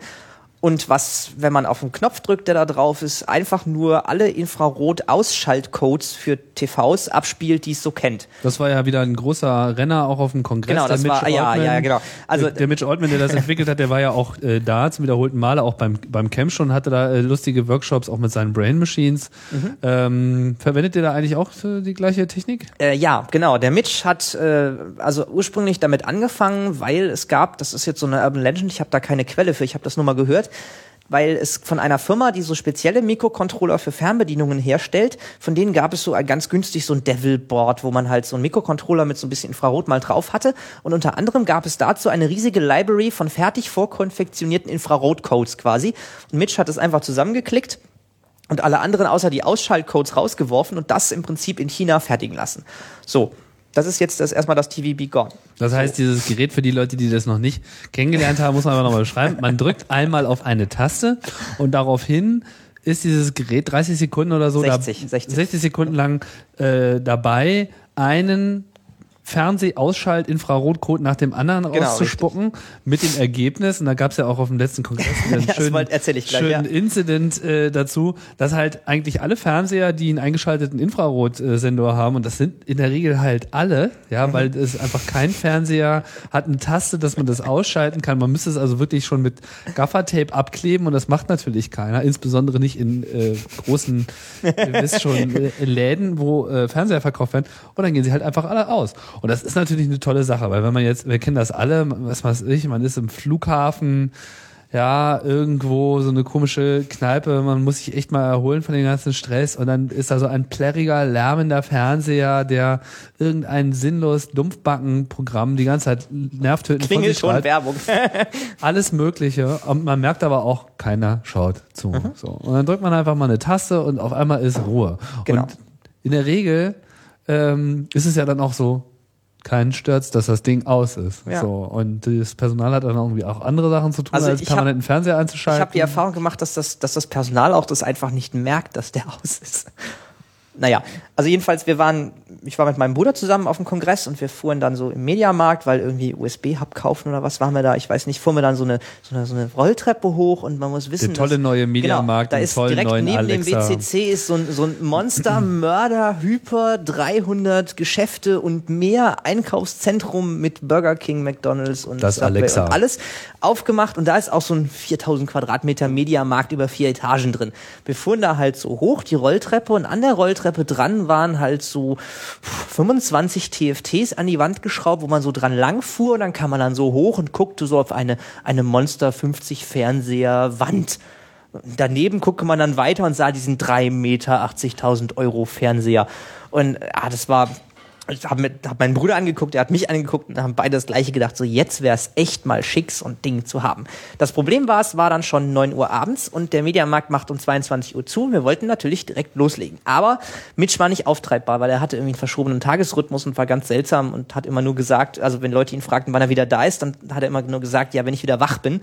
Und was, wenn man auf den Knopf drückt, der da drauf ist, einfach nur alle Infrarot-Ausschaltcodes für TVs abspielt, die es so kennt. Das war ja wieder ein großer Renner auch auf dem Kongress. Genau, der das Mitch war- ja, Altman. ja, genau. Also- der, Mitch Altman, der das entwickelt hat, der war ja auch äh, da zum wiederholten Male, auch beim, beim Camp schon, hatte da äh, lustige Workshops auch mit seinen Brain Machines. Mhm. Ähm, verwendet ihr da eigentlich auch äh, die gleiche Technik? Äh, ja, genau. Der Mitch hat äh, also ursprünglich damit angefangen, weil es gab, das ist jetzt so eine Urban Legend, ich habe da keine Quelle für, ich habe das nur mal gehört, weil es von einer Firma, die so spezielle Mikrocontroller für Fernbedienungen herstellt, von denen gab es so ganz günstig so ein Devil-Board, wo man halt so einen Mikrocontroller mit so ein bisschen Infrarot mal drauf hatte. Und unter anderem gab es dazu eine riesige Library von fertig vorkonfektionierten Infrarot-Codes quasi. Und Mitch hat es einfach zusammengeklickt und alle anderen außer die Ausschaltcodes rausgeworfen und das im Prinzip in China fertigen lassen. So, das ist jetzt das erstmal das TVB Gone. Das heißt, dieses Gerät für die Leute, die das noch nicht kennengelernt haben, muss man aber nochmal beschreiben. Man drückt einmal auf eine Taste und daraufhin ist dieses Gerät 30 Sekunden oder so 60, da, 60. 60 Sekunden lang äh, dabei, einen Fernsehausschalt-Infrarotcode nach dem anderen Genau, rauszuspucken mit dem Ergebnis, und da gab es ja auch auf dem letzten Kongress einen Ja, das schönen, ich gleich, schönen ja. Incident äh, dazu, dass halt eigentlich alle Fernseher, die einen eingeschalteten Infrarotsensor haben, und das sind in der Regel halt alle, ja, Mhm. weil es einfach kein Fernseher hat eine Taste, dass man das ausschalten kann. Man müsste es also wirklich schon mit Gaffertape abkleben und das macht natürlich keiner, insbesondere nicht in äh, großen, ihr wisst schon, äh, Läden, wo äh, Fernseher verkauft werden. Und dann gehen sie halt einfach alle aus. Und das ist natürlich eine tolle Sache, weil wenn man jetzt, wir kennen das alle, was weiß ich, man ist im Flughafen, ja, irgendwo so eine komische Kneipe, man muss sich echt mal erholen von dem ganzen Stress und dann ist da so ein plärriger, lärmender Fernseher, der irgendein sinnlos Dumpfbacken-Programm die ganze Zeit nervtötend von Klingelt sich schon. Werbung. Alles Mögliche. Und man merkt aber auch, keiner schaut zu. Mhm. So. Und dann drückt man einfach mal eine Taste und auf einmal ist Ruhe. Genau. Und in der Regel ähm, ist es ja dann auch so, keinen stört's, dass das Ding aus ist. Ja. So. Und das Personal hat dann irgendwie auch andere Sachen zu tun, Also als ich hab- permanenten Fernseher Ich einzuschalten. habe die Erfahrung gemacht, dass das, dass das Personal auch das einfach nicht merkt, dass der aus ist. Naja, also jedenfalls, wir waren, ich war mit meinem Bruder zusammen auf dem Kongress und wir fuhren dann so im Mediamarkt, weil irgendwie USB-Hub kaufen oder was waren wir da, ich weiß nicht, fuhren wir dann so eine, so eine, so eine Rolltreppe hoch und man muss wissen, Der tolle dass, neue Mediamarkt genau, da ist direkt neben Alexa. dem WCC ist so ein, so ein Monster, Mörder, Hyper, 300 Geschäfte und mehr Einkaufszentrum mit Burger King, McDonalds und Das Subway Alexa. und alles aufgemacht und da ist auch so ein 4000 Quadratmeter Mediamarkt über vier Etagen drin. Wir fuhren da halt so hoch, die Rolltreppe und an der Rolltreppe dran waren halt so 25 TFTs an die Wand geschraubt, wo man so dran lang fuhr und dann kam man dann so hoch und guckte so auf eine, eine Monster 50 Fernseher Wand. Daneben guckte man dann weiter und sah diesen 3 Meter 80.000 Euro Fernseher. Und ah, das war, ich habe hab meinen Bruder angeguckt, er hat mich angeguckt und haben beide das gleiche gedacht, so jetzt wäre es echt mal schick, so ein Ding zu haben. Das Problem war, es war dann schon 9 Uhr abends und der Mediamarkt macht um 22 Uhr zu. Wir wollten natürlich direkt loslegen. Aber Mitch war nicht auftreibbar, weil er hatte irgendwie einen verschobenen Tagesrhythmus und war ganz seltsam und hat immer nur gesagt, also wenn Leute ihn fragten, wann er wieder da ist, dann hat er immer nur gesagt, ja, wenn ich wieder wach bin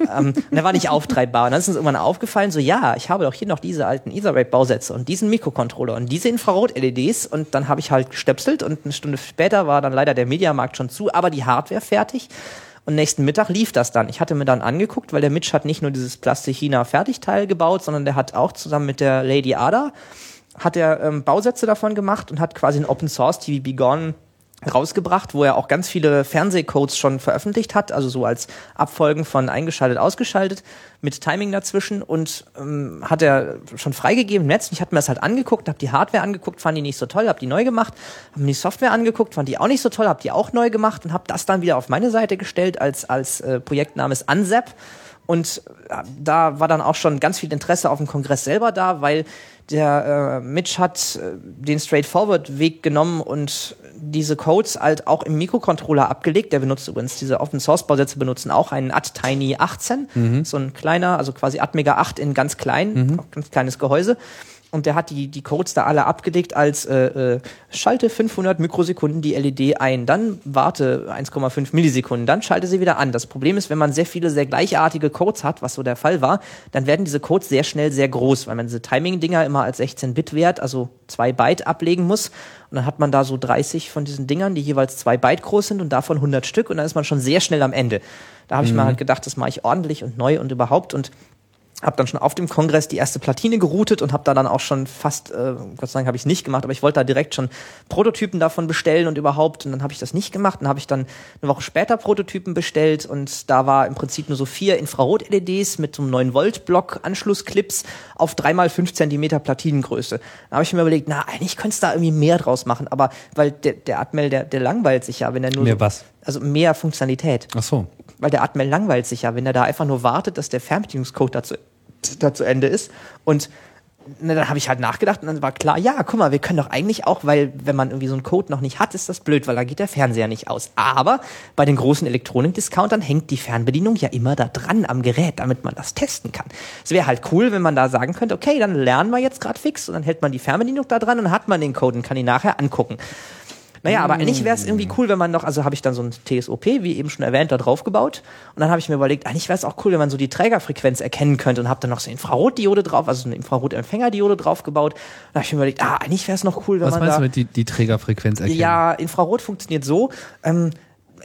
ähm, und er war nicht auftreibbar. Und dann ist uns irgendwann aufgefallen, so ja, ich habe doch hier noch diese alten Ethernet-Bausätze und diesen Mikrocontroller und diese Infrarot-LEDs und dann habe ich halt gestöpselt und eine Stunde später war dann leider der Mediamarkt schon zu, aber die Hardware fertig. Und nächsten Mittag lief das dann. Ich hatte mir dann angeguckt, weil der Mitch hat nicht nur dieses Plastik-China-Fertigteil gebaut, sondern der hat auch zusammen mit der Lady Ada hat er ähm, Bausätze davon gemacht und hat quasi ein Open Source TV Begone rausgebracht, wo er auch ganz viele Fernsehcodes schon veröffentlicht hat, also so als Abfolgen von eingeschaltet, ausgeschaltet, mit Timing dazwischen und ähm, hat er schon freigegeben im Netz. Ich hatte mir das halt angeguckt, habe die Hardware angeguckt, fand die nicht so toll, habe die neu gemacht, habe mir die Software angeguckt, fand die auch nicht so toll, habe die auch neu gemacht und habe das dann wieder auf meine Seite gestellt als als äh, Projektname Unzap. Und äh, da war dann auch schon ganz viel Interesse auf dem Kongress selber da, weil der äh, Mitch hat äh, den Straightforward-Weg genommen und diese Codes halt auch im Mikrocontroller abgelegt. Der benutzt übrigens diese Open Source Bausätze benutzen auch einen AdTiny 18, mhm. so ein kleiner, also quasi AdMega 8 in ganz klein, mhm. ganz kleines Gehäuse und der hat die, die Codes da alle abgelegt als äh, äh, schalte 500 Mikrosekunden die LED ein, dann warte 1,5 Millisekunden, dann schalte sie wieder an. Das Problem ist, wenn man sehr viele sehr gleichartige Codes hat, was so der Fall war, dann werden diese Codes sehr schnell sehr groß, weil man diese Timing-Dinger immer als 16-Bit-Wert, also 2 Byte ablegen muss. Und dann hat man da so 30 von diesen Dingern, die jeweils 2 Byte groß sind und davon 100 Stück und dann ist man schon sehr schnell am Ende. Da habe ich mhm. mir halt gedacht, das mache ich ordentlich und neu und überhaupt und habe dann schon auf dem Kongress die erste Platine geroutet und habe da dann auch schon fast, äh, Gott sei Dank habe ich es nicht gemacht, aber ich wollte da direkt schon Prototypen davon bestellen und überhaupt und dann habe ich das nicht gemacht. Dann habe ich dann eine Woche später Prototypen bestellt und da war im Prinzip nur so vier Infrarot-LEDs mit so einem 9 Volt Block Anschlussclips auf dreimal fünf Zentimeter Platinengröße. Da habe ich mir überlegt, na eigentlich könntest du da irgendwie mehr draus machen, aber weil der, der Atmel, der, der langweilt sich ja, wenn er nur mehr so, was? Also mehr Funktionalität. Ach so weil der Atmel langweilt sich ja, wenn er da einfach nur wartet, dass der Fernbedienungscode dazu, dazu Ende ist. Und na, dann habe ich halt nachgedacht und dann war klar, ja, guck mal, wir können doch eigentlich auch, weil wenn man irgendwie so einen Code noch nicht hat, ist das blöd, weil da geht der Fernseher nicht aus. Aber bei den großen Elektronik-Discountern hängt die Fernbedienung ja immer da dran am Gerät, damit man das testen kann. Es wäre halt cool, wenn man da sagen könnte, okay, dann lernen wir jetzt gerade fix und dann hält man die Fernbedienung da dran und hat man den Code und kann ihn nachher angucken. Naja, aber eigentlich wäre es irgendwie cool, wenn man noch, also habe ich dann so ein TSOP, wie eben schon erwähnt, da drauf gebaut. Und dann habe ich mir überlegt, eigentlich wäre es auch cool, wenn man so die Trägerfrequenz erkennen könnte und habe dann noch so eine Infrarotdiode drauf, also so eine Infrarotempfängerdiode drauf gebaut. Da habe ich mir überlegt, ah, eigentlich wäre es noch cool, wenn Was man meinst da, du mit die, die Trägerfrequenz erkennen? Ja, Infrarot funktioniert so. Ähm,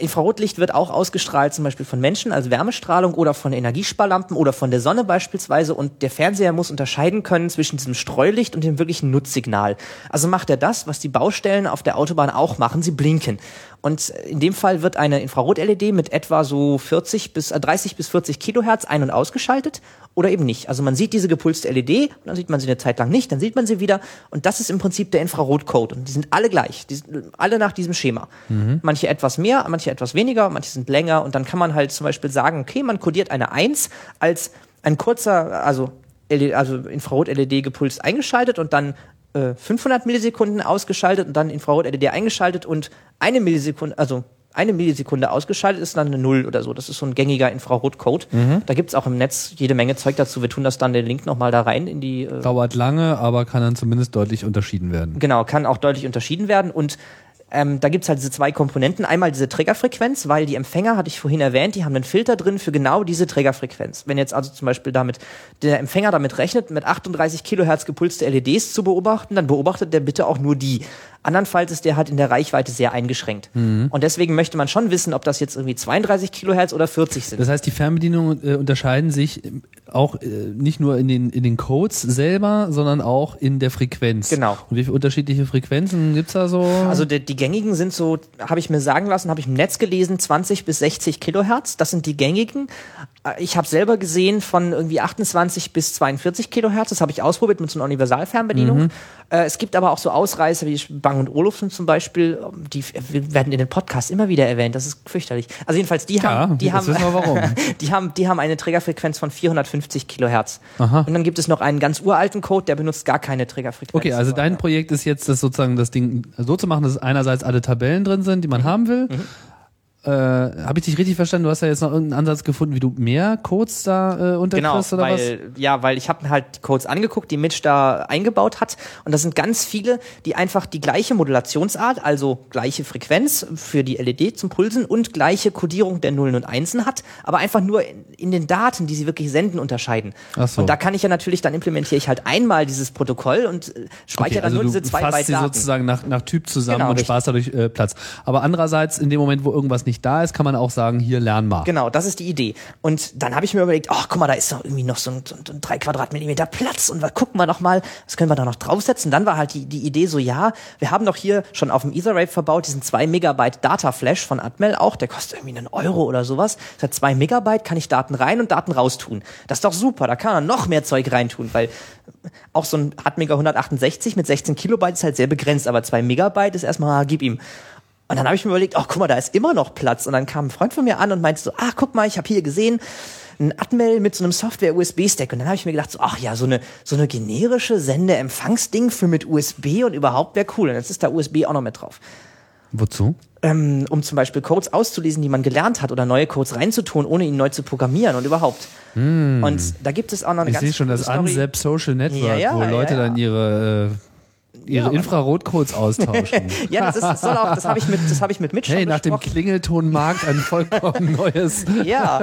Infrarotlicht wird auch ausgestrahlt, zum Beispiel von Menschen als Wärmestrahlung oder von Energiesparlampen oder von der Sonne beispielsweise. Und der Fernseher muss unterscheiden können zwischen diesem Streulicht und dem wirklichen Nutzsignal. Also macht er das, was die Baustellen auf der Autobahn auch machen, sie blinken. Und in dem Fall wird eine Infrarot-LED mit etwa so 40 bis äh, 30 bis 40 Kilohertz ein- und ausgeschaltet oder eben nicht. Also man sieht diese gepulste LED, dann sieht man sie eine Zeit lang nicht, dann sieht man sie wieder und das ist im Prinzip der Infrarotcode und die sind alle gleich, die sind alle nach diesem Schema. Mhm. Manche etwas mehr, manche etwas weniger, manche sind länger und dann kann man halt zum Beispiel sagen, okay, man kodiert eine 1 als ein kurzer, also LED, also Infrarot-LED gepulst eingeschaltet und dann 500 äh, Millisekunden ausgeschaltet und dann Infrarot-LED eingeschaltet und eine Millisekunde, also eine Millisekunde ausgeschaltet ist dann eine Null oder so. Das ist so ein gängiger Infrarotcode. Mhm. Da gibt's auch im Netz jede Menge Zeug dazu. Wir tun das dann den Link nochmal da rein in die. Äh Dauert lange, aber kann dann zumindest deutlich unterschieden werden. Genau, kann auch deutlich unterschieden werden. Und ähm, da gibt's halt diese zwei Komponenten. Einmal diese Trägerfrequenz, weil die Empfänger, hatte ich vorhin erwähnt, die haben einen Filter drin für genau diese Trägerfrequenz. Wenn jetzt also zum Beispiel damit der Empfänger damit rechnet, mit 38 Kilohertz gepulste LEDs zu beobachten, dann beobachtet der bitte auch nur die. Andernfalls ist der halt in der Reichweite sehr eingeschränkt. Mhm. Und deswegen möchte man schon wissen, ob das jetzt irgendwie 32 Kilohertz oder 40 sind. Das heißt, die Fernbedienungen äh, unterscheiden sich auch äh, nicht nur in den, in den Codes selber, sondern auch in der Frequenz. Genau. Und wie viele unterschiedliche Frequenzen gibt's da so? Also die, die gängigen sind so, habe ich mir sagen lassen, habe ich im Netz gelesen, 20 bis 60 Kilohertz. Das sind die gängigen. Äh, Ich habe selber gesehen von irgendwie 28 bis 42 Kilohertz. Das habe ich ausprobiert mit so einer Universalfernbedienung. Äh, es gibt aber auch so Ausreißer wie Bang und Olufsen zum Beispiel. Die werden in den Podcasts immer wieder erwähnt. Das ist fürchterlich. Also jedenfalls, die Ja, haben, die haben, die haben, die haben eine Trägerfrequenz von 450 Kilohertz. Und dann gibt es noch einen ganz uralten Code, der benutzt gar keine Trägerfrequenz. Okay, also dein. Projekt ist jetzt, das sozusagen das Ding so zu machen, dass einerseits alle Tabellen drin sind, die Mhm. man haben will. Äh, Habe ich dich richtig verstanden? Du hast ja jetzt noch irgendeinen Ansatz gefunden, wie du mehr Codes da äh, Genau, unterkriegst oder was? weil, ja, weil ich habe mir halt die Codes angeguckt, die Mitch da eingebaut hat. Und das sind ganz viele, die einfach die gleiche Modulationsart, also gleiche Frequenz für die LED zum Pulsen und gleiche Codierung der Nullen und Einsen hat, aber einfach nur in, in den Daten, die sie wirklich senden, unterscheiden. Ach so. Und da kann ich ja natürlich, dann implementiere ich halt einmal dieses Protokoll und äh, speichere Okay, dann also nur du diese zwei Byte sie Daten. sozusagen nach, nach Typ zusammen Genau, und richtig. sparst dadurch äh, Platz. Aber andererseits, in dem Moment, wo irgendwas nicht da ist, kann man auch sagen, hier lern mal. Genau, das ist die Idee. Und dann habe ich mir überlegt, ach guck mal, da ist doch irgendwie noch so ein, so ein, drei Quadratmillimeter Platz und was gucken wir noch mal, was können wir da noch draufsetzen? Dann war halt die, die Idee so, ja, wir haben doch hier schon auf dem Etherrape verbaut diesen 2 Megabyte Data Flash von Atmel auch, der kostet irgendwie einen Euro oder sowas. Das hat 2 Megabyte, kann ich Daten rein und Daten raustun. Das ist doch super, da kann man noch mehr Zeug reintun, weil auch so ein Atmega 168 mit 16 Kilobyte ist halt sehr begrenzt, aber 2 Megabyte ist erstmal, gib ihm. Und dann habe ich mir überlegt, ach guck mal, da ist immer noch Platz. Und dann kam ein Freund von mir an und meinte so, ah, guck mal, ich habe hier gesehen, ein Atmel mit so einem Software-USB-Stack. Und dann habe ich mir gedacht, so, ach ja, so eine, so eine generische Sende-Empfangsding für mit USB und überhaupt wäre cool. Und jetzt ist da USB auch noch mit drauf. Wozu? Ähm, um zum Beispiel Codes auszulesen, die man gelernt hat oder neue Codes reinzutun, ohne ihn neu zu programmieren und überhaupt. Und da gibt es auch noch eine Ich ganz sehe schon das Story. Social Network, Ja, ja, wo Leute ja. dann ihre, äh, ihre Ja, Infrarotcodes austauschen. Ja, das ist, das soll auch, das habe ich mit, das habe ich mit Mitch hey, nach dem besprochen. Klingeltonmarkt ein vollkommen neues. Ja,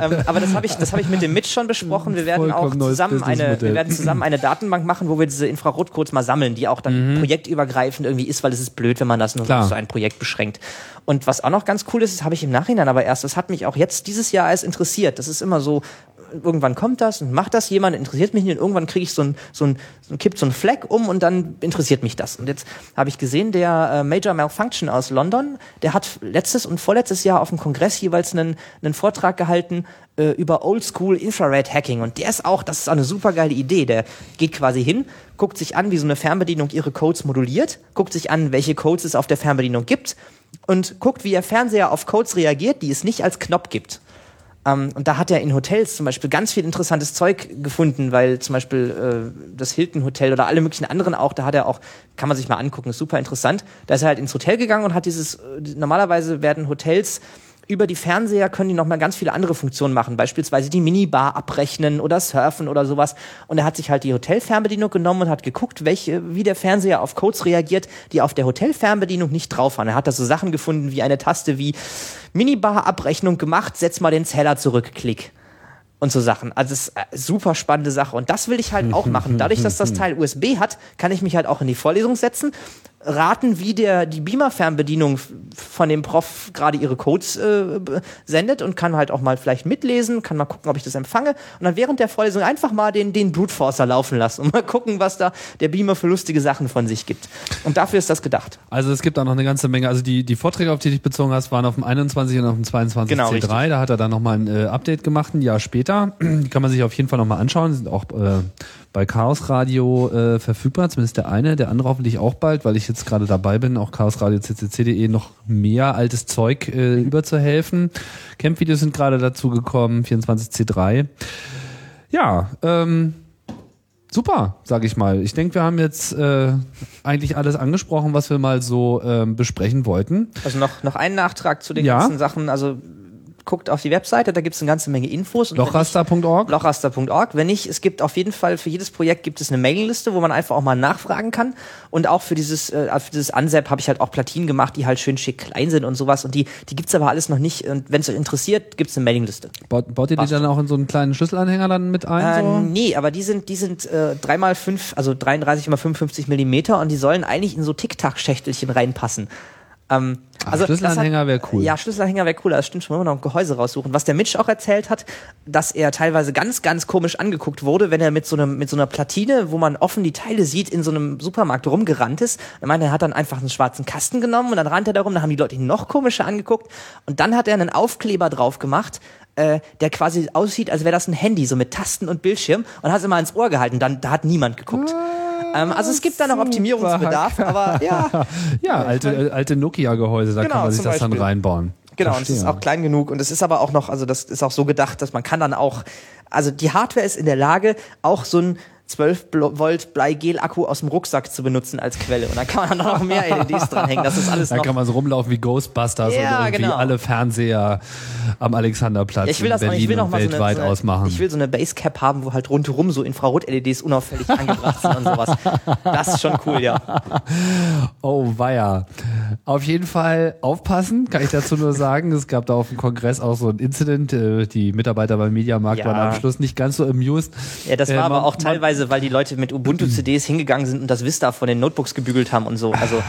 ähm, aber das habe ich, das habe ich mit dem Mitch schon besprochen. Wir werden auch Vollkommen neues zusammen eine, wir werden zusammen eine Datenbank machen, wo wir diese Infrarotcodes mal sammeln, die auch dann projektübergreifend irgendwie ist, weil es ist blöd, wenn man das nur Klar. auf so ein Projekt beschränkt. Und was auch noch ganz cool ist, das habe ich im Nachhinein aber erst, das hat mich auch jetzt dieses Jahr erst interessiert. Das ist immer so, irgendwann kommt das und macht das jemand, interessiert mich nicht und irgendwann kriege ich so ein, so ein, so ein kippt so ein Fleck um und dann interessiert mich das. Und jetzt habe ich gesehen, der äh, Major Malfunction aus London, der hat letztes und vorletztes Jahr auf dem Kongress jeweils einen, einen Vortrag gehalten äh, über Oldschool Infrared Hacking und der ist auch, das ist eine super geile Idee. Der geht quasi hin, guckt sich an, wie so eine Fernbedienung ihre Codes moduliert, guckt sich an, welche Codes es auf der Fernbedienung gibt und guckt, wie der Fernseher auf Codes reagiert, die es nicht als Knopf gibt. Ähm, und da hat er in Hotels zum Beispiel ganz viel interessantes Zeug gefunden, weil zum Beispiel äh, das Hilton Hotel oder alle möglichen anderen auch, da hat er auch, kann man sich mal angucken, ist super interessant. Da ist er halt ins Hotel gegangen und hat dieses, äh, normalerweise werden Hotels über die Fernseher können die noch mal ganz viele andere Funktionen machen, beispielsweise die Minibar abrechnen oder surfen oder sowas. Und er hat sich halt die Hotelfernbedienung genommen und hat geguckt, welche, wie der Fernseher auf Codes reagiert, die auf der Hotelfernbedienung nicht drauf waren. Er hat da so Sachen gefunden wie eine Taste wie Minibar-Abrechnung gemacht, setz mal den Zähler zurück, klick. Und so Sachen. Also es ist eine super spannende Sache. Und das will ich halt auch machen. Dadurch, dass das Teil USB hat, kann ich mich halt auch in die Vorlesung setzen, raten, wie der die Beamer-Fernbedienung von dem Prof gerade ihre Codes äh, sendet und kann halt auch mal vielleicht mitlesen, kann mal gucken, ob ich das empfange. Und dann während der Vorlesung einfach mal den, den Brute Forcer laufen lassen und mal gucken, was da der Beamer für lustige Sachen von sich gibt. Und dafür ist das gedacht. Also es gibt auch noch eine ganze Menge. Also die, die Vorträge, auf die du dich bezogen hast, waren auf dem 21 und auf dem 22 Genau, C3. richtig. Da hat er dann nochmal ein äh, Update gemacht, ein Jahr später. Die kann man sich auf jeden Fall nochmal anschauen. Die sind auch äh, bei Chaos Radio äh, verfügbar, zumindest der eine, der andere hoffentlich auch bald, weil ich jetzt gerade dabei bin, auch Chaos Radio ccc.de noch mehr altes Zeug äh, überzuhelfen. Camp-Videos sind gerade dazu gekommen, 24C3. Ja, ähm, super, sag ich mal. Ich denke, wir haben jetzt äh, eigentlich alles angesprochen, was wir mal so ähm, besprechen wollten. Also noch, noch einen Nachtrag zu den Ja. ganzen Sachen. Also guckt auf die Webseite, da gibt es eine ganze Menge Infos. Lochraster.org. Lochraster.org. Wenn nicht, es gibt auf jeden Fall für jedes Projekt gibt es eine Mailingliste, wo man einfach auch mal nachfragen kann. Und auch für dieses, äh, für dieses Ansep habe ich halt auch Platinen gemacht, die halt schön schick klein sind und sowas. Und die, die gibt's aber alles noch nicht. Und wenn es euch interessiert, gibt's eine Mailingliste. Baut, baut ihr die Passt. dann auch in so einen kleinen Schlüsselanhänger dann mit ein? Äh, so? nee, aber die sind, die sind äh, 3 mal 5, also 33 mal 55 Millimeter und die sollen eigentlich in so Tic-Tac-Schächtelchen reinpassen. Ähm, also Schlüsselanhänger wäre cool. Ja, Schlüsselanhänger wäre cool, das stimmt schon, wir noch ein Gehäuse raussuchen. Was der Mitch auch erzählt hat, dass er teilweise ganz, ganz komisch angeguckt wurde, wenn er mit so, einem, mit so einer Platine, wo man offen die Teile sieht, in so einem Supermarkt rumgerannt ist. Er meinte, er hat dann einfach einen schwarzen Kasten genommen und dann rannte er darum, dann haben die Leute ihn noch komischer angeguckt und dann hat er einen Aufkleber drauf gemacht, äh, der quasi aussieht, als wäre das ein Handy, so mit Tasten und Bildschirm und hat es immer ins Ohr gehalten. Dann, da hat niemand geguckt. Ähm, also es gibt da noch Optimierungsbedarf, aber ja. Ja, alte, alte Nokia-Gehäuse, da Genau, kann man sich das dann Beispiel. reinbauen. Genau, und es ist Verstehe. auch klein genug und es ist aber auch noch, also das ist auch so gedacht, dass man kann dann auch, also die Hardware ist in der Lage, auch so ein 12 Blo- Volt Bleigel-Akku aus dem Rucksack zu benutzen als Quelle. Und dann kann man dann noch mehr LEDs dranhängen. Das ist alles Da noch. kann man so rumlaufen wie Ghostbusters Ja, und irgendwie genau. alle Fernseher am Alexanderplatz Ich will das in auch, Berlin ich will noch und mal so eine, weltweit so eine, ausmachen. Ich will so eine Basecap haben, wo halt rundherum so Infrarot-LEDs unauffällig angebracht sind und sowas. Das ist schon cool, ja. Oh, weia. Auf jeden Fall aufpassen, kann ich dazu nur sagen. Es gab da auf dem Kongress auch so ein Incident. äh, Die Mitarbeiter beim Mediamarkt Ja. waren am Schluss nicht ganz so amused. Ja, das war Äh, aber man- auch man- teilweise, weil die Leute mit Ubuntu-CDs hingegangen sind und das Vista von den Notebooks gebügelt haben und so. Also,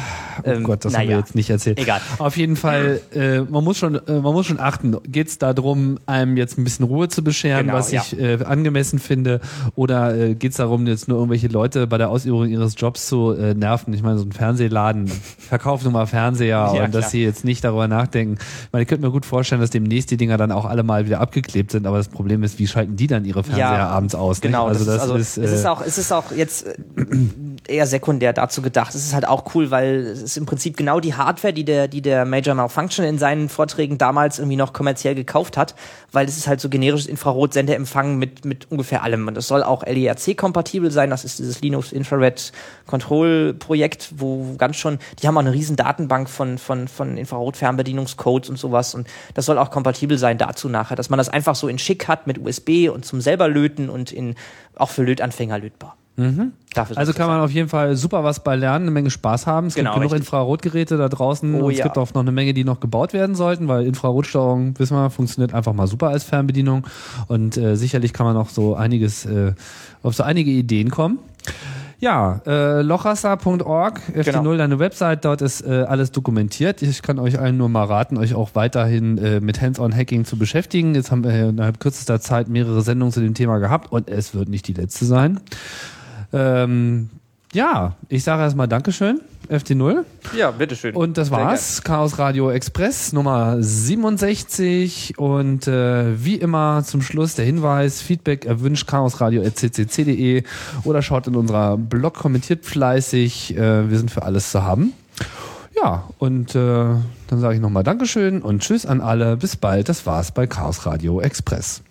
ähm, Oh Gott, das haben wir naja. jetzt nicht erzählt. Egal. Auf jeden Fall, äh, man muss schon, äh, man muss schon achten. Geht es darum, einem jetzt ein bisschen Ruhe zu bescheren, Genau, was ja. ich äh, angemessen finde, oder äh, geht es darum, jetzt nur irgendwelche Leute bei der Ausübung ihres Jobs zu äh, nerven? Ich meine, so ein Fernsehladen verkauft nun mal Fernseher Ja, und klar. dass sie jetzt nicht darüber nachdenken. Ich meine, ich könnte mir gut vorstellen, dass demnächst die Dinger dann auch alle mal wieder abgeklebt sind, aber das Problem ist, wie schalten die dann ihre Fernseher abends aus? Genau, also das, das ist, also, ist, es ist äh, auch, es ist auch jetzt äh, eher sekundär dazu gedacht. Es ist halt auch cool, weil es ist im Prinzip genau die Hardware, die der, die der Major Malfunction in seinen Vorträgen damals irgendwie noch kommerziell gekauft hat, weil es ist halt so generisches Infrarotsenderempfang mit, mit ungefähr allem. Und es soll auch LERC-kompatibel sein. Das ist dieses Linux Infrared Control Projekt, wo ganz schon, die haben auch eine riesen Datenbank von, von, von Infrarot-Fernbedienungscodes und sowas. Und das soll auch kompatibel sein dazu nachher, dass man das einfach so in schick hat mit USB und zum selber löten und in, auch für Lötanfänger lötbar. Soll Also kann man auf jeden Fall super was bei lernen, eine Menge Spaß haben. Es Genau, gibt genug. Infrarotgeräte da draußen Oh und es ja. gibt auch noch eine Menge, die noch gebaut werden sollten, weil Infrarotsteuerung, wissen wir, funktioniert einfach mal super als Fernbedienung und äh, sicherlich kann man auch so einiges, äh, auf so einige Ideen kommen. Ja, äh, lochasser.org, FT0, Genau. deine Website, dort ist äh, alles dokumentiert. Ich kann euch allen nur mal raten, euch auch weiterhin äh, mit Hands-on-Hacking zu beschäftigen. Jetzt haben wir innerhalb kürzester Zeit mehrere Sendungen zu dem Thema gehabt und es wird nicht die letzte sein. Ähm, ja, ich sage erstmal Dankeschön, FT0. Ja, bitteschön. Und das war's. Chaos Radio Express Nummer 67. Und äh, wie immer zum Schluss der Hinweis: Feedback erwünscht chaosradio.ccc.de oder schaut in unserer Blog, kommentiert fleißig. Äh, wir sind für alles zu haben. Ja, und äh, dann sage ich nochmal Dankeschön und Tschüss an alle. Bis bald. Das war's bei Chaos Radio Express.